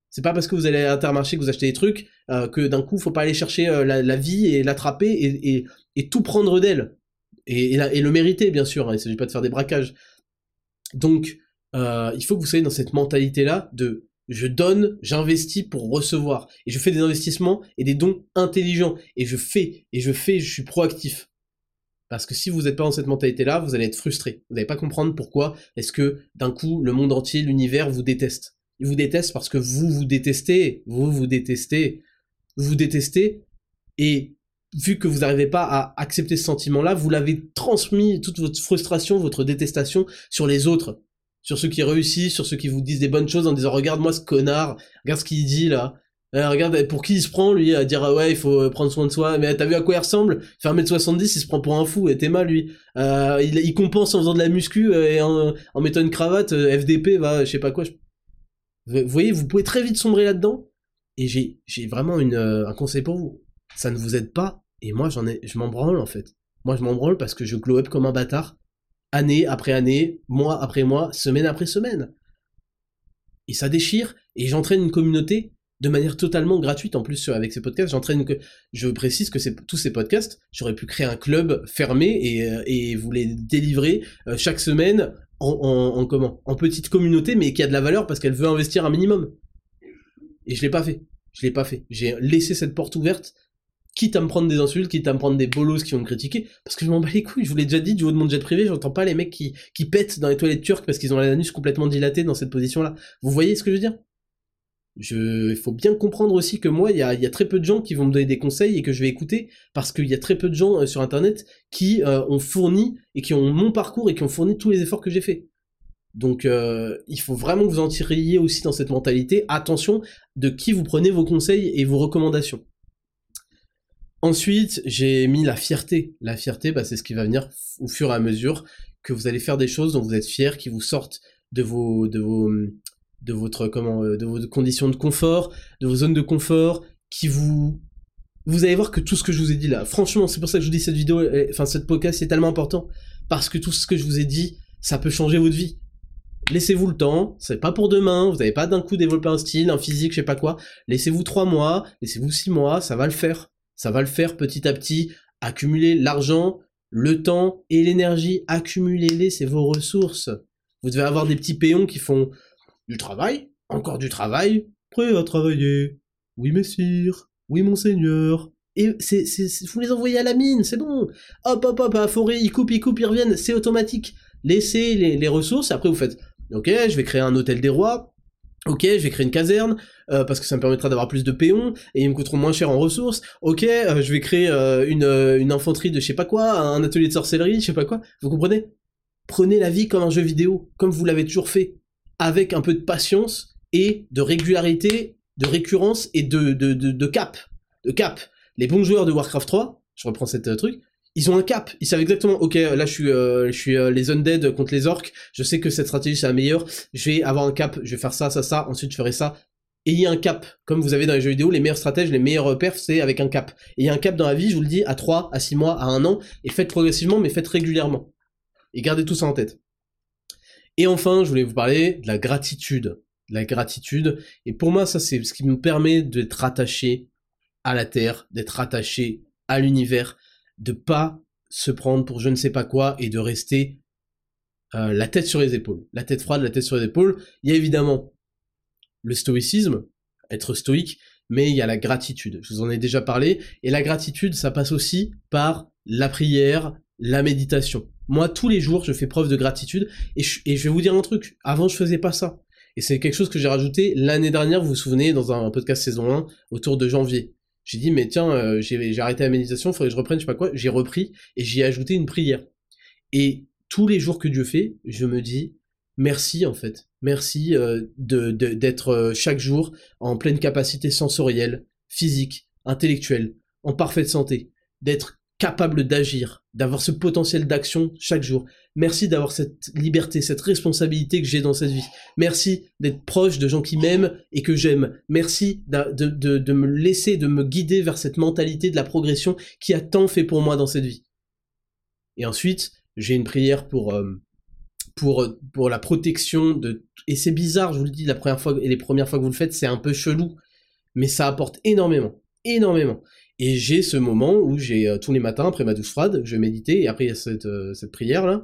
C'est pas parce que vous allez à l'intermarché que vous achetez des trucs que d'un coup faut pas aller chercher la, la, vie et l'attraper et, et, et tout prendre d'elle. Et, le mériter, bien sûr, hein, il s'agit pas de faire des braquages. Donc, euh, il faut que vous soyez dans cette mentalité-là de je donne, j'investis pour recevoir. Et je fais des investissements et des dons intelligents. Et je fais, et je fais, je suis proactif. Parce que si vous n'êtes pas dans cette mentalité-là, vous allez être frustré. Vous n'allez pas comprendre pourquoi est-ce que d'un coup le monde entier, l'univers vous déteste. Il vous déteste parce que vous vous détestez, vous vous détestez, vous vous détestez, et vu que vous n'arrivez pas à accepter ce sentiment-là, vous l'avez transmis, toute votre frustration, votre détestation sur les autres, sur ceux qui réussissent, sur ceux qui vous disent des bonnes choses en disant regarde-moi ce connard, regarde ce qu'il dit là, euh, regarde, pour qui il se prend, lui, à dire, ah ouais, il faut euh, prendre soin de soi. Mais t'as vu à quoi il ressemble? Il fait 1m70, il se prend pour un fou, et t'es mal, lui. Euh, il, compense en faisant de la muscu et en, mettant une cravate, FDP, va, je sais pas quoi. Vous voyez, vous pouvez très vite sombrer là-dedans. Et j'ai, j'ai vraiment une, un conseil pour vous. Ça ne vous aide pas, et moi, j'en ai, je m'en branle, en fait. Moi, je m'en branle parce que je glow up comme un bâtard, année après année, mois après mois, semaine après semaine. Et ça déchire, et j'entraîne une communauté de manière totalement gratuite en plus avec ces podcasts. J'entraîne que je précise que tous ces podcasts, j'aurais pu créer un club fermé et, euh, et vous les délivrer euh, chaque semaine en, en, comment? En petite communauté, mais qui a de la valeur parce qu'elle veut investir un minimum. Et je l'ai pas fait. Je l'ai pas fait. J'ai laissé cette porte ouverte, quitte à me prendre des insultes, quitte à me prendre des bolos qui vont me critiquer, parce que je m'en bats les couilles. Je vous l'ai déjà dit du haut de mon jet privé, j'entends pas les mecs qui, qui pètent dans les toilettes turques parce qu'ils ont l'anus complètement dilaté dans cette position-là. Vous voyez ce que je veux dire? Je, il faut bien comprendre aussi que moi, il y a, y a, très peu de gens qui vont me donner des conseils et que je vais écouter parce qu'il y a très peu de gens euh, sur Internet qui euh, ont fourni et qui ont mon parcours et qui ont fourni tous les efforts que j'ai fait. Donc, euh, il faut vraiment que vous en tiriez aussi dans cette mentalité. Attention de qui vous prenez vos conseils et vos recommandations. Ensuite, j'ai mis la fierté. La fierté, bah, c'est ce qui va venir au fur et à mesure que vous allez faire des choses dont vous êtes fiers, qui vous sortent de vos, de vos, de votre comment euh, de vos conditions de confort, de vos zones de confort, qui vous vous allez voir que tout ce que je vous ai dit là, franchement, c'est pour ça que je vous dis cette vidéo, enfin cette podcast, c'est tellement important parce que tout ce que je vous ai dit, ça peut changer votre vie. Laissez-vous le temps, c'est pas pour demain, vous n'avez pas d'un coup développé un style, un physique, je sais pas quoi. Laissez-vous trois mois, laissez-vous six mois, ça va le faire. Ça va le faire petit à petit. Accumuler l'argent, le temps et l'énergie, accumulez-les, c'est vos ressources. Vous devez avoir des petits péons qui font du travail, encore du travail, prêt à travailler. Oui, messire. Oui, monseigneur. Et c'est, vous les envoyez à la mine, c'est bon. Hop, hop, hop, à la forêt, ils coupent, ils coupent, ils reviennent, c'est automatique. Laissez les, les ressources, après vous faites, ok, je vais créer un hôtel des rois, Ok, je vais créer une caserne euh, parce que ça me permettra d'avoir plus de péons et ils me coûteront moins cher en ressources. Ok, euh, je vais créer euh, une, une infanterie de je sais pas quoi, un atelier de sorcellerie, je sais pas quoi. Vous comprenez? Prenez la vie comme un jeu vidéo, comme vous l'avez toujours fait avec un peu de patience et de régularité, de récurrence et de, de, de, cap. De cap. Les bons joueurs de Warcraft 3, je reprends cette euh, truc, ils ont un cap, ils savent exactement, ok, là je suis, euh, je suis euh, les undead contre les orques, je sais que cette stratégie c'est la meilleure, je vais avoir un cap, je vais faire ça, ça, ça, ensuite je ferai ça. Et il y a un cap, comme vous avez dans les jeux vidéo, les meilleurs stratèges, les meilleurs perfs, c'est avec un cap. Et il y a un cap dans la vie, je vous le dis, à 3, à 6 mois, à 1 an, et faites progressivement, mais faites régulièrement. Et gardez tout ça en tête. Et enfin, je voulais vous parler de la gratitude. La gratitude. Et pour moi, ça, c'est ce qui me permet d'être attaché à la Terre, d'être attaché à l'univers, de pas se prendre pour je ne sais pas quoi et de rester euh, la tête sur les épaules. La tête froide, la tête sur les épaules. Il y a évidemment le stoïcisme, être stoïque, mais il y a la gratitude. Je vous en ai déjà parlé. Et la gratitude, ça passe aussi par la prière, la méditation. Moi, tous les jours, je fais preuve de gratitude. Et je, vais vous dire un truc. Avant, je faisais pas ça. Et c'est quelque chose que j'ai rajouté l'année dernière, vous vous souvenez, dans un podcast saison 1, autour de janvier. J'ai dit, mais tiens, euh, j'ai arrêté la méditation, il faudrait que je reprenne, je sais pas quoi. J'ai repris et j'y ai ajouté une prière. Et tous les jours que Dieu fait, je me dis, merci en fait. Merci euh, d'être euh, chaque jour en pleine capacité sensorielle, physique, intellectuelle, en parfaite santé, d'être capable d'agir, d'avoir ce potentiel d'action chaque jour. Merci d'avoir cette liberté, cette responsabilité que j'ai dans cette vie. Merci d'être proche de gens qui m'aiment et que j'aime. Merci de, me laisser, de me guider vers cette mentalité de la progression qui a tant fait pour moi dans cette vie. Et ensuite, j'ai une prière pour, euh, pour, pour la protection de... Et c'est bizarre, je vous le dis, la première fois et les premières fois que vous le faites, c'est un peu chelou, mais ça apporte énormément, énormément. Et j'ai ce moment où j'ai tous les matins après ma douche froide, je médite et après cette, cette prière là,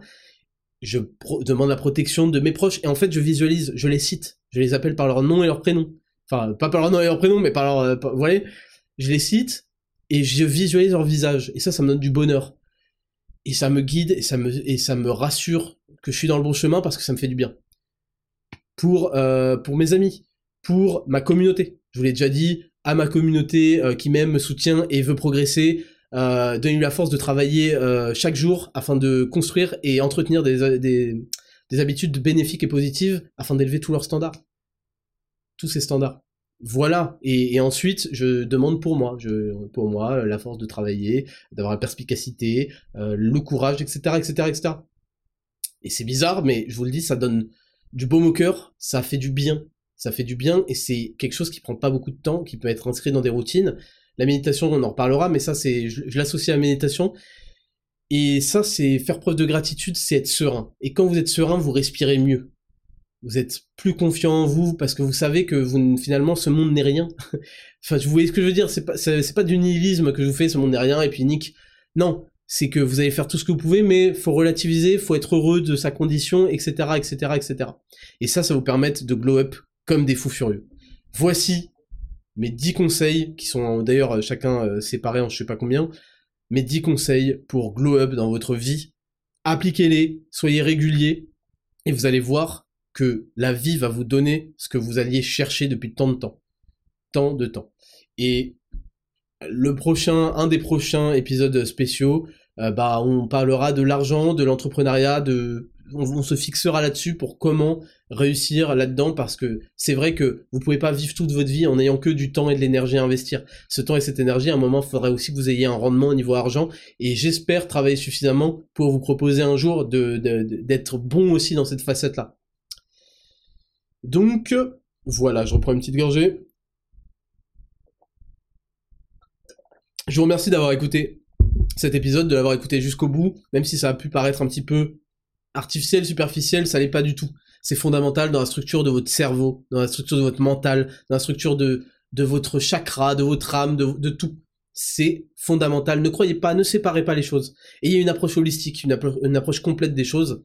je demande la protection de mes proches et en fait je visualise, je les cite, je les appelle par leur nom et leur prénom. Enfin, pas par leur nom et leur prénom, mais par leur, euh, vous voyez, je les cite et je visualise leur visage et ça, ça me donne du bonheur et ça me guide et ça me et ça me rassure que je suis dans le bon chemin parce que ça me fait du bien. Pour euh, pour mes amis, pour ma communauté. Je vous l'ai déjà dit à ma communauté euh, qui m'aime, me soutient et veut progresser euh, donner la force de travailler euh, chaque jour afin de construire et entretenir des, des, des habitudes bénéfiques et positives afin d'élever tous leurs standards. Tous ces standards. Voilà. Et, ensuite, je demande pour moi, je, pour moi, la force de travailler, d'avoir la perspicacité, le courage, etc., etc., etc. Et c'est bizarre, mais je vous le dis, ça donne du baume au cœur, ça fait du bien. Ça fait du bien et c'est quelque chose qui prend pas beaucoup de temps, qui peut être inscrit dans des routines la méditation, on en reparlera, mais ça, c'est, je, l'associe à la méditation. Et ça, c'est faire preuve de gratitude, c'est être serein. Et quand vous êtes serein, vous respirez mieux. Vous êtes plus confiant en vous parce que vous savez que vous, finalement, ce monde n'est rien. enfin, vous voyez ce que je veux dire? C'est pas, c'est, pas du nihilisme que je vous fais, ce monde n'est rien, et puis nique. Non, c'est que vous allez faire tout ce que vous pouvez, mais faut relativiser, faut être heureux de sa condition, etc., etc., etc. Et ça, ça vous permet de glow up comme des fous furieux. Voici mes 10 conseils, qui sont d'ailleurs euh, chacun euh, séparés en je sais pas combien, mes 10 conseils pour glow up dans votre vie. Appliquez-les, soyez réguliers, et vous allez voir que la vie va vous donner ce que vous alliez chercher depuis tant de temps. Tant de temps. Et le prochain, un des prochains épisodes spéciaux, euh, bah, on parlera de l'argent, de l'entrepreneuriat, de on, se fixera là-dessus pour comment réussir là-dedans parce que c'est vrai que vous pouvez pas vivre toute votre vie en ayant que du temps et de l'énergie à investir. Ce temps et cette énergie, à un moment, il faudrait aussi que vous ayez un rendement au niveau argent et j'espère travailler suffisamment pour vous proposer un jour d'être bon aussi dans cette facette-là. Donc, voilà, je reprends une petite gorgée. Je vous remercie d'avoir écouté cet épisode, de l'avoir écouté jusqu'au bout, même si ça a pu paraître un petit peu artificiel, superficiel, ça l'est pas du tout. C'est fondamental dans la structure de votre cerveau, dans la structure de votre mental, dans la structure de, de votre chakra, de votre âme, de, tout. C'est fondamental. Ne croyez pas, ne séparez pas les choses. Ayez une approche holistique, une, approche complète des choses.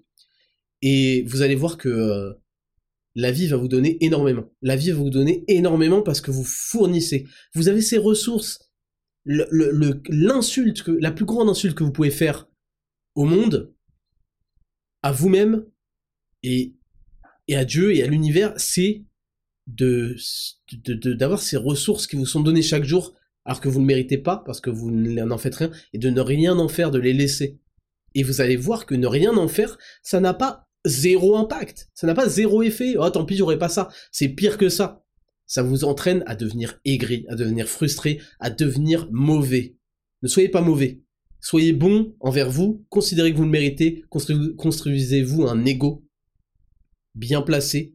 Et vous allez voir que euh, la vie va vous donner énormément. La vie va vous donner énormément parce que vous fournissez. Vous avez ces ressources. L'insulte, la plus grande insulte que vous pouvez faire au monde, à vous-même et, et à Dieu et à l'univers, c'est de d'avoir ces ressources qui vous sont données chaque jour alors que vous ne méritez pas parce que vous n'en faites rien et de ne rien en faire, de les laisser. Et vous allez voir que ne rien en faire, ça n'a pas zéro impact, ça n'a pas zéro effet. Oh tant pis, j'aurais pas ça. C'est pire que ça. Ça vous entraîne à devenir aigri, à devenir frustré, à devenir mauvais. Ne soyez pas mauvais. Soyez bon envers vous, considérez que vous le méritez, construisez-vous un ego bien placé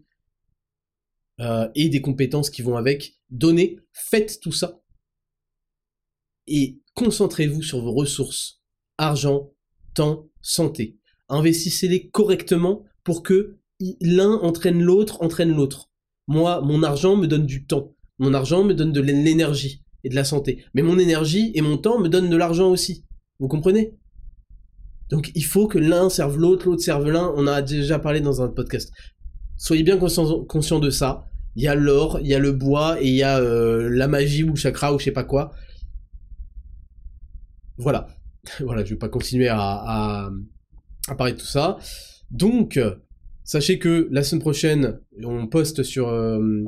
euh, et des compétences qui vont avec. Donnez, faites tout ça et concentrez-vous sur vos ressources, argent, temps, santé. Investissez-les correctement pour que l'un entraîne l'autre, entraîne l'autre. Moi, mon argent me donne du temps. Mon argent me donne de l'énergie et de la santé. Mais mon énergie et mon temps me donnent de l'argent aussi. Vous comprenez? Donc il faut que l'un serve l'autre, l'autre serve l'un. On a déjà parlé dans un podcast. Soyez bien conscients de ça. Il y a l'or, il y a le bois et il y a euh, la magie ou le chakra ou je sais pas quoi. Voilà. voilà, je vais pas continuer à, parler de tout ça. Donc, sachez que la semaine prochaine, on poste sur, euh,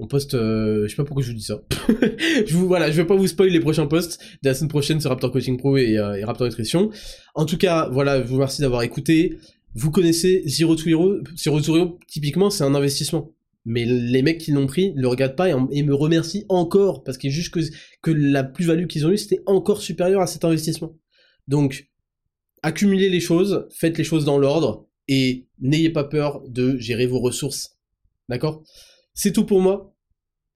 on poste, euh, je sais pas pourquoi je vous dis ça. je vous, voilà, je vais pas vous spoiler les prochains posts de la semaine prochaine sur Raptor Coaching Pro euh, et, Raptor Nutrition. En tout cas, voilà, je vous remercie d'avoir écouté. Vous connaissez Zero to Hero. Zero to Hero, typiquement, c'est un investissement. Mais les mecs qui l'ont pris le regardent pas et, me remercient encore parce qu'il est juste que, que la plus-value qu'ils ont eu c'était encore supérieur à cet investissement. Donc, accumulez les choses, faites les choses dans l'ordre et n'ayez pas peur de gérer vos ressources. D'accord? C'est tout pour moi.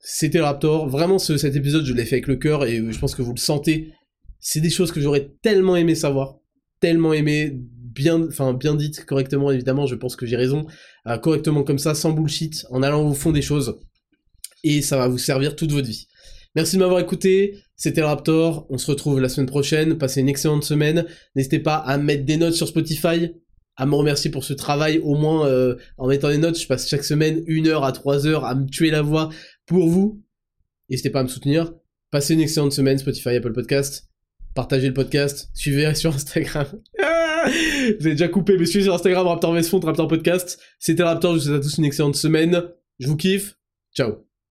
C'était Raptor. Vraiment, cet épisode, je l'ai fait avec le cœur et je pense que vous le sentez. C'est des choses que j'aurais tellement aimé savoir. Tellement aimé, bien, enfin, bien dites correctement, évidemment, je pense que j'ai raison. Euh, correctement comme ça, sans bullshit, en allant au fond des choses. Et ça va vous servir toute votre vie. Merci de m'avoir écouté, c'était le Raptor, on se retrouve la semaine prochaine, passez une excellente semaine, n'hésitez pas à mettre des notes sur Spotify, à me remercier pour ce travail, au moins euh, en mettant des notes, je passe chaque semaine une heure à trois heures à me tuer la voix pour vous, n'hésitez pas à me soutenir, passez une excellente semaine, Spotify, Apple Podcast, partagez le podcast, suivez sur Instagram. vous avez déjà coupé, mais suivez sur Instagram Raptor Vesfond, Raptor Podcast. C'était Raptor, je vous souhaite à tous une excellente semaine. Je vous kiffe. Ciao.